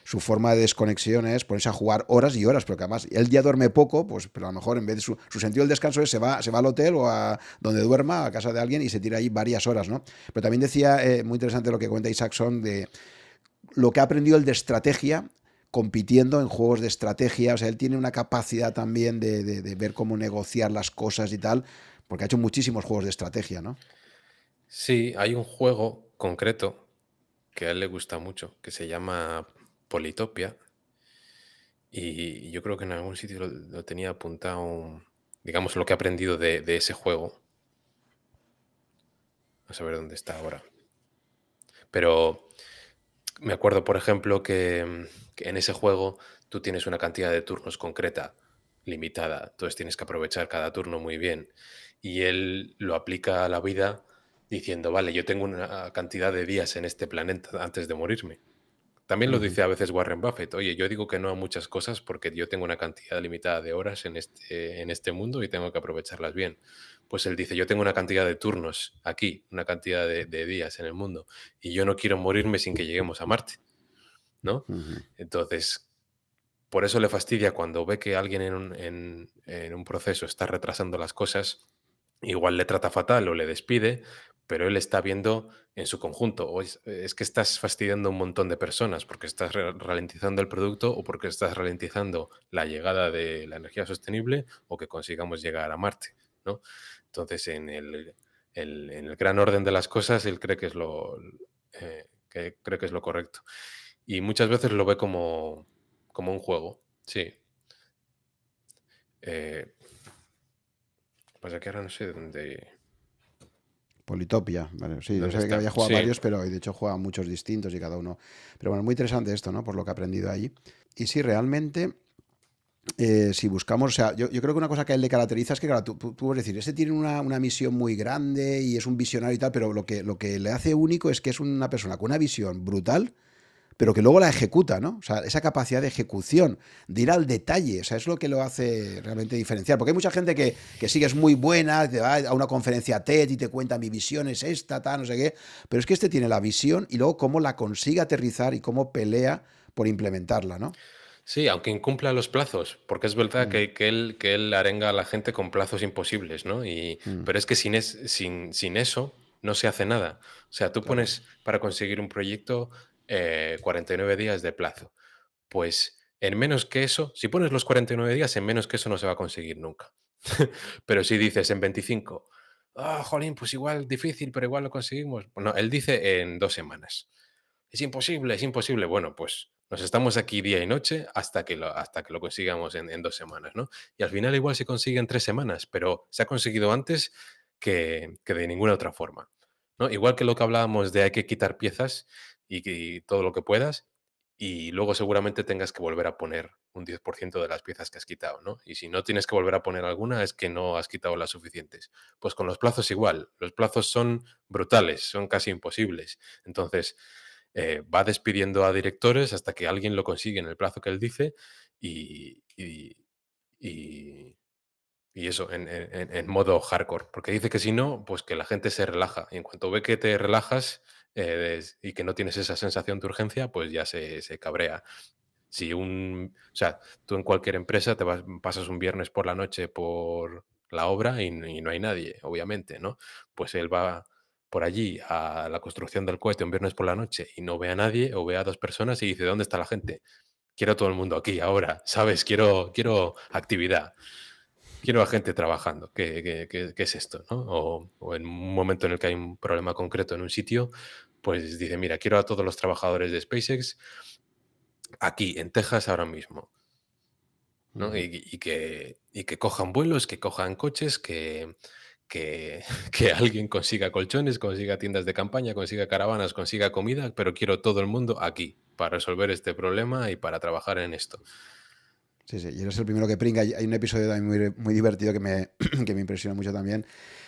su forma de desconexión es ponerse a jugar horas y horas, pero que además él ya duerme poco, pues, pero a lo mejor en vez de su, sentido del descanso es se va, se va al hotel o a donde duerma, a casa de alguien y se tira ahí varias horas, ¿no? Pero también decía, eh, muy interesante lo que cuenta Isaacson de lo que ha aprendido el de estrategia compitiendo en juegos de estrategia, o sea, él tiene una capacidad también de, de ver cómo negociar las cosas y tal, porque ha hecho muchísimos juegos de estrategia, ¿no? Sí, hay un juego concreto que a él le gusta mucho, que se llama Politopia. Y yo creo que en algún sitio lo, tenía apuntado, digamos, lo que he aprendido de, ese juego. A saber dónde está ahora. Pero me acuerdo, por ejemplo, que, que, en ese juego tú tienes una cantidad de turnos concreta, limitada. Entonces tienes que aprovechar cada turno muy bien. Y él lo aplica a la vida diciendo, vale, yo tengo una cantidad de días en este planeta antes de morirme. También lo dice a veces Warren Buffett, oye, yo digo que no a muchas cosas porque yo tengo una cantidad limitada de horas en este, en este mundo y tengo que aprovecharlas bien. Pues él dice, yo tengo una cantidad de turnos aquí, una cantidad de, días en el mundo y yo no quiero morirme sin que lleguemos a Marte, ¿no? Entonces, por eso le fastidia cuando ve que alguien en en un proceso está retrasando las cosas, igual le trata fatal o le despide, pero él está viendo en su conjunto. O es, que estás fastidiando a un montón de personas porque estás ralentizando el producto o porque estás ralentizando la llegada de la energía sostenible o que consigamos llegar a Marte. ¿no? Entonces, en el, gran orden de las cosas, él cree que es lo, eh, cree que es lo correcto. Y muchas veces lo ve como, un juego. Sí. Eh, pasa que ahora no sé dónde Politopia, sí, yo sé que había jugado varios, pero de hecho juega muchos distintos y cada uno. Pero bueno, muy interesante esto, ¿no? Por lo que he aprendido allí. Y sí, realmente, eh, si buscamos, o sea, yo, creo que una cosa que a él le caracteriza es que, claro, tú, puedes decir, ese tiene una, una, misión muy grande y es un visionario y tal, pero lo que, lo que le hace único es que es una persona con una visión brutal pero que luego la ejecuta, ¿no? O sea, esa capacidad de ejecución, de ir al detalle, o sea, es lo que lo hace realmente diferenciar. Porque hay mucha gente que, que sí que es muy buena, te va a una conferencia TED y te cuenta mi visión es esta, tal, no sé qué, pero es que este tiene la visión y luego cómo la consigue aterrizar y cómo pelea por implementarla, ¿no? Sí, aunque incumpla los plazos, porque es verdad mm. que, que, él, que él arenga a la gente con plazos imposibles, ¿no? Y, mm. Pero es que sin, es, sin, sin eso no se hace nada. O sea, tú pones para conseguir un proyecto 49 eh, días de plazo. Pues en menos que eso, si pones los 49 días, en menos que eso no se va a conseguir nunca. [LAUGHS] pero si dices en 25, ah, jolín, pues igual difícil, pero igual lo conseguimos. Bueno, él dice en dos semanas. Es imposible, es imposible. Bueno, pues nos estamos aquí día y noche hasta que lo, hasta que lo consigamos en, dos semanas, ¿no? Y al final igual se consigue en tres semanas, pero se ha conseguido antes que, que de ninguna otra forma. ¿no? Igual que lo que hablábamos de hay que quitar piezas, y, todo lo que puedas, y luego seguramente tengas que volver a poner un 10% de las piezas que has quitado, ¿no? Y si no tienes que volver a poner alguna es que no has quitado las suficientes. Pues con los plazos igual, los plazos son brutales, son casi imposibles. Entonces, eh, va despidiendo a directores hasta que alguien lo consigue en el plazo que él dice y, y, eso, en, modo hardcore. Porque dice que si no, pues que la gente se relaja. Y en cuanto ve que te relajas, eh, y que no tienes esa sensación de urgencia, pues ya se, cabrea. Si un, o sea, tú en cualquier empresa te vas, pasas un viernes por la noche por la obra y, no hay nadie, obviamente, ¿no? Pues él va por allí a la construcción del cohete un viernes por la noche y no ve a nadie o ve a dos personas y dice, ¿dónde está la gente? Quiero todo el mundo aquí ahora, ¿sabes? Quiero, quiero actividad quiero a gente trabajando. ¿Qué, es esto? O, en un momento en el que hay un problema concreto en un sitio, pues dice, mira, quiero a todos los trabajadores de SpaceX aquí, en Texas, ahora mismo. y, que, que cojan vuelos, que cojan coches, que, que, [LAUGHS] que, alguien consiga colchones, consiga tiendas de campaña, consiga caravanas, consiga comida, pero quiero todo el mundo aquí para resolver este problema y para trabajar en esto. Sí, sí, y eres el primero que pringa. Hay un episodio muy, muy divertido que me, [CLEARS THROAT] que me impresiona mucho también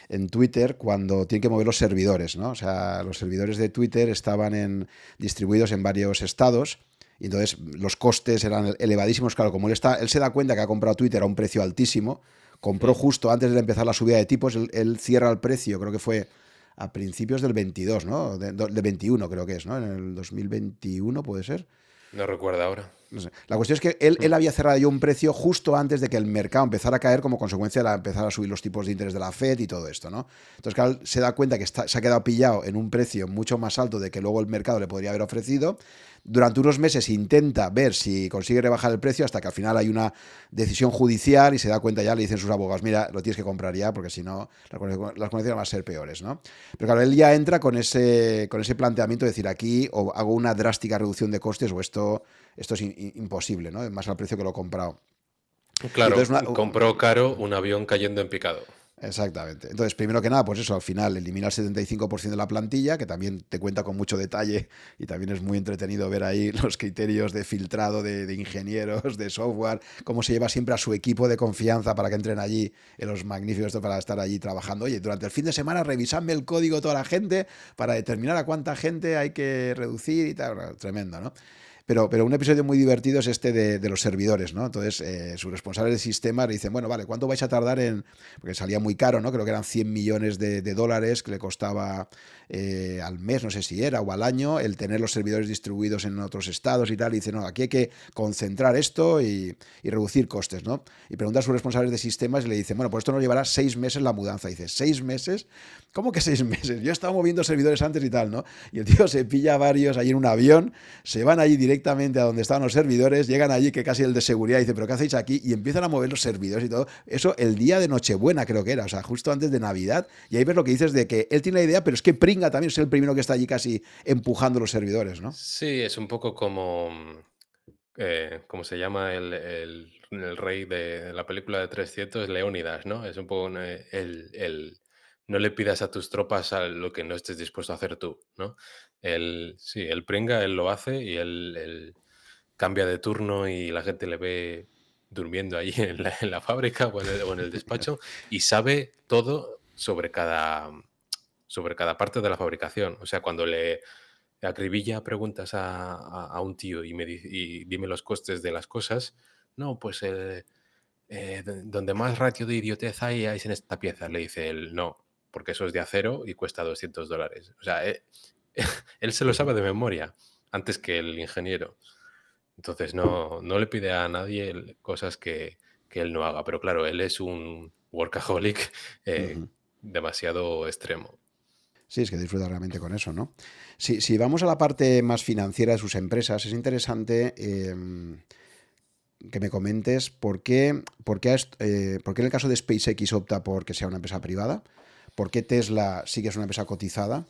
en Twitter cuando tienen que mover los servidores, ¿no? O sea, los servidores de Twitter estaban en, distribuidos en varios estados y entonces los costes eran elevadísimos. Claro, como él, está, él se da cuenta que ha comprado Twitter a un precio altísimo, compró justo antes de empezar la subida de tipos, él, cierra el precio, creo que fue a principios del 22, ¿no? De, 21 creo que es, ¿no? En el 2021 puede ser. No recuerdo ahora. La cuestión es que él, él, había cerrado ya un precio justo antes de que el mercado empezara a caer como consecuencia de empezar a subir los tipos de interés de la Fed y todo esto, ¿no? Entonces, se da cuenta que está, se ha quedado pillado en un precio mucho más alto de que luego el mercado le podría haber ofrecido durante unos meses intenta ver si consigue rebajar el precio hasta que al final hay una decisión judicial y se da cuenta ya, le dicen sus abogados, mira, lo tienes que comprar ya porque si no las condiciones van a ser peores, ¿no? Pero claro, él ya entra con ese, con ese planteamiento de decir aquí o hago una drástica reducción de costes o esto, esto es imposible, ¿no? Más al precio que lo he comprado. Claro, compró caro un avión cayendo en picado. Exactamente. Entonces, primero que nada, pues eso, al final elimina el 75% de la plantilla, que también te cuenta con mucho detalle y también es muy entretenido ver ahí [LAUGHS] los criterios de filtrado de, ingenieros, de software, cómo se lleva siempre a su equipo de confianza para que entren allí en los magníficos para estar allí trabajando. Oye, durante el fin de semana revisadme el código toda la gente para determinar a cuánta gente hay que reducir y tal. Tremendo, ¿no? Pero, pero un episodio muy divertido es este de, los servidores, ¿no? Entonces, eh, su responsable de sistema le dicen, bueno, vale, ¿cuánto vais a tardar en...? Porque salía muy caro, ¿no? Creo que eran 100 millones de, dólares que le costaba eh, al mes, no sé si era, o al año, el tener los servidores distribuidos en otros estados y tal. Y dice, no, aquí hay que concentrar esto y, reducir costes, ¿no? Y pregunta a sus responsables de sistemas y le dice, bueno, pues esto nos llevará seis meses la mudanza. Dice, ¿seis meses? ¿Cómo que seis [LAUGHS] meses? Yo he estado moviendo servidores antes y tal, ¿no? Y el tío se pilla varios ahí en un avión, se van allí directamente directamente a donde estaban los servidores, llegan allí que casi el de seguridad dice, pero ¿qué hacéis aquí? Y empiezan a mover los servidores y todo. Eso el día de Nochebuena creo que era, o sea, justo antes de Navidad. Y ahí ves lo que dices de que él tiene la idea, pero es que Pringa también es el primero que está allí casi empujando los servidores, ¿no? Sí, es un poco como, eh, ¿cómo se llama el, el, rey de la película de 300? Leónidas, ¿no? Es un poco eh, el, el no le pidas a tus tropas a lo que no estés dispuesto a hacer tú, ¿no? Él, sí, él pringa, él lo hace y él, cambia de turno y la gente le ve durmiendo ahí [LAUGHS] en la, fábrica o en, el, [LAUGHS] despacho y sabe todo sobre cada, sobre cada parte de la fabricación. O sea, cuando le acribilla preguntas a, un tío y me y dime los costes de las cosas, no, pues eh, eh, donde más ratio de idiotez hay es en esta pieza, le dice él, no, porque eso es de acero y cuesta 200 dólares. O sea, eh, [LAUGHS] él se lo sabe de memoria antes que el ingeniero. Entonces no, no le pide a nadie cosas que, él no haga. Pero claro, él es un workaholic eh, demasiado extremo. Sí, es que disfruta realmente con eso, ¿no? Si, si, vamos a la parte más financiera de sus empresas, es interesante em, que me comentes por qué, por, qué, eh, por qué en el caso de SpaceX opta por que sea una empresa privada ¿Por qué Tesla sí que es una empresa cotizada?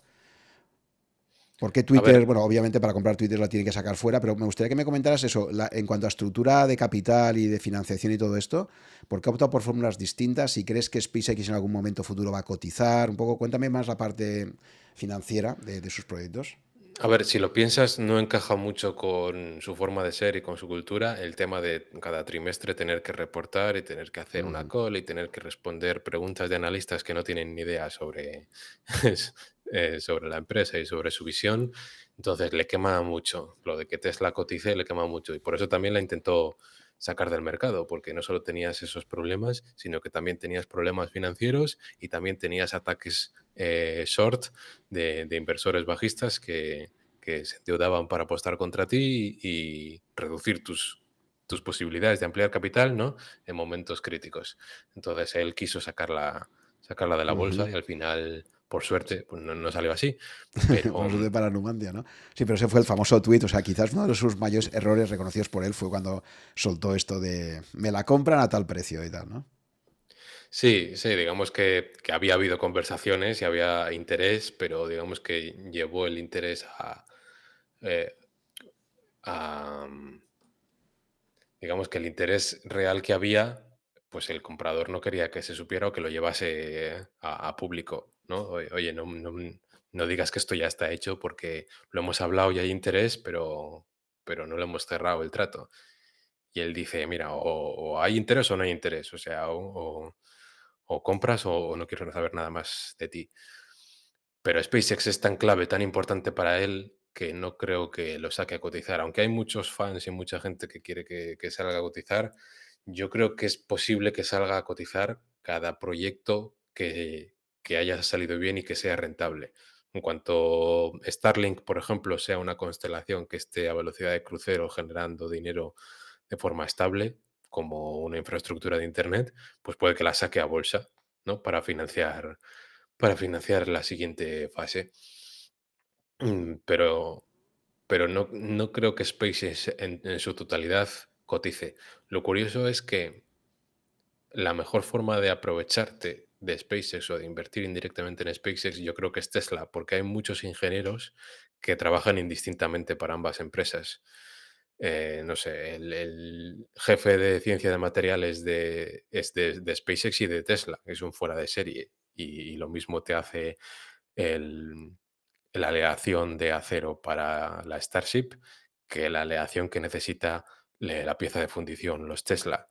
¿Por qué Twitter? Bueno, obviamente para comprar Twitter la tiene que sacar fuera, pero me gustaría que me comentaras eso, en cuanto a estructura de capital y de financiación y todo esto, ¿por qué ha optado por fórmulas distintas? ¿Y crees que SpaceX en algún momento futuro va a cotizar? Un poco, cuéntame más la parte financiera de sus proyectos. A ver, si lo piensas, no encaja mucho con su forma de ser y con su cultura el tema de cada trimestre tener que reportar y tener que hacer una call y tener que responder preguntas de analistas que no tienen ni idea sobre, [LAUGHS] eh, sobre la empresa y sobre su visión. Entonces le quema mucho. Lo de que Tesla cotice le quema mucho y por eso también la intentó sacar del mercado, porque no solo tenías esos problemas, sino que también tenías problemas financieros y también tenías ataques eh, short de, inversores bajistas que, se endeudaban para apostar contra ti y, reducir tus, tus posibilidades de ampliar capital ¿no? en momentos críticos. Entonces él quiso sacarla, sacarla de la bolsa y al final por suerte, pues no, salió así. [LAUGHS] Pero... para Numandia, ¿no? Sí, pero ese fue el famoso tuit. O sea, quizás uno de sus mayores errores reconocidos por él fue cuando soltó esto de me la compran a tal precio y tal, ¿no? Sí, sí, digamos que, había habido conversaciones y había interés, pero digamos que llevó el interés a, eh, digamos que el interés real que había, pues el comprador no quería que se supiera o que lo llevase a público. ¿No? Oye, no, digas que esto ya está hecho porque lo hemos hablado y hay interés, pero, pero no lo hemos cerrado el trato. Y él dice, mira, o, hay interés o no hay interés, o sea, o, compras o, no quiero saber nada más de ti. Pero SpaceX es tan clave, tan importante para él, que no creo que lo saque a cotizar. Aunque hay muchos fans y mucha gente que quiere que salga a cotizar, yo creo que es posible que salga a cotizar cada proyecto que, que haya salido bien y que sea rentable. En cuanto Starlink, por ejemplo, sea una constelación que esté a velocidad de crucero generando dinero de forma estable, como una infraestructura de Internet, pues puede que la saque a bolsa, ¿no? Para financiar, para financiar la siguiente fase. Mm, Pero, pero no, no creo que SpaceX en, en su totalidad cotice. Lo curioso es que la mejor forma de aprovecharte de SpaceX o de invertir indirectamente en SpaceX, yo creo que es Tesla, porque hay muchos ingenieros que trabajan indistintamente para ambas empresas. Eh, no sé, el, jefe de ciencia de materiales de, es de, SpaceX y de Tesla, es un fuera de serie. Y, y lo mismo te hace el, la aleación de acero para la Starship que la aleación que necesita la pieza de fundición, los Tesla.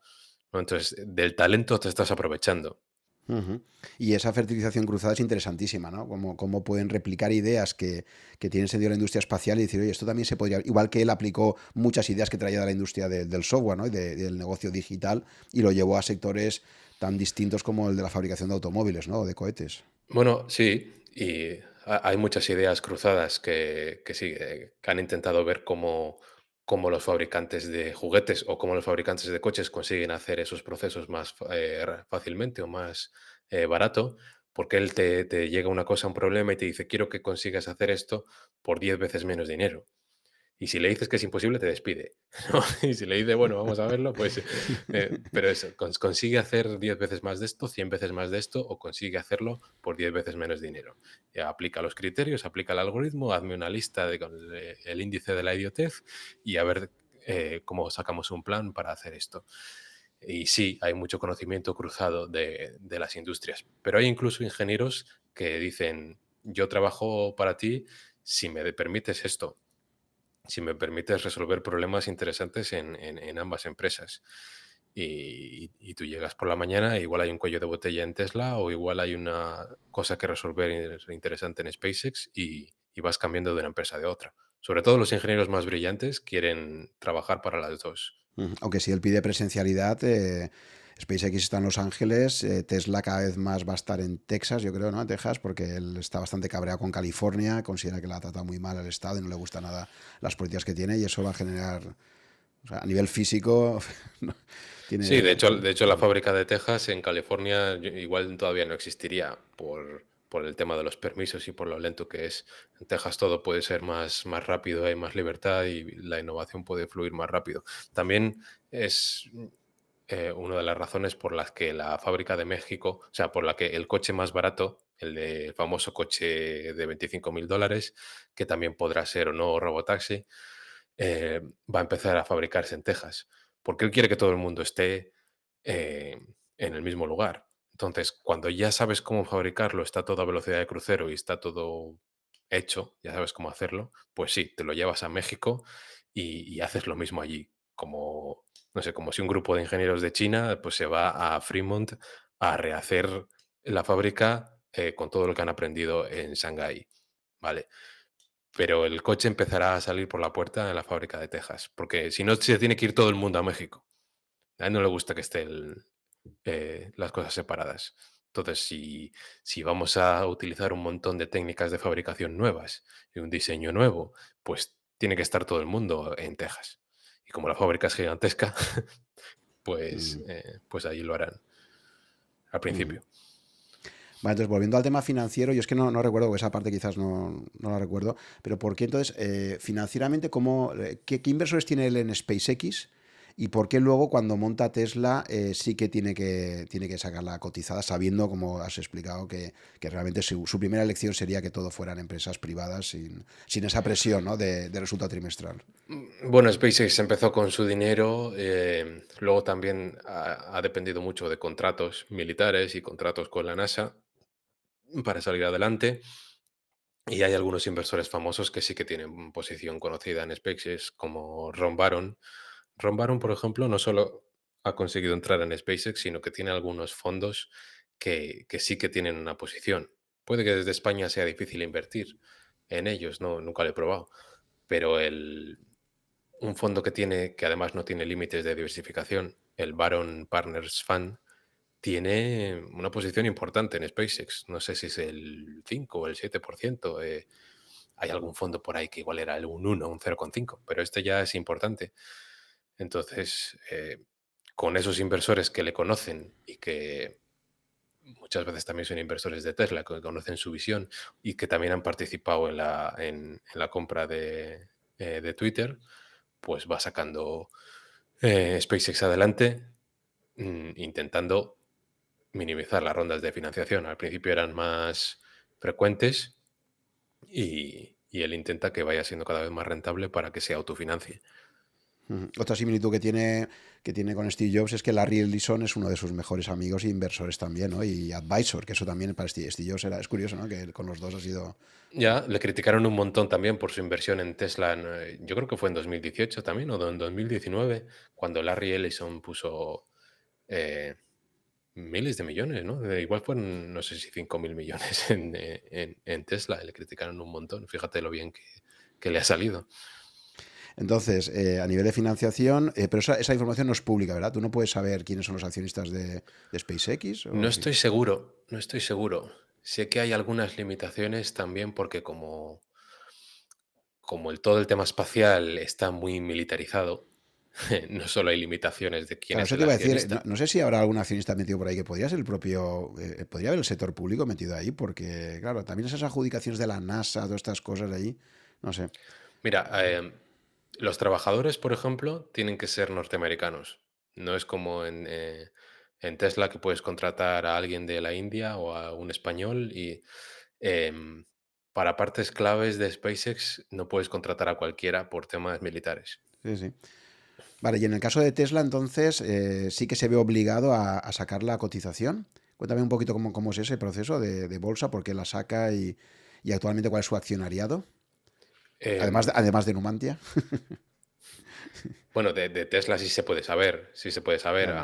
Entonces, del talento te estás aprovechando. Y esa fertilización cruzada es interesantísima, ¿no? Cómo pueden replicar ideas que, que tienen sentido en la industria espacial y decir, oye, esto también se podría... Igual que él aplicó muchas ideas que traía de la industria de- del software, ¿no? Y de- del negocio digital y lo llevó a sectores tan distintos como el de la fabricación de automóviles, ¿no? O de cohetes. Bueno, sí, y ha- hay muchas ideas cruzadas que, que sí, eh, que han intentado ver cómo, cómo los fabricantes de juguetes o cómo los fabricantes de coches consiguen hacer esos procesos más eh, fácilmente o más eh, barato, porque él te, te llega una cosa, un problema y te dice, quiero que consigas hacer esto por 10 veces menos dinero. Y si le dices que es imposible, te despide. [LAUGHS] ¿no? Y si le dices, bueno, vamos a verlo, pues... [LAUGHS] eh, pero eso, cons- consigue hacer 10 veces más de esto, 100 veces más de esto, o consigue hacerlo por 10 veces menos dinero. Ya aplica los criterios, aplica el algoritmo, hazme una lista de, con el, eh, el índice de la idiotez y a ver eh, cómo sacamos un plan para hacer esto. Y sí, hay mucho conocimiento cruzado de, de las industrias, pero hay incluso ingenieros que dicen, yo trabajo para ti si me permites esto si me permites resolver problemas interesantes en, en- ambas empresas. Y, y tú llegas por la mañana, igual hay un cuello de botella en Tesla o igual hay una cosa que resolver in- interesante en SpaceX y, y vas cambiando de una empresa a otra. Sobre todo los ingenieros más brillantes quieren trabajar para las dos. Aunque si él pide presencialidad, eh, SpaceX está en Los Ángeles, eh, Tesla cada vez más va a estar en Texas, yo creo, ¿no? En Texas, porque él está bastante cabreado con California, considera que la ha tratado muy mal el Estado y no le gusta nada las políticas que tiene y eso va a generar, a nivel físico, [LAUGHS] no, Sí, de tiene... hecho, de hecho la fábrica de Texas en California igual todavía no existiría por, por el tema de los permisos y por lo lento que es. En Texas todo puede ser más, más rápido, hay más libertad y la innovación puede fluir más rápido. También es eh, una de las razones por las que la fábrica de México, o sea, por la que el coche más barato, el, famoso coche de 25 mil dólares, que también podrá ser o no robotaxi, eh, va a empezar a fabricarse en Texas, porque él quiere que todo el mundo esté eh, en el mismo lugar. Entonces, cuando ya sabes cómo fabricarlo, está todo a velocidad de crucero y está todo hecho, ya sabes cómo hacerlo, pues sí, te lo llevas a México y haces lo mismo allí, como, no sé, como si un grupo de ingenieros de China pues se va a Fremont a rehacer la fábrica eh, con todo lo que han aprendido en Shanghái, ¿vale? Pero el coche empezará a salir por la puerta en la fábrica de Texas, porque si no se tiene que ir todo el mundo a México. A él no le gusta que estén eh, las cosas separadas. Entonces, si, si vamos a utilizar un montón de técnicas de fabricación nuevas y un diseño nuevo, pues tiene que estar todo el mundo en Texas. Como la fábrica es gigantesca, [LAUGHS] pues, Mm, eh, pues allí lo harán al mm. principio. Vale, entonces volviendo al tema financiero, yo es que no, no recuerdo, esa parte quizás no, no la recuerdo, pero ¿por qué entonces, eh, financieramente, cómo, eh, qué, qué inversores tiene él en SpaceX y por qué luego cuando monta Tesla eh, sí que tiene que, tiene que sacar la cotizada, sabiendo, como has explicado, que, que realmente su, su primera elección sería que todo fueran empresas privadas sin, sin esa presión, ¿no? de, de resultado trimestral? Mm, Bueno, SpaceX empezó con su dinero, eh, luego también ha, ha dependido mucho de contratos militares y contratos con la NASA para salir adelante. Y hay algunos inversores famosos que sí que tienen posición conocida en SpaceX, como Ron Baron. Ron Baron, por ejemplo, no solo ha conseguido entrar en SpaceX, sino que tiene algunos fondos que, sí que tienen una posición. Puede que desde España sea difícil invertir en ellos, no, nunca lo he probado, pero el, un fondo que tiene, que además no tiene límites de diversificación, el Baron Partners Fund, tiene una posición importante en SpaceX. No sé si es el 5 o el 7%. eh, hay algún fondo por ahí que igual era el un 1, un 0,5, pero este ya es importante. Entonces, eh, con esos inversores que le conocen y que muchas veces también son inversores de Tesla, que conocen su visión y que también han participado en la, compra de, eh, de Twitter, pues va sacando eh, SpaceX adelante, mm, intentando minimizar las rondas de financiación. Al principio eran más frecuentes y, y él intenta que vaya siendo cada vez más rentable para que se autofinancie. Otra similitud que tiene, que tiene con Steve Jobs es que Larry Ellison es uno de sus mejores amigos e inversores también, ¿no? Y advisor, que eso también para Steve, Jobs era, es curioso, ¿no? Que con los dos ha sido... Ya, le criticaron un montón también por su inversión en Tesla. eh, yo creo que fue en 2018 también, o en 2019, cuando Larry Ellison puso eh, miles de millones, ¿no? Igual fueron, no sé si 5 mil millones [LAUGHS] en, eh, en- Tesla. Le criticaron un montón. Fíjate lo bien que le ha salido. Entonces, eh, a nivel de financiación, eh, pero esa, esa información no es pública, ¿verdad? Tú no puedes saber quiénes son los accionistas de, de SpaceX. ¿o No estoy seguro, no estoy seguro. Sé que hay algunas limitaciones también porque como, como el, todo el tema espacial está muy militarizado, [LAUGHS] no solo hay limitaciones de quién Claro, es el te iba a decir, no, accionista. no sé si habrá algún accionista metido por ahí que podría ser el propio, eh, podría haber el sector público metido ahí, porque, claro, también esas adjudicaciones de la NASA, todas estas cosas ahí, no sé. Mira, eh, los trabajadores, por ejemplo, tienen que ser norteamericanos. No es como en, eh, en Tesla que puedes contratar a alguien de la India o a un español y em, para partes claves de SpaceX no puedes contratar a cualquiera por temas militares. Sí, sí. Vale, y en el caso de Tesla, entonces, eh, sí que se ve obligado a, sacar la cotización. Cuéntame un poquito cómo, es ese proceso de, bolsa, por qué la saca y actualmente cuál es su accionariado, además de, Em, además de Numantia. bueno, de, de Tesla sí se puede saber, sí se puede saber.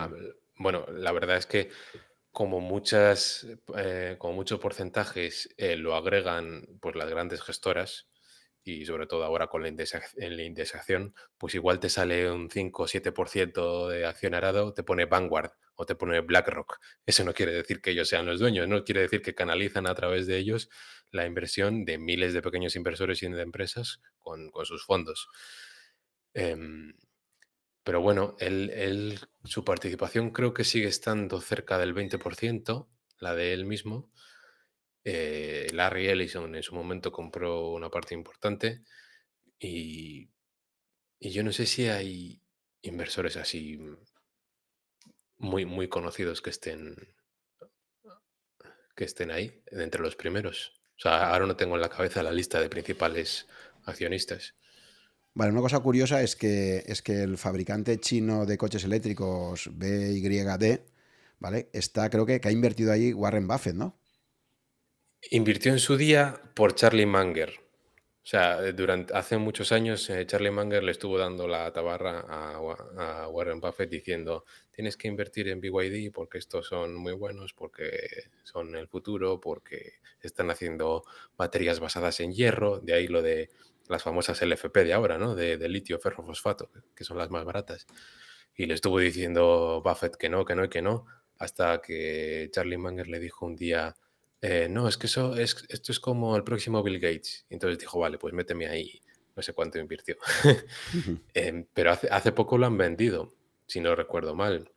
Bueno, la verdad es que como muchas, eh, como muchos porcentajes eh, lo agregan pues las grandes gestoras y sobre todo ahora con la, en la indexación, pues igual te sale un 5 o 7% de accionariado, te pone Vanguard o te pone BlackRock. Eso no quiere decir que ellos sean los dueños, no quiere decir que canalizan a través de ellos la inversión de miles de pequeños inversores y de empresas con, con sus fondos. Em, pero bueno, él, él- su participación creo que sigue estando cerca del 20%, la de él mismo. Eh, Larry Ellison en su momento compró una parte importante y, y yo no sé si hay inversores así muy, muy conocidos que estén, que estén ahí, entre los primeros. O sea, ahora no tengo en la cabeza la lista de principales accionistas. Vale, una cosa curiosa es que, es que el fabricante chino de coches eléctricos BYD, ¿vale? Está, creo que, que ha invertido ahí Warren Buffett, ¿no? Invirtió en su día por Charlie Munger. O sea, eh, durante, hace muchos años eh, Charlie Munger le estuvo dando la tabarra a, Wa- a Warren Buffett diciendo, tienes que invertir en BYD porque estos son muy buenos, porque son el futuro, porque están haciendo baterías basadas en hierro, de ahí lo de las famosas LFP de ahora, ¿no? De, de litio ferrofosfato, que son las más baratas. Y le estuvo diciendo Buffett que no, que no y que no, hasta que Charlie Munger le dijo un día, eh, no, es que eso es, esto es como el próximo Bill Gates. Y entonces dijo, vale, pues méteme ahí, no sé cuánto invirtió. [LAUGHS] Em, pero hace, hace poco lo han vendido, si no recuerdo mal.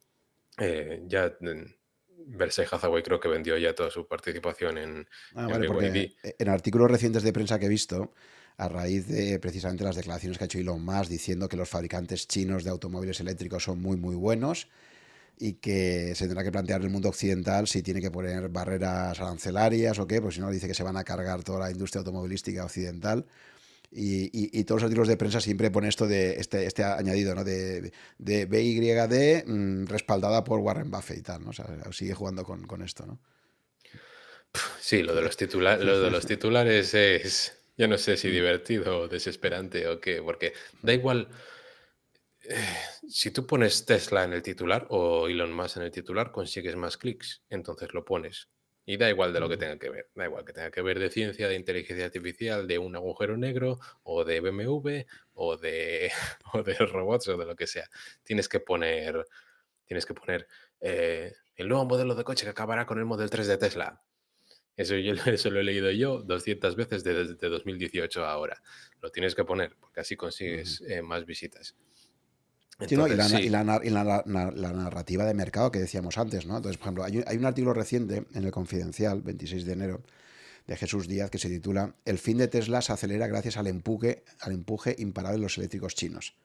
Eh, ya mm, Berkshire Hathaway creo que vendió ya toda su participación en, Ah, en vale, porque eh, en artículos recientes de prensa que he visto, a raíz de precisamente las declaraciones que ha hecho Elon Musk diciendo que los fabricantes chinos de automóviles eléctricos son muy, muy buenos y que se tendrá que plantear el mundo occidental si tiene que poner barreras arancelarias o qué, porque si no dice que se van a cargar toda la industria automovilística occidental. Y, y- y todos los artículos de prensa siempre pone esto de este, este añadido, ¿no? De, de BYD mm, respaldada por Warren Buffett y tal, ¿no? O sea, sigue jugando con, con esto, ¿no? Sí, lo de los titula- lo de los titulares es, yo no sé si divertido o desesperante o qué, porque da igual, eh, si tú pones Tesla en el titular o Elon Musk en el titular, consigues más clics, entonces lo pones. Y da igual de lo que tenga que ver, da igual que tenga que ver de ciencia, de inteligencia artificial, de un agujero negro o de BMW o de, [LAUGHS] o de robots o de lo que sea. Tienes que poner tienes que poner eh, el nuevo modelo de coche que acabará con el Model 3 de Tesla. Eso, yo, [LAUGHS] eso lo he leído yo 200 veces desde, 2018 a ahora. Lo tienes que poner porque así consigues eh, más visitas. Y, la, narrativa de mercado que decíamos antes, ¿no? Entonces, por ejemplo, hay, hay un artículo reciente en el Confidencial, 26 de enero, de Jesús Díaz, que se titula El fin de Tesla se acelera gracias al empuje, al empuje imparable de los eléctricos chinos.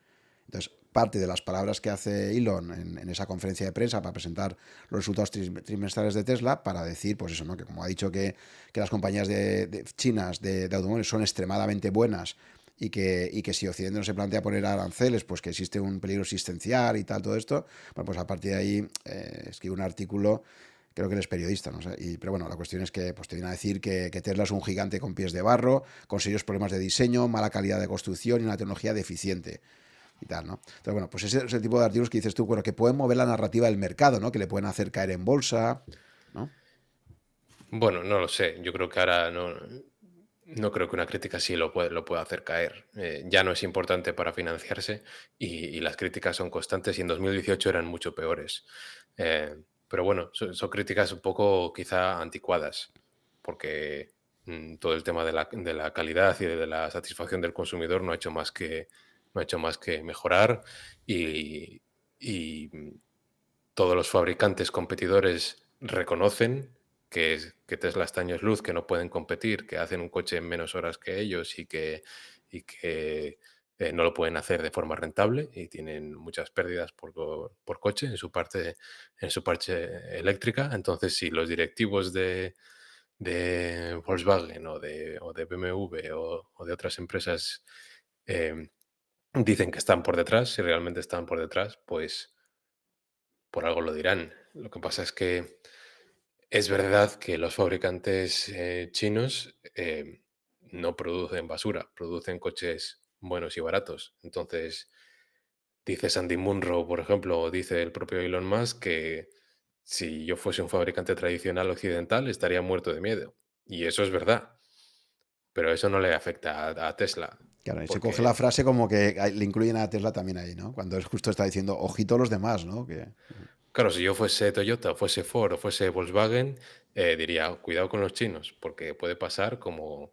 Entonces, parte de las palabras que hace Elon en, esa conferencia de prensa para presentar los resultados trimestrales de Tesla, para decir, pues eso, ¿no? Que como ha dicho que, las compañías de, chinas de, automóviles son extremadamente buenas y que, y que si Occidente no se plantea poner aranceles, pues que existe un peligro existencial y tal, todo esto, bueno, pues a partir de ahí eh, escribe un artículo creo que eres periodista, ¿no? y, pero bueno, la cuestión es que pues, te viene a decir que, Tesla es un gigante con pies de barro, con serios problemas de diseño, mala calidad de construcción y una tecnología deficiente. Y tal, ¿no? Entonces, bueno, pues ese es el tipo de artículos que dices tú, bueno, que pueden mover la narrativa del mercado, ¿no? Que le pueden hacer caer en bolsa, ¿no? Bueno, no lo sé. Yo creo que ahora no, no creo que una crítica sí lo pueda hacer caer. Eh, ya no es importante para financiarse y, las críticas son constantes y en 2018 eran mucho peores. Eh, pero bueno, son, críticas un poco quizá anticuadas, porque mm, todo el tema de la, calidad y de la satisfacción del consumidor no ha hecho más que, no ha hecho más que mejorar y, y mm, todos los fabricantes competidores reconocen que, que Tesla está años luz, que no pueden competir, que hacen un coche en menos horas que ellos y que, y que eh, no lo pueden hacer de forma rentable y tienen muchas pérdidas por, coche en su parte en su parte eléctrica. Entonces, si los directivos de, Volkswagen o de, o de BMW o, de otras empresas em, dicen que están por detrás, si realmente están por detrás, pues por algo lo dirán. Lo que pasa es que es verdad que los fabricantes eh, chinos em, no producen basura, producen coches buenos y baratos. Entonces, dice Sandy Munro, por ejemplo, o dice el propio Elon Musk que si yo fuese un fabricante tradicional occidental estaría muerto de miedo. Y eso es verdad. Pero eso no le afecta a, Tesla. Claro, y se coge la frase como que le incluyen a Tesla también ahí, ¿no? Cuando él justo está diciendo, ojito a los demás, ¿no? Que... Claro, si yo fuese Toyota, fuese Ford o fuese Volkswagen, eh, diría, cuidado con los chinos, porque puede pasar como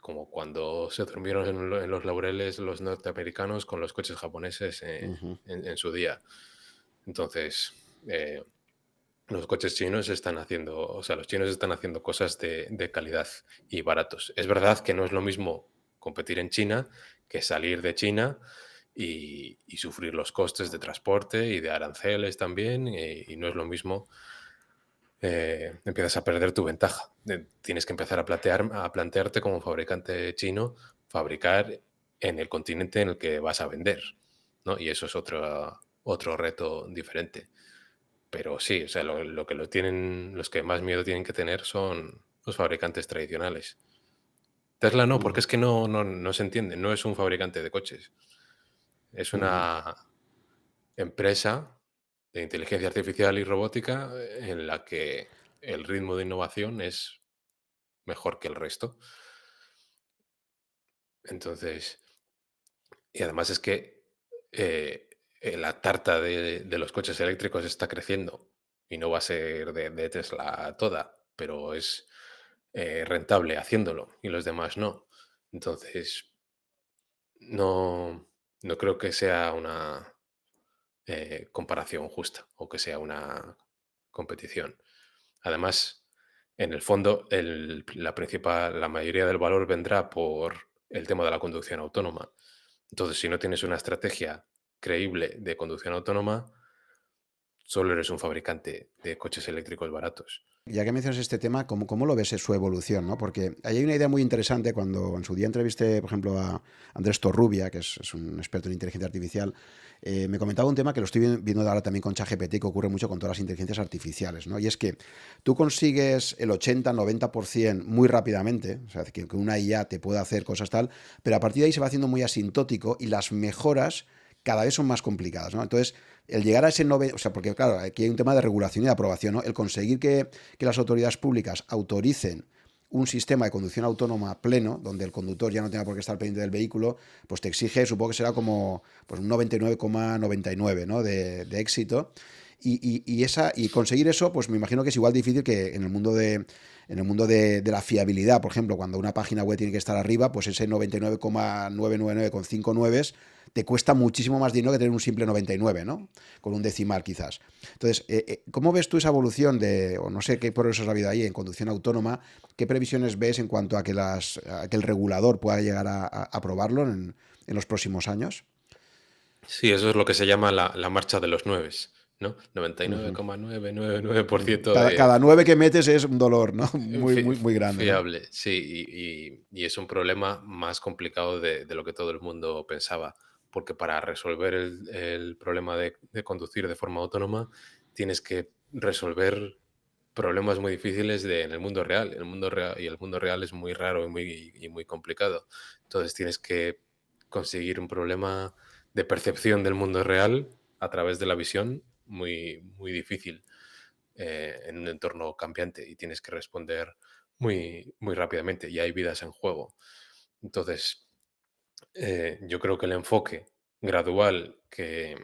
como cuando se durmieron en, los laureles los norteamericanos con los coches japoneses en, su día. Entonces, eh, los coches chinos están haciendo, o sea, los chinos están haciendo cosas de, calidad y baratos. Es verdad que no es lo mismo competir en China que salir de China y, sufrir los costes de transporte y de aranceles también, y no es lo mismo eh, empiezas a perder tu ventaja. tienes que empezar a, plantear, a plantearte como fabricante chino fabricar en el continente en el que vas a vender. ¿no? Y eso es otro, otro reto diferente. Pero sí, o sea, lo, que lo tienen, los que más miedo tienen que tener son los fabricantes tradicionales. Tesla no, porque es que no, no, se entiende, no es un fabricante de coches. Es una empresa de inteligencia artificial y robótica eh, en la que el ritmo de innovación es mejor que el resto. Entonces, y además es que eh, eh, la tarta de, los coches eléctricos está creciendo y no va a ser de, Tesla toda, pero es rentable haciéndolo y los demás no. Entonces, no, no creo que sea una, eh, comparación justa o que sea una competición. Además, en el fondo, la principal, la mayoría del valor vendrá por el tema de la conducción autónoma. Entonces, si no tienes una estrategia creíble de conducción autónoma, solo eres un fabricante de coches eléctricos baratos. Ya que mencionas este tema, ¿cómo, cómo lo ves su evolución? ¿no? Porque hay una idea muy interesante cuando en su día entrevisté, por ejemplo, a Andrés Torrubia, que es, un experto en inteligencia artificial, eh, me comentaba un tema que lo estoy viendo ahora también con ChatGPT, que ocurre mucho con todas las inteligencias artificiales, ¿no? Y es que tú consigues el 80-90% muy rápidamente, o sea, que, una IA te pueda hacer cosas tal, pero a partir de ahí se va haciendo muy asintótico y las mejoras cada vez son más complicadas, ¿no? Entonces, el llegar a ese 90%, o sea, porque claro, aquí hay un tema de regulación y de aprobación, ¿no? El conseguir que, que las autoridades públicas autoricen un sistema de conducción autónoma pleno, donde el conductor ya no tenga por qué estar pendiente del vehículo, pues te exige, supongo que será como pues un 99,99 ¿no? de, éxito. Y, esa, y conseguir eso, pues me imagino que es igual difícil que en el mundo de, en el mundo de, la fiabilidad, por ejemplo, cuando una página web tiene que estar arriba, pues ese 99,999,59 te cuesta muchísimo más dinero que tener un simple 99, ¿no? Con un decimal quizás. Entonces, eh, eh, ¿cómo ves tú esa evolución de, o no sé qué progresos ha habido ahí en conducción autónoma? ¿Qué previsiones ves en cuanto a que, el regulador pueda llegar a, aprobarlo en, los próximos años? Sí, eso es lo que se llama la, marcha de los nueves. ¿No? 99,999% cada, cada 9 que metes es un dolor, ¿no? [LAUGHS] Muy, muy, muy grande. Fiable, sí, y, es un problema más complicado de, lo que todo el mundo pensaba porque para resolver el, problema de, conducir de forma autónoma tienes que resolver problemas muy difíciles de, en el mundo real. El mundo real. Y el mundo real es muy raro y muy, muy complicado. Entonces tienes que conseguir un problema de percepción del mundo real a través de la visión muy, muy difícil eh, en un entorno cambiante y tienes que responder muy, muy rápidamente y hay vidas en juego. Entonces, eh, yo creo que el enfoque gradual que,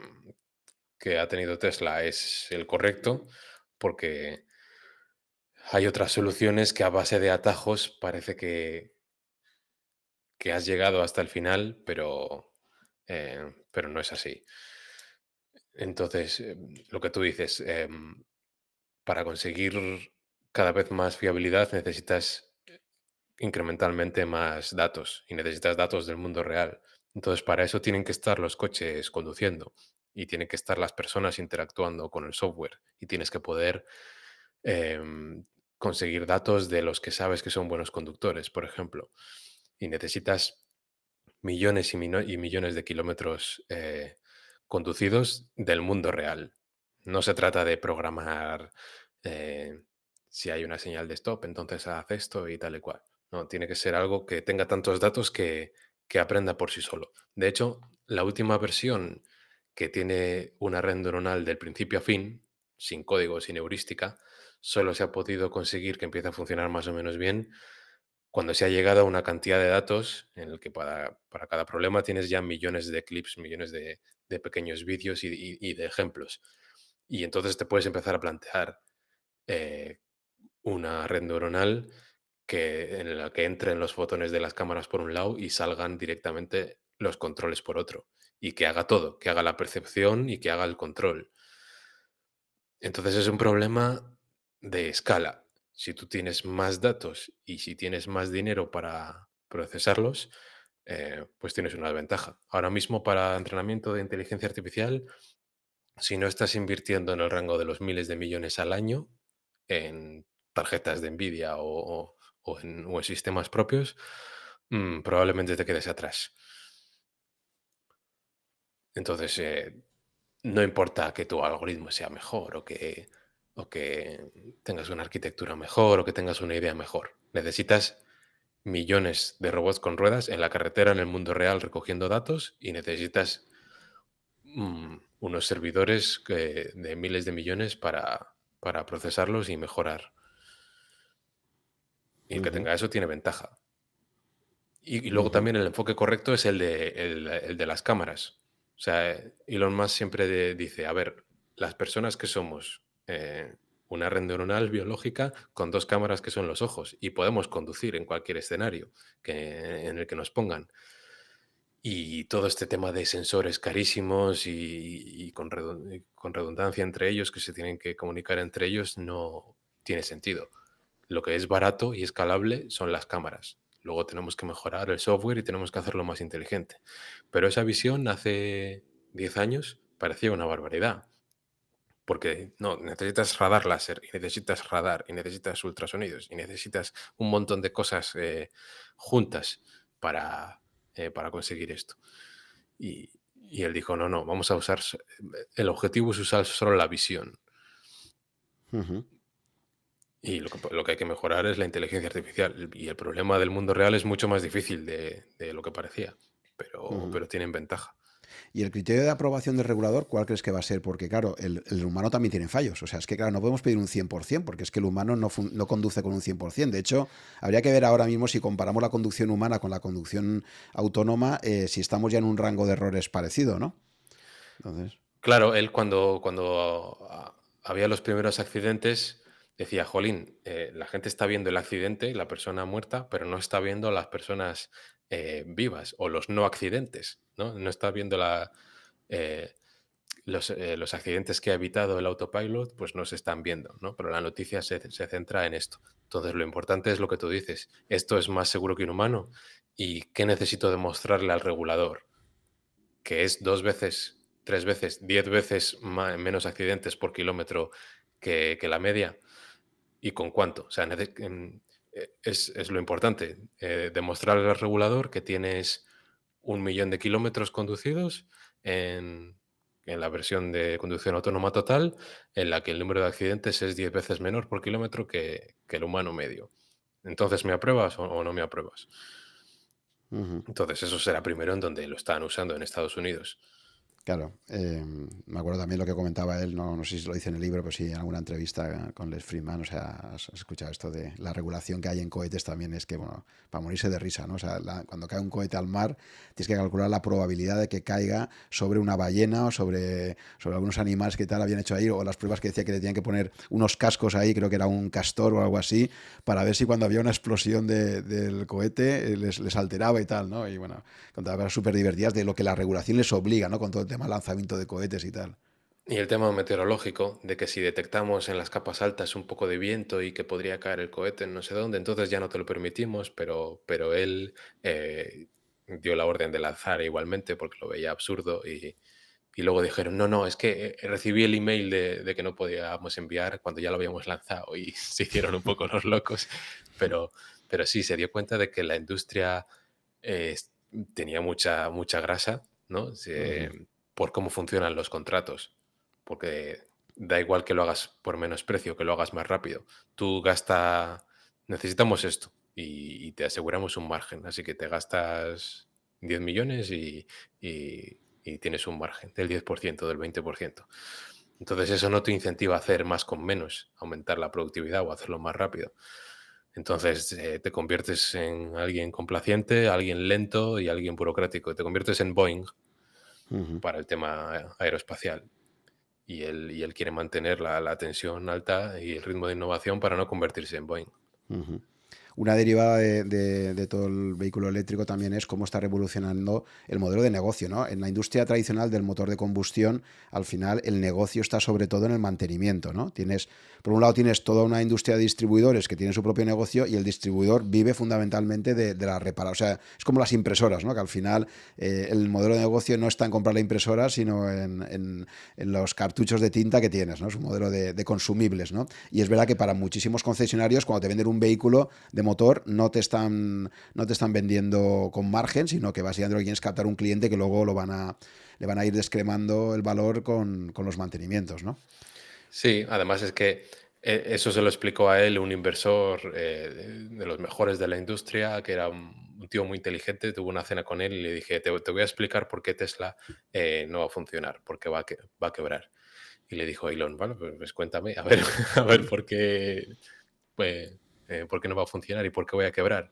que ha tenido Tesla es el correcto porque hay otras soluciones que a base de atajos parece que, que has llegado hasta el final, pero, eh, pero no es así. Entonces, em, lo que tú dices, em, para conseguir cada vez más fiabilidad necesitas incrementalmente más datos y necesitas datos del mundo real. Entonces, para eso tienen que estar los coches conduciendo y tienen que estar las personas interactuando con el software y tienes que poder em, conseguir datos de los que sabes que son buenos conductores, por ejemplo. Y necesitas millones y, millones de kilómetros eh, conducidos del mundo real. No se trata de programar eh, si hay una señal de stop, entonces haz esto y tal y cual. No, tiene que ser algo que tenga tantos datos que, aprenda por sí solo. De hecho, la última versión que tiene una red neuronal del principio a fin, sin código, sin heurística, solo se ha podido conseguir que empiece a funcionar más o menos bien cuando se ha llegado a una cantidad de datos en el que para, cada problema tienes ya millones de clips, millones de, pequeños vídeos y, de ejemplos. Y entonces te puedes empezar a plantear eh, una red neuronal que, en la que entren los fotones de las cámaras por un lado y salgan directamente los controles por otro. Y que haga todo, que haga la percepción y que haga el control. Entonces es un problema de escala. Si tú tienes más datos y si tienes más dinero para procesarlos, eh, pues tienes una ventaja. Ahora mismo para entrenamiento de inteligencia artificial, si no estás invirtiendo en el rango de los miles de millones al año en tarjetas de Nvidia o, o en, sistemas propios, mm, probablemente te quedes atrás. Entonces, eh, no importa que tu algoritmo sea mejor o que, o que tengas una arquitectura mejor o que tengas una idea mejor. Necesitas millones de robots con ruedas en la carretera, en el mundo real, recogiendo datos y necesitas mm, unos servidores de miles de millones para, para procesarlos y mejorar y el que tenga eso tiene ventaja. Y, luego también el enfoque correcto es el de, el, de las cámaras. O sea, Elon Musk siempre dice, a ver, las personas que somos eh, una red neuronal biológica con dos cámaras que son los ojos y podemos conducir en cualquier escenario que, en el que nos pongan. Y todo este tema de sensores carísimos y, con, redundancia entre ellos, que se tienen que comunicar entre ellos, no tiene sentido. Lo que es barato y escalable son las cámaras. Luego tenemos que mejorar el software y tenemos que hacerlo más inteligente. Pero esa visión hace 10 años parecía una barbaridad. Porque no, necesitas radar láser y necesitas radar y necesitas ultrasonidos y necesitas un montón de cosas eh, juntas para, eh, para conseguir esto. Y, él dijo, no, no, vamos a usar, el objetivo es usar solo la visión. Y lo que, hay que mejorar es la inteligencia artificial. Y el problema del mundo real es mucho más difícil de, lo que parecía, pero, pero tienen ventaja. ¿Y el criterio de aprobación del regulador cuál crees que va a ser? Porque claro, el, humano también tiene fallos. O sea, es que claro, no podemos pedir un 100%, porque es que el humano no, conduce con un 100%. De hecho, habría que ver ahora mismo si comparamos la conducción humana con la conducción autónoma, eh, si estamos ya en un rango de errores parecido, ¿no? Claro, él cuando, cuando ah, había los primeros accidentes decía, Jolín, eh, la gente está viendo el accidente, la persona muerta, pero no está viendo las personas eh, vivas o los no accidentes, ¿no? No está viendo la, eh, los, eh, los accidentes que ha evitado el autopilot, pues no se están viendo, ¿no? Pero la noticia se, se centra en esto. Entonces, lo importante es lo que tú dices. Esto es más seguro que un humano. ¿Y qué necesito demostrarle al regulador? Que es dos veces, tres veces, diez veces menos accidentes por kilómetro que, que la media. ¿Y con cuánto? O sea, es, es lo importante. eh, demostrarle al regulador que tienes un millón de kilómetros conducidos en, en la versión de conducción autónoma total, en la que el número de accidentes es 10 veces menor por kilómetro que, que el humano medio. Entonces, ¿me apruebas o, o no me apruebas? Entonces, eso será primero en donde lo están usando en Estados Unidos. Claro, eh, me acuerdo también lo que comentaba él, no, sé si lo dice en el libro, pero sí en alguna entrevista con Les Freeman, o sea, has, escuchado esto de la regulación que hay en cohetes también es que, bueno, para morirse de risa, ¿no? O sea, cuando cae un cohete al mar, tienes que calcular la probabilidad de que caiga sobre una ballena o sobre, sobre algunos animales que tal habían hecho ahí, o las pruebas que decía que le tenían que poner unos cascos ahí, creo que era un castor o algo así, para ver si cuando había una explosión de- del cohete eh, les, les alteraba y tal, ¿no? Y bueno, contaba cosas súper divertidas de lo que la regulación les obliga, ¿no? Con todo el tema lanzamiento de cohetes y tal. Y el tema meteorológico, de que si detectamos en las capas altas un poco de viento y que podría caer el cohete en no sé dónde, entonces ya no te lo permitimos, pero, pero él eh, dio la orden de lanzar igualmente porque lo veía absurdo y, y luego dijeron, no, no, es que eh, recibí el email de, de que no podíamos enviar cuando ya lo habíamos lanzado y [LAUGHS] se hicieron un poco los locos, pero, pero sí, se dio cuenta de que la industria eh, tenía mucha, mucha grasa, ¿no? Se- por cómo funcionan los contratos porque da igual que lo hagas por menos precio, que lo hagas más rápido. Tú gasta, necesitamos esto y, te aseguramos un margen. Así que te gastas 10 millones y tienes un margen del 10%, del 20%. Entonces eso no te incentiva a hacer más con menos, aumentar la productividad o hacerlo más rápido. Entonces eh, te conviertes en alguien complaciente, alguien lento y alguien burocrático. Te conviertes en Boeing para el tema aeroespacial y él, y él quiere mantener la, la tensión alta y el ritmo de innovación para no convertirse en Boeing. Ujú. Una derivada de, todo el vehículo eléctrico también es cómo está revolucionando el modelo de negocio, ¿no? En la industria tradicional del motor de combustión, al final el negocio está sobre todo en el mantenimiento, ¿no? Tienes, por un lado tienes toda una industria de distribuidores que tiene su propio negocio y el distribuidor vive fundamentalmente de, la reparación. O sea, es como las impresoras, ¿no? Que al final eh, el modelo de negocio no está en comprar la impresora, sino en, los cartuchos de tinta que tienes, ¿no? Es un modelo de, de consumibles, ¿no? Y es verdad que para muchísimos concesionarios, cuando te venden un vehículo de motor, no te están, no te están vendiendo con margen, sino que básicamente lo que quieres es captar un cliente que luego lo van a, le van a ir descremando el valor con, con los mantenimientos, ¿no? Sí, además es que eh, eso se lo explicó a él un inversor eh, de los mejores de la industria, que era un, tío muy inteligente. Tuve una cena con él y le dije, te, voy a explicar por qué Tesla eh, no va a funcionar, por qué va a, que- va a quebrar. Y le dijo Elon, bueno, pues, pues cuéntame, a ver, [LAUGHS] a ver por qué, pues, eh, por qué no va a funcionar y por qué voy a quebrar.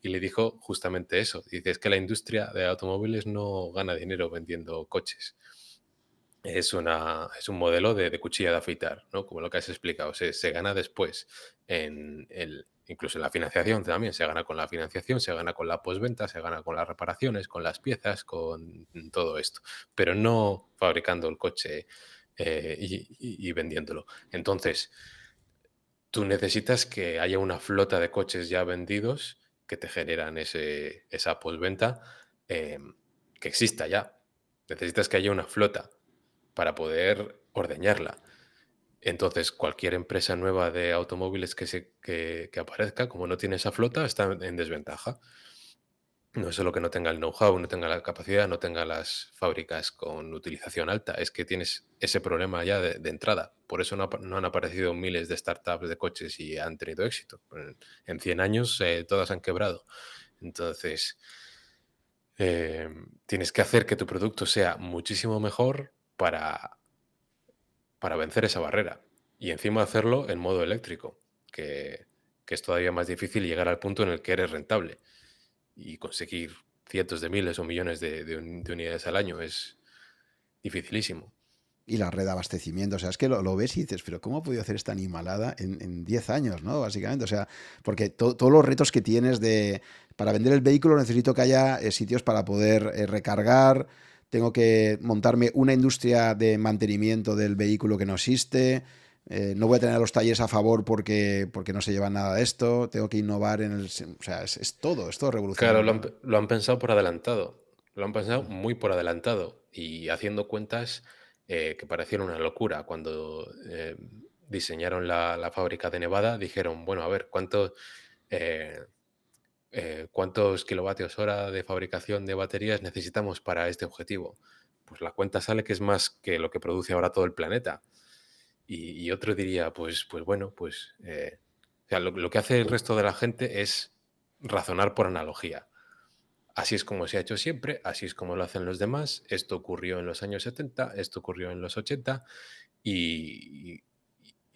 Y le dijo justamente eso. Dice, es que la industria de automóviles no gana dinero vendiendo coches. Es, una, es un modelo de, cuchilla de afeitar, ¿no? Como lo que has explicado. Se, se gana después en el, incluso en la financiación también. Se gana con la financiación, se gana con la postventa, se gana con las reparaciones, con las piezas, con todo esto. Pero no fabricando el coche eh, y vendiéndolo. Entonces, tú necesitas que haya una flota de coches ya vendidos que te generan ese, esa postventa eh, que exista ya. Necesitas que haya una flota para poder ordeñarla. Entonces, cualquier empresa nueva de automóviles que, se, que, que aparezca, como no tiene esa flota, está en desventaja. No es solo que no tenga el know-how, no tenga la capacidad, no tenga las fábricas con utilización alta, es que tienes ese problema ya de, entrada. Por eso no, han aparecido miles de startups de coches y han tenido éxito. En, en 100 años eh, todas han quebrado. Entonces, eh, tienes que hacer que tu producto sea muchísimo mejor para, para vencer esa barrera. Y encima hacerlo en modo eléctrico, que, que es todavía más difícil llegar al punto en el que eres rentable y conseguir cientos de miles o millones de, de un- de unidades al año es dificilísimo. y la red de abastecimiento. O sea, es que lo, ves y dices, pero ¿cómo ha podido hacer esta animalada en 10 años, ¿no? Básicamente, o sea, porque todos los retos que tienes de, para vender el vehículo necesito que haya eh, sitios para poder eh, recargar, tengo que montarme una industria de mantenimiento del vehículo que no existe, eh, no voy a tener los talleres a favor porque, porque no se lleva nada de esto, tengo que innovar en el... O sea, es, todo, es todo revolucionario. Claro, lo han, pensado por adelantado, lo han pensado muy por adelantado y haciendo cuentas eh, que parecieron una locura. Cuando eh, diseñaron la, fábrica de Nevada, dijeron, bueno, a ver, ¿cuánto, eh, ¿cuántos kilovatios hora de fabricación de baterías necesitamos para este objetivo? Pues la cuenta sale que es más que lo que produce ahora todo el planeta. Y, otro diría, pues, pues bueno, pues lo, lo que hace el resto de la gente es razonar por analogía. Así es como se ha hecho siempre, así es como lo hacen los demás. Esto ocurrió en los años 70, esto ocurrió en los 80, y,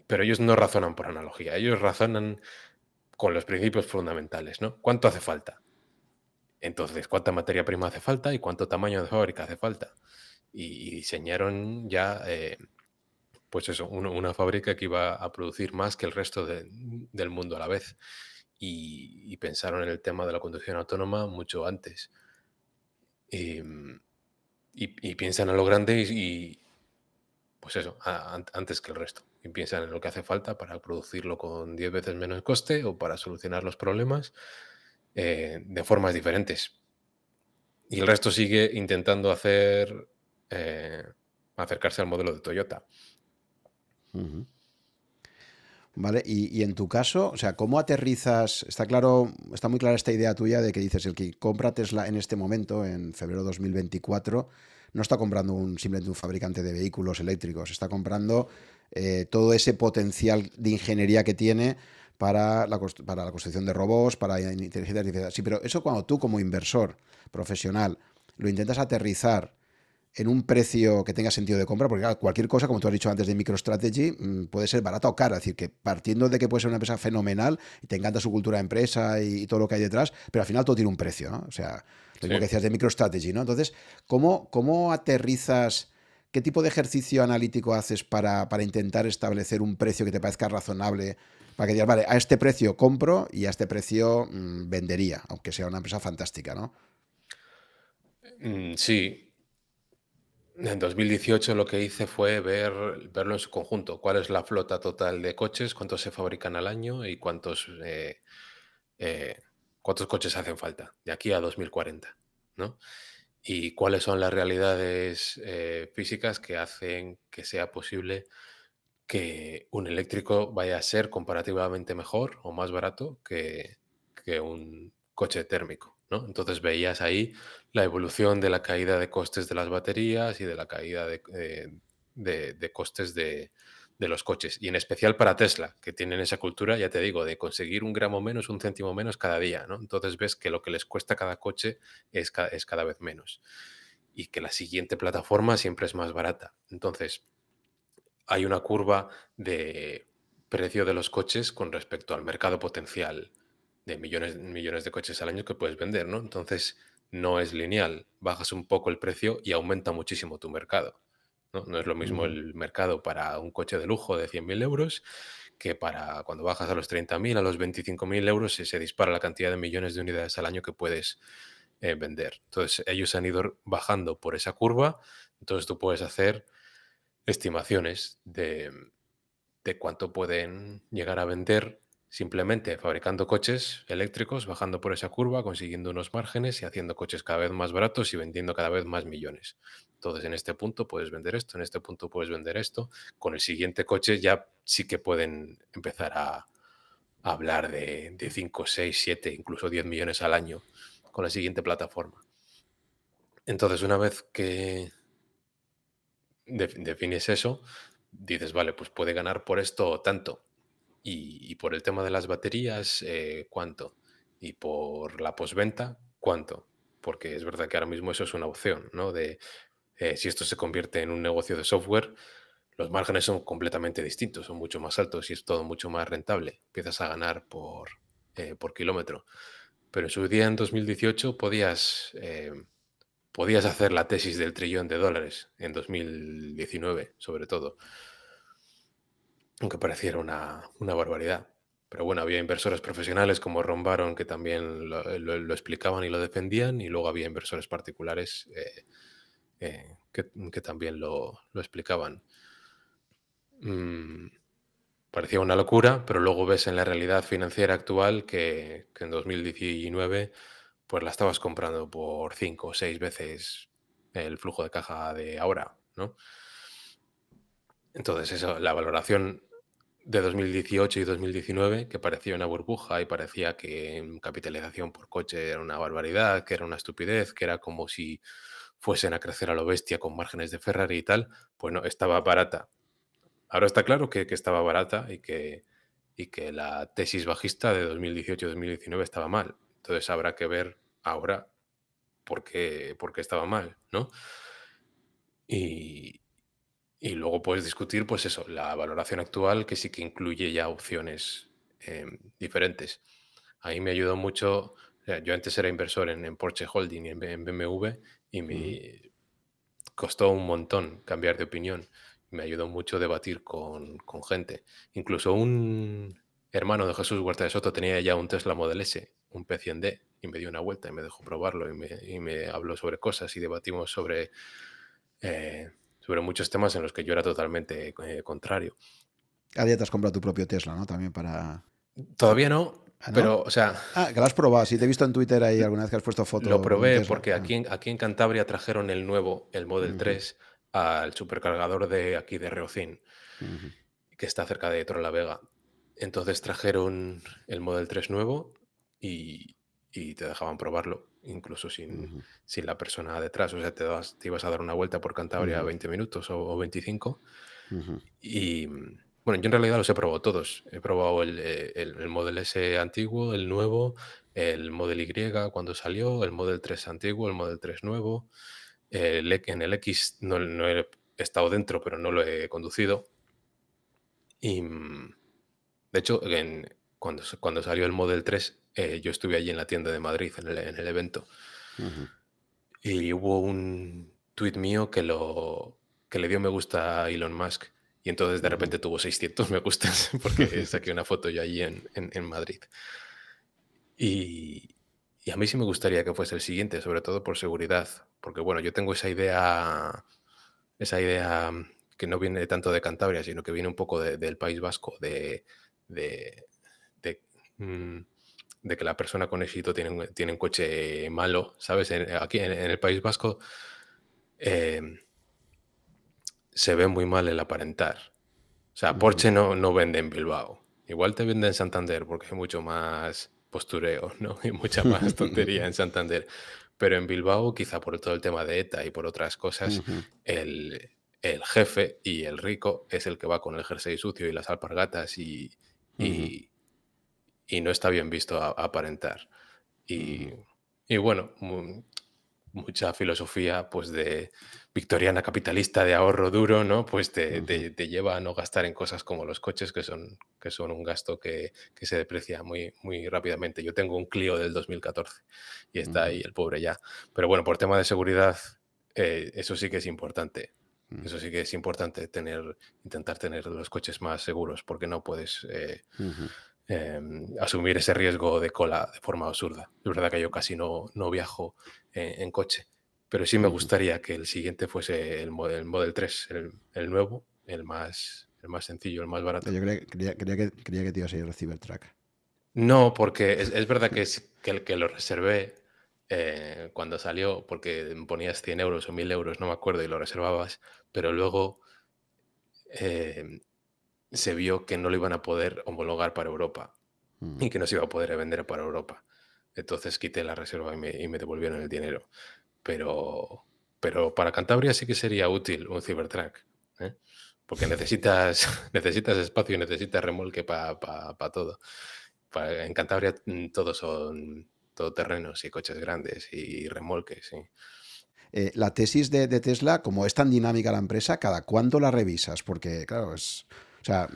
pero ellos no razonan por analogía, ellos razonan con los principios fundamentales, ¿no? ¿Cuánto hace falta? Entonces, ¿cuánta materia prima hace falta y cuánto tamaño de fábrica hace falta? Y, diseñaron ya, eh, pues eso, una fábrica que iba a producir más que el resto del mundo a la vez y, pensaron en el tema de la conducción autónoma mucho antes. Em, y, piensan en lo grande y, pues eso, antes que el resto. Y piensan en lo que hace falta para producirlo con 10 veces menos coste o para solucionar los problemas eh, de formas diferentes. Y el resto sigue intentando hacer eh, acercarse al modelo de Toyota. ¿Vale? Y, en tu caso, o sea, ¿cómo aterrizas? Está claro, está muy clara esta idea tuya de que dices, el que compra Tesla en este momento, en febrero de 2024, no está comprando un, simplemente un fabricante de vehículos eléctricos, está comprando eh, todo ese potencial de ingeniería que tiene para la, para la construcción de robots, para inteligencia artificial. Sí, pero eso cuando tú como inversor profesional lo intentas aterrizar en un precio que tenga sentido de compra, porque cualquier cosa, como tú has dicho antes de MicroStrategy, mm, puede ser barata o cara. Es decir, que partiendo de que puede ser una empresa fenomenal y te encanta su cultura de empresa y, todo lo que hay detrás, pero al final todo tiene un precio, ¿no? O sea, lo que decías de MicroStrategy, ¿no? Entonces, ¿cómo, cómo aterrizas? ¿Qué tipo de ejercicio analítico haces para, para intentar establecer un precio que te parezca razonable? Para que digas, vale, a este precio compro y a este precio mm, vendería, aunque sea una empresa fantástica, ¿no? Mm, sí, en 2018 lo que hice fue ver, verlo en su conjunto. ¿Cuál es la flota total de coches? ¿Cuántos se fabrican al año? ¿Y cuántos, eh, eh, cuántos coches hacen falta de aquí a 2040? ¿no? ¿Y cuáles son las realidades eh, físicas que hacen que sea posible que un eléctrico vaya a ser comparativamente mejor o más barato que, que un coche térmico? Entonces veías ahí la evolución de la caída de costes de las baterías y de la caída de, eh, costes de, los coches. Y en especial para Tesla, que tienen esa cultura, ya te digo, de conseguir un gramo menos, un céntimo menos cada día. ¿no? Entonces ves que lo que les cuesta cada coche es, es cada vez menos. Y que la siguiente plataforma siempre es más barata. Entonces, hay una curva de precio de los coches con respecto al mercado potencial de millones, millones de coches al año que puedes vender, ¿no? Entonces, no es lineal. Bajas un poco el precio y aumenta muchísimo tu mercado. No, no es lo mismo el mercado para un coche de lujo de 100.000 euros que para cuando bajas a los 30.000, a los 25.000 euros se dispara la cantidad de millones de unidades al año que puedes eh, vender. Entonces, ellos han ido bajando por esa curva. Entonces, tú puedes hacer estimaciones de, de cuánto pueden llegar a vender simplemente fabricando coches eléctricos, bajando por esa curva, consiguiendo unos márgenes y haciendo coches cada vez más baratos y vendiendo cada vez más millones. Entonces, en este punto puedes vender esto, en este punto puedes vender esto. Con el siguiente coche ya sí que pueden empezar a, hablar de, 5, 6, 7, incluso 10 millones al año con la siguiente plataforma. Entonces, una vez que defines eso, dices, vale, pues puede ganar por esto tanto y, por el tema de las baterías, eh, ¿cuánto? Y por la posventa, ¿cuánto? Porque es verdad que ahora mismo eso es una opción, ¿no? De eh, si esto se convierte en un negocio de software, los márgenes son completamente distintos, son mucho más altos y es todo mucho más rentable. Empiezas a ganar por, eh, por kilómetro. Pero en su día, en 2018, podías podías hacer la tesis del trillón de dólares en 2019, sobre todo. Aunque pareciera una, barbaridad. Pero bueno, había inversores profesionales como Ron Baron que también lo, explicaban y lo defendían, y luego había inversores particulares eh, eh, que, también lo, explicaban. Mm, parecía una locura, pero luego ves en la realidad financiera actual que, que en 2019 pues la estabas comprando por cinco o seis veces el flujo de caja de ahora, ¿no? Entonces, eso, la valoración de 2018 y 2019, que parecía una burbuja y parecía que capitalización por coche era una barbaridad, que era una estupidez, que era como si fuesen a crecer a lo bestia con márgenes de Ferrari y tal, pues no, estaba barata. Ahora está claro que, estaba barata y que, y que la tesis bajista de 2018-2019 estaba mal. Entonces habrá que ver ahora por qué, estaba mal, ¿no? Y, luego puedes discutir, pues eso, la valoración actual que sí que incluye ya opciones em, diferentes. Ahí me ayudó mucho, yo antes era inversor en, Porsche Holding y en, BMW y me costó un montón cambiar de opinión. Me ayudó mucho debatir con, con gente. Incluso un hermano de Jesús Huerta de Soto tenía ya un Tesla Model S, un P100D, y me dio una vuelta y me dejó probarlo y me, y me habló sobre cosas y debatimos sobre, eh, sobre muchos temas en los que yo era totalmente eh, contrario. A día te has comprado tu propio Tesla, ¿no? También para... Todavía no, ¿Ah, pero, o sea... Ah, que lo has probado. Sí, te he visto en Twitter ahí alguna vez que has puesto fotos. Lo probé porque aquí, en, aquí en Cantabria trajeron el nuevo, el Model 3, al supercargador de aquí de Reocín, que está cerca de Vega Entonces trajeron el Model 3 nuevo y, y te dejaban probarlo, incluso sin, sin, la persona detrás. O sea, te, te ibas a dar una vuelta por Cantabria 20 minutos o, 25. Y bueno, yo en realidad los he probado todos. He probado el, eh, el, Model S antiguo, el nuevo, el Model Y cuando salió, el Model 3 antiguo, el Model 3 nuevo. El, en el X no, no he estado dentro, pero no lo he conducido. Y mm, de hecho, en, cuando, cuando salió el Model 3 eh, yo estuve allí en la tienda de Madrid, en el, evento. Y hubo un tuit mío que, lo, que le dio me gusta a Elon Musk. Y entonces de repente tuvo 600 me gustas [LAUGHS] porque saqué una foto yo allí en, en, Madrid. Y, y, a mí sí me gustaría que fuese el siguiente, sobre todo por seguridad. Porque bueno, yo tengo esa idea, esa idea que no viene tanto de Cantabria, sino que viene un poco del País Vasco, de, de, mm, de que la persona con éxito tiene, un coche malo, ¿sabes? aquí en, el País Vasco em, se ve muy mal el aparentar. O sea, Porsche no, no vende en Bilbao. Igual te vende en Santander porque hay mucho más postureo, ¿no? [LAUGHS] Y mucha más tontería en Santander. Pero en Bilbao, quizá por todo el tema de ETA y por otras cosas, el, jefe y el rico es el que va con el jersey sucio y las alpargatas y, y no está bien visto aparentar. Y, bueno, mucha filosofía pues de victoriana capitalista de ahorro duro, ¿no? Pues te, lleva a no gastar en cosas como los coches, que son, que son un gasto que, se deprecia muy, muy rápidamente. Yo tengo un Clio del 2014 y está ahí el pobre ya. Pero bueno, por tema de seguridad, eh, eso sí que es importante. Eso sí que es importante tener, intentar tener los coches más seguros, porque no puedes eh, Em, asumir ese riesgo de cola de forma absurda. Es verdad que yo casi no, no viajo en, coche, pero sí me gustaría que el siguiente fuese el Model, Model 3, el, nuevo, el más, el más sencillo, el más barato. Yo creía, que, creía que te ibas a ir al Cybertruck. No, porque es, verdad que, es, que, el, que lo reservé eh, cuando salió, porque ponías 100 euros o 1000 euros, no me acuerdo, y lo reservabas, pero luego eh, se vio que no lo iban a poder homologar para Europa y mm. que no se iba a poder vender para Europa. Entonces quité la reserva y me, devolvieron el dinero. Pero, pero para Cantabria sí que sería útil un Cybertruck. ¿eh? Porque necesitas, [LAUGHS] necesitas espacio y necesitas remolque para todo. en Cantabria mm, todos son todoterrenos y coches grandes y remolques. Eh, la tesis de, de, Tesla, como es tan dinámica la empresa, ¿cada cuánto la revisas? Porque, claro, es, o sea,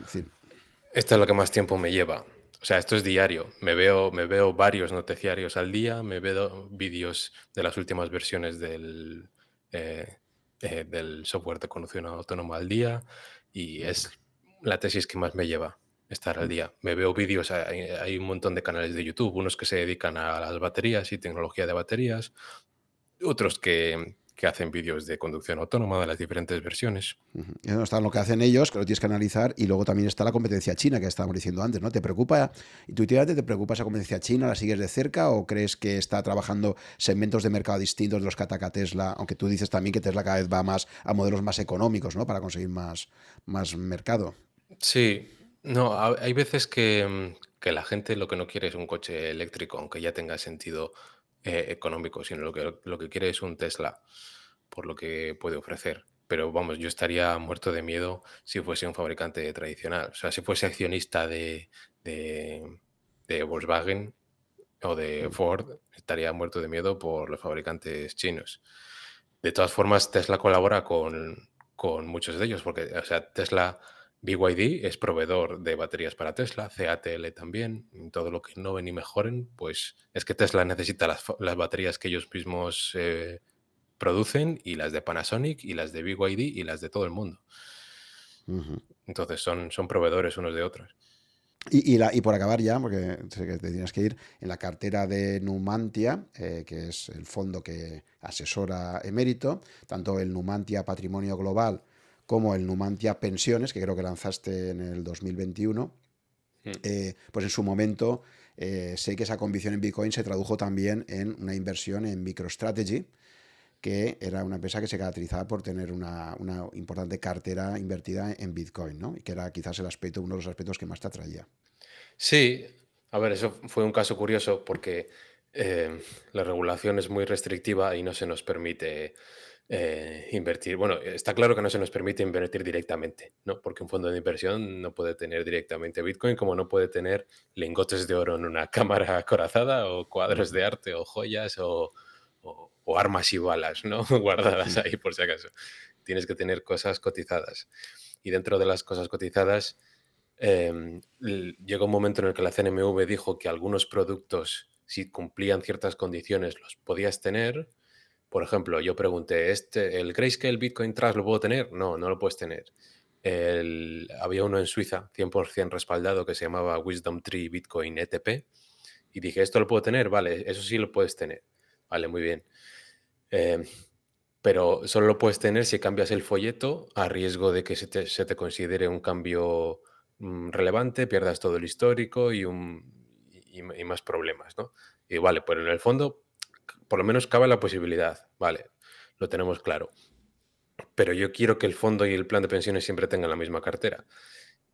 Esto es lo que más tiempo me lleva. O sea, esto es diario. Me veo, me veo varios noticiarios al día, me veo vídeos de las últimas versiones del, eh, eh, del software de conducción autónoma al día y es la tesis que más me lleva estar al día. Me veo vídeos, hay un montón de canales de YouTube, unos que se dedican a las baterías y tecnología de baterías, otros que, que hacen vídeos de conducción autónoma de las diferentes versiones. Y no está lo que hacen ellos, que lo tienes que analizar, y luego también está la competencia china, que estábamos diciendo antes, ¿no? ¿Te preocupa, intuitivamente, te preocupa esa competencia china? ¿La sigues de cerca o crees que está trabajando segmentos de mercado distintos de los que ataca Tesla? Aunque tú dices también que Tesla cada vez va más a modelos más económicos, ¿no? Para conseguir más, más mercado. Sí, no, ha- hay veces que, que la gente lo que no quiere es un coche eléctrico, aunque ya tenga sentido eh, económico, sino lo que, lo que quiere es un Tesla, por lo que puede ofrecer. Pero vamos, yo estaría muerto de miedo si fuese un fabricante tradicional. O sea, si fuese accionista de, de, de Volkswagen o de Mm, Ford, estaría muerto de miedo por los fabricantes chinos. De todas formas, Tesla colabora con, con muchos de ellos, porque, o sea, Tesla, BYD es proveedor de baterías para Tesla, CATL también, todo lo que innoven y mejoren, pues es que Tesla necesita las, baterías que ellos mismos eh, producen y las de Panasonic y las de BYD y las de todo el mundo. Entonces son, son proveedores unos de otros. Y, y la- y por acabar ya, porque sé que te tienes que ir, en la cartera de Numantia, eh, que es el fondo que asesora Emérito, tanto el Numantia Patrimonio Global como el Numantia Pensiones, que creo que lanzaste en el 2021, Mm. eh, pues en su momento eh, sé que esa convicción en Bitcoin se tradujo también en una inversión en MicroStrategy, que era una empresa que se caracterizaba por tener una, una importante cartera invertida en Bitcoin, ¿no? Y que era quizás el aspecto, uno de los aspectos que más te atraía. Sí, a ver, eso fue un caso curioso porque eh, la regulación es muy restrictiva y no se nos permite eh, invertir. Bueno, está claro que no se nos permite invertir directamente, ¿no? Porque un fondo de inversión no puede tener directamente Bitcoin, como no puede tener lingotes de oro en una [LAUGHS] cámara acorazada o cuadros de arte o joyas o, o- o armas y balas, ¿no? [LAUGHS] Guardadas ahí por si acaso. Tienes que tener cosas cotizadas. Y dentro de las cosas cotizadas Em, llegó un momento en el que la CNMV dijo que algunos productos, si cumplían ciertas condiciones, los podías tener. Por ejemplo, yo pregunté, ¿este, ¿el Grayscale Bitcoin Trust lo puedo tener? No, no lo puedes tener. El- había uno en Suiza, 100% respaldado, que se llamaba Wisdom Tree Bitcoin ETP. Y dije, ¿esto lo puedo tener? Vale, eso sí lo puedes tener. Vale, muy bien. Em, pero solo lo puedes tener si cambias el folleto a riesgo de que se te, considere un cambio mm, relevante, pierdas todo el histórico y, y, más problemas, ¿no? Y vale, pero en el fondo, por lo menos cabe la posibilidad, vale, lo tenemos claro. Pero yo quiero que el fondo y el plan de pensiones siempre tengan la misma cartera.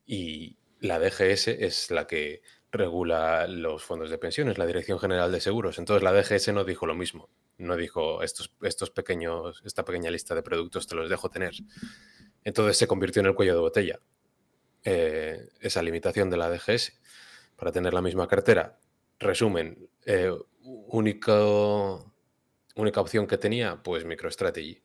Y la DGS es la que regula los fondos de pensiones, la Dirección General de Seguros. Entonces la DGS no dijo lo mismo. No dijo estos, pequeños, esta pequeña lista de productos te los dejo tener. Entonces se convirtió en el cuello de botella eh, esa limitación de la DGS para tener la misma cartera. Resumen, eh, único, única opción que tenía, pues MicroStrategy.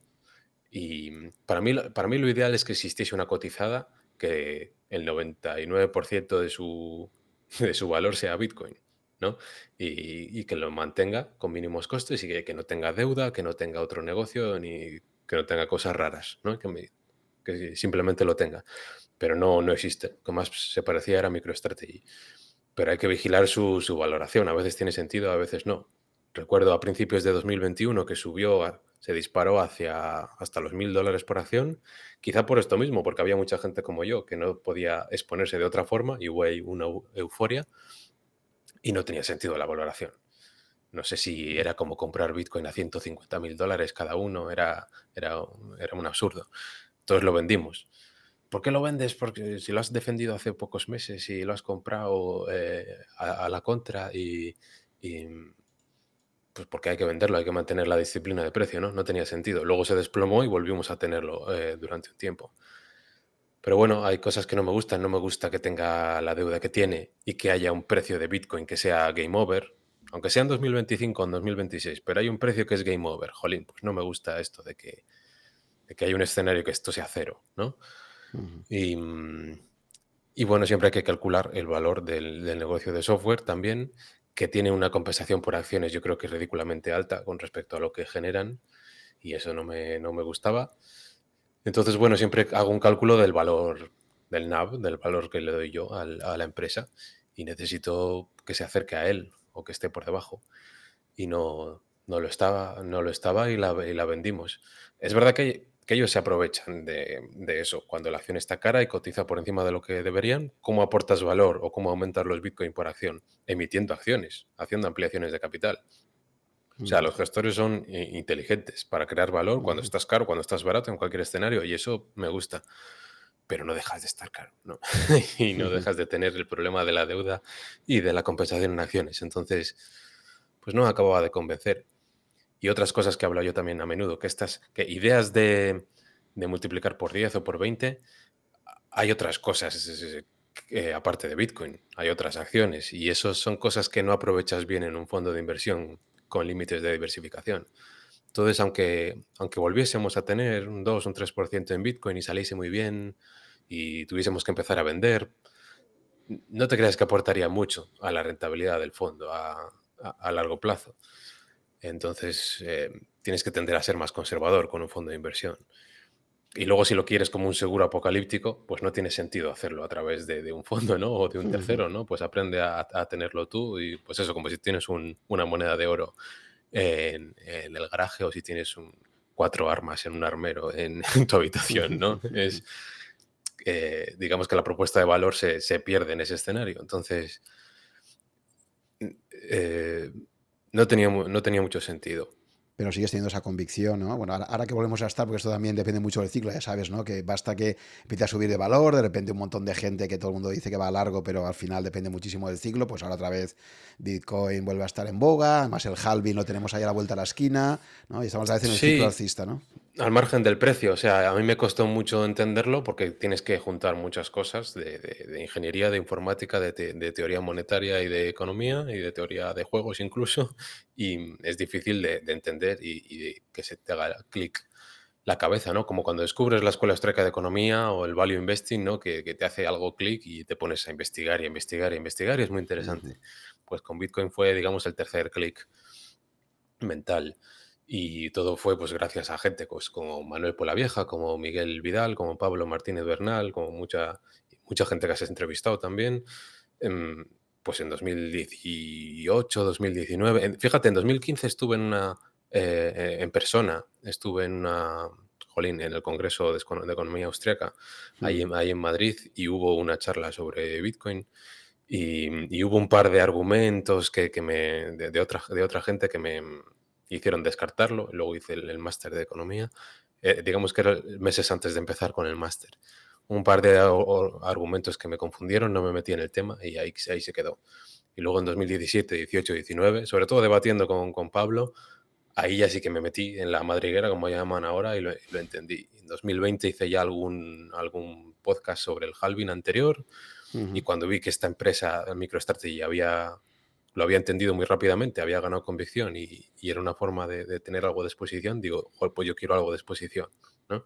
Y para mí, para mí lo ideal es que existiese una cotizada que el 99% de su, [LAUGHS] de su valor sea Bitcoin, ¿no? Y, y que lo mantenga con mínimos costes y que, que no tenga deuda, que no tenga otro negocio, ni que no tenga cosas raras, ¿no? Que, me- que simplemente lo tenga. Pero no, no existe. Lo que más se parecía era MicroStrategy. Pero hay que vigilar su, valoración. A veces tiene sentido, a veces no. Recuerdo a principios de 2021 que subió, a- se disparó hacia hasta los mil dólares por acción, quizá por esto mismo, porque había mucha gente como yo que no podía exponerse de otra forma y hubo una eu- euforia y no tenía sentido la valoración. No sé si era como comprar Bitcoin a 150 mil dólares cada uno, era, era, era un absurdo. Entonces lo vendimos. ¿Por qué lo vendes? Porque si lo has defendido hace pocos meses y lo has comprado eh, a, la contra y, y, pues porque hay que venderlo, hay que mantener la disciplina de precio, ¿no? No tenía sentido. Luego se desplomó y volvimos a tenerlo eh, durante un tiempo. Pero bueno, hay cosas que no me gustan. No me gusta que tenga la deuda que tiene y que haya un precio de Bitcoin que sea game over, aunque sea en 2025 o en 2026, pero hay un precio que es game over. Jolín, pues no me gusta esto de que, de que hay un escenario que esto sea cero, ¿no? Y, mm, Y bueno, siempre hay que calcular el valor del, negocio de software también, que tiene una compensación por acciones, yo creo que es ridículamente alta con respecto a lo que generan, y eso no me, no me gustaba. Entonces, bueno, siempre hago un cálculo del valor del NAV, del valor que le doy yo a la empresa, y necesito que se acerque a él o que esté por debajo. Y no, no lo estaba, no lo estaba y la, y la vendimos. Es verdad que que ellos se aprovechan de, eso. Cuando la acción está cara y cotiza por encima de lo que deberían, ¿cómo aportas valor o cómo aumentar los Bitcoin por acción? Emitiendo acciones, haciendo ampliaciones de capital. O sea, los gestores son inteligentes para crear valor cuando estás caro, cuando estás barato, en cualquier escenario, y eso me gusta. Pero no dejas de estar caro, ¿no? [LAUGHS] y no dejas de tener el problema de la deuda y de la compensación en acciones. Entonces, pues no acababa de convencer y otras cosas que hablo yo también a menudo, que estas que ideas de, multiplicar por 10 o por 20, hay otras cosas eh, aparte de Bitcoin, hay otras acciones y eso son cosas que no aprovechas bien en un fondo de inversión con límites de diversificación. Entonces, aunque, aunque volviésemos a tener un 2 o un 3% en Bitcoin y saliese muy bien y tuviésemos que empezar a vender, no te creas que aportaría mucho a la rentabilidad del fondo a, a largo plazo. Entonces, eh, tienes que tender a ser más conservador con un fondo de inversión. Y luego, si lo quieres como un seguro apocalíptico, pues no tiene sentido hacerlo a través de, un fondo, ¿no? O de un tercero, ¿no? Pues aprende a, tenerlo tú y pues eso, como si tienes una moneda de oro en, el garaje o si tienes cuatro armas en un armero en, tu habitación, ¿no? [LAUGHS] Es, eh, digamos que la propuesta de valor se, se, pierde en ese escenario. Entonces, eh, no tenía, no tenía mucho sentido. Pero sigues teniendo esa convicción, ¿no? Bueno, ahora, que volvemos a estar, porque esto también depende mucho del ciclo, ya sabes, ¿no? Que basta que empiece a subir de valor, de repente un montón de gente que todo el mundo dice que va a largo, pero al final depende muchísimo del ciclo, pues ahora otra vez Bitcoin vuelve a estar en boga, además el halving lo tenemos ahí a la vuelta a la esquina, ¿no? Y estamos a veces en el ciclo alcista, ¿no? Al margen del precio, o sea, a mí me costó mucho entenderlo porque tienes que juntar muchas cosas de, ingeniería, de informática, de, teoría monetaria y de economía y de teoría de juegos incluso, y es difícil de, entender y, que se te haga clic la cabeza, ¿no? Como cuando descubres la Escuela Austriaca de Economía o el Value Investing, ¿no? Que, te hace algo clic y te pones a investigar y investigar y investigar y es muy interesante. Pues con Bitcoin fue, digamos, el tercer clic mental. Y todo fue pues gracias a gente pues, como Manuel Polavieja, como Miguel Vidal, como Pablo Martínez Bernal, como mucha, mucha gente que has entrevistado también. Em, pues en 2018, 2019. fíjate, en 2015 estuve en una eh, eh, en persona, estuve en una jolín, en el Congreso de, Economía Austriaca, ahí, mm. ahí, en Madrid, y hubo una charla sobre Bitcoin. Y, hubo un par de argumentos que, que me, de, otra, de otra gente que me, hicieron descartarlo, luego hice el, máster de economía, eh, digamos que era meses antes de empezar con el máster. Un par de argumentos que me confundieron, no me metí en el tema y ahí, ahí se quedó. Y luego en 2017, 18, 19, sobre todo debatiendo con, con Pablo, ahí ya sí que me metí en la madriguera, como llaman ahora, y lo, entendí. En 2020 hice ya algún, algún podcast sobre el halving anterior, y cuando vi que esta empresa, MicroStrategy, había lo había entendido muy rápidamente, había ganado convicción y, era una forma de, tener algo de exposición, digo, pues yo quiero algo de exposición, ¿no?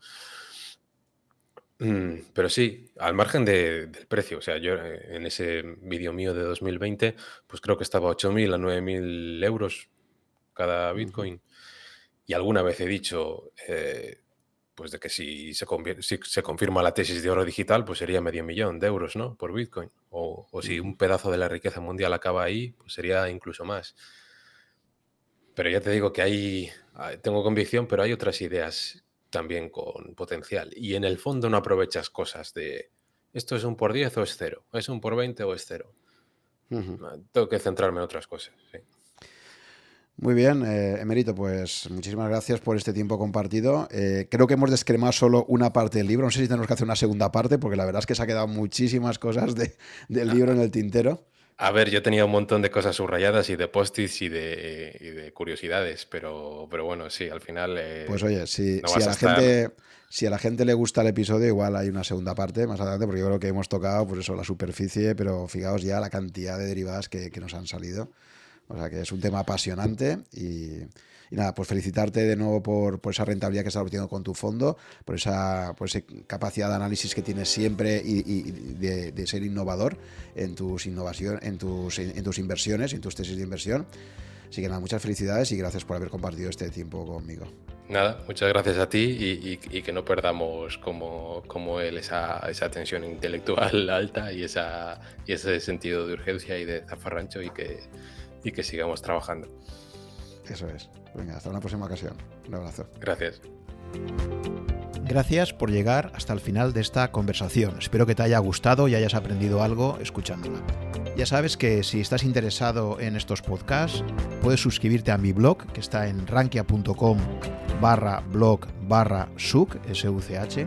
Mm, pero sí, al margen del precio, o sea, yo eh, en ese vídeo mío de 2020, pues creo que estaba 8.000 a 9.000 euros cada Bitcoin. Y alguna vez he dicho, eh, pues de que si se, si se, confirma la tesis de oro digital, pues sería medio millón de euros, ¿no? Por Bitcoin. O, si un pedazo de la riqueza mundial acaba ahí, pues sería incluso más. Pero ya te digo que hay, tengo convicción, pero hay otras ideas también con potencial. Y en el fondo no aprovechas cosas de, ¿esto es un por 10 o es cero? ¿Es un por 20 o es cero? Tengo que centrarme en otras cosas, sí. Muy bien, eh, Emerito, pues muchísimas gracias por este tiempo compartido. Eh, creo que hemos descremado solo una parte del libro. No sé si tenemos que hacer una segunda parte, porque la verdad es que se ha quedado muchísimas cosas del libro en el tintero. A ver, yo tenía un montón de cosas subrayadas y de post-its y de, curiosidades, pero, pero bueno, sí, al final. Eh, pues oye, si, a la gente, si a la gente le gusta el episodio, igual hay una segunda parte más adelante, porque yo creo que hemos tocado, pues eso, la superficie, pero fijaos ya la cantidad de derivadas que, que nos han salido O sea que es un tema apasionante y, nada, pues felicitarte de nuevo por, esa rentabilidad que estás obteniendo con tu fondo, por esa, por esa capacidad de análisis que tienes siempre y, de, ser innovador en tus, innovación, en, tus, en tus inversiones, en tus tesis de inversión. Así que nada, muchas felicidades y gracias por haber compartido este tiempo conmigo. Nada, muchas gracias a ti y, que no perdamos como, como él esa, esa, tensión intelectual [LAUGHS] alta y, esa, y ese sentido de urgencia y de zafarrancho y que, y que sigamos trabajando. Eso es. Venga, hasta una próxima ocasión. Un abrazo. Gracias. Gracias por llegar hasta el final de esta conversación. Espero que te haya gustado y hayas aprendido algo escuchándola. Ya sabes que si estás interesado en estos podcasts, puedes suscribirte a mi blog, que está en rankia.com barra blog barra such, S-U-C-H,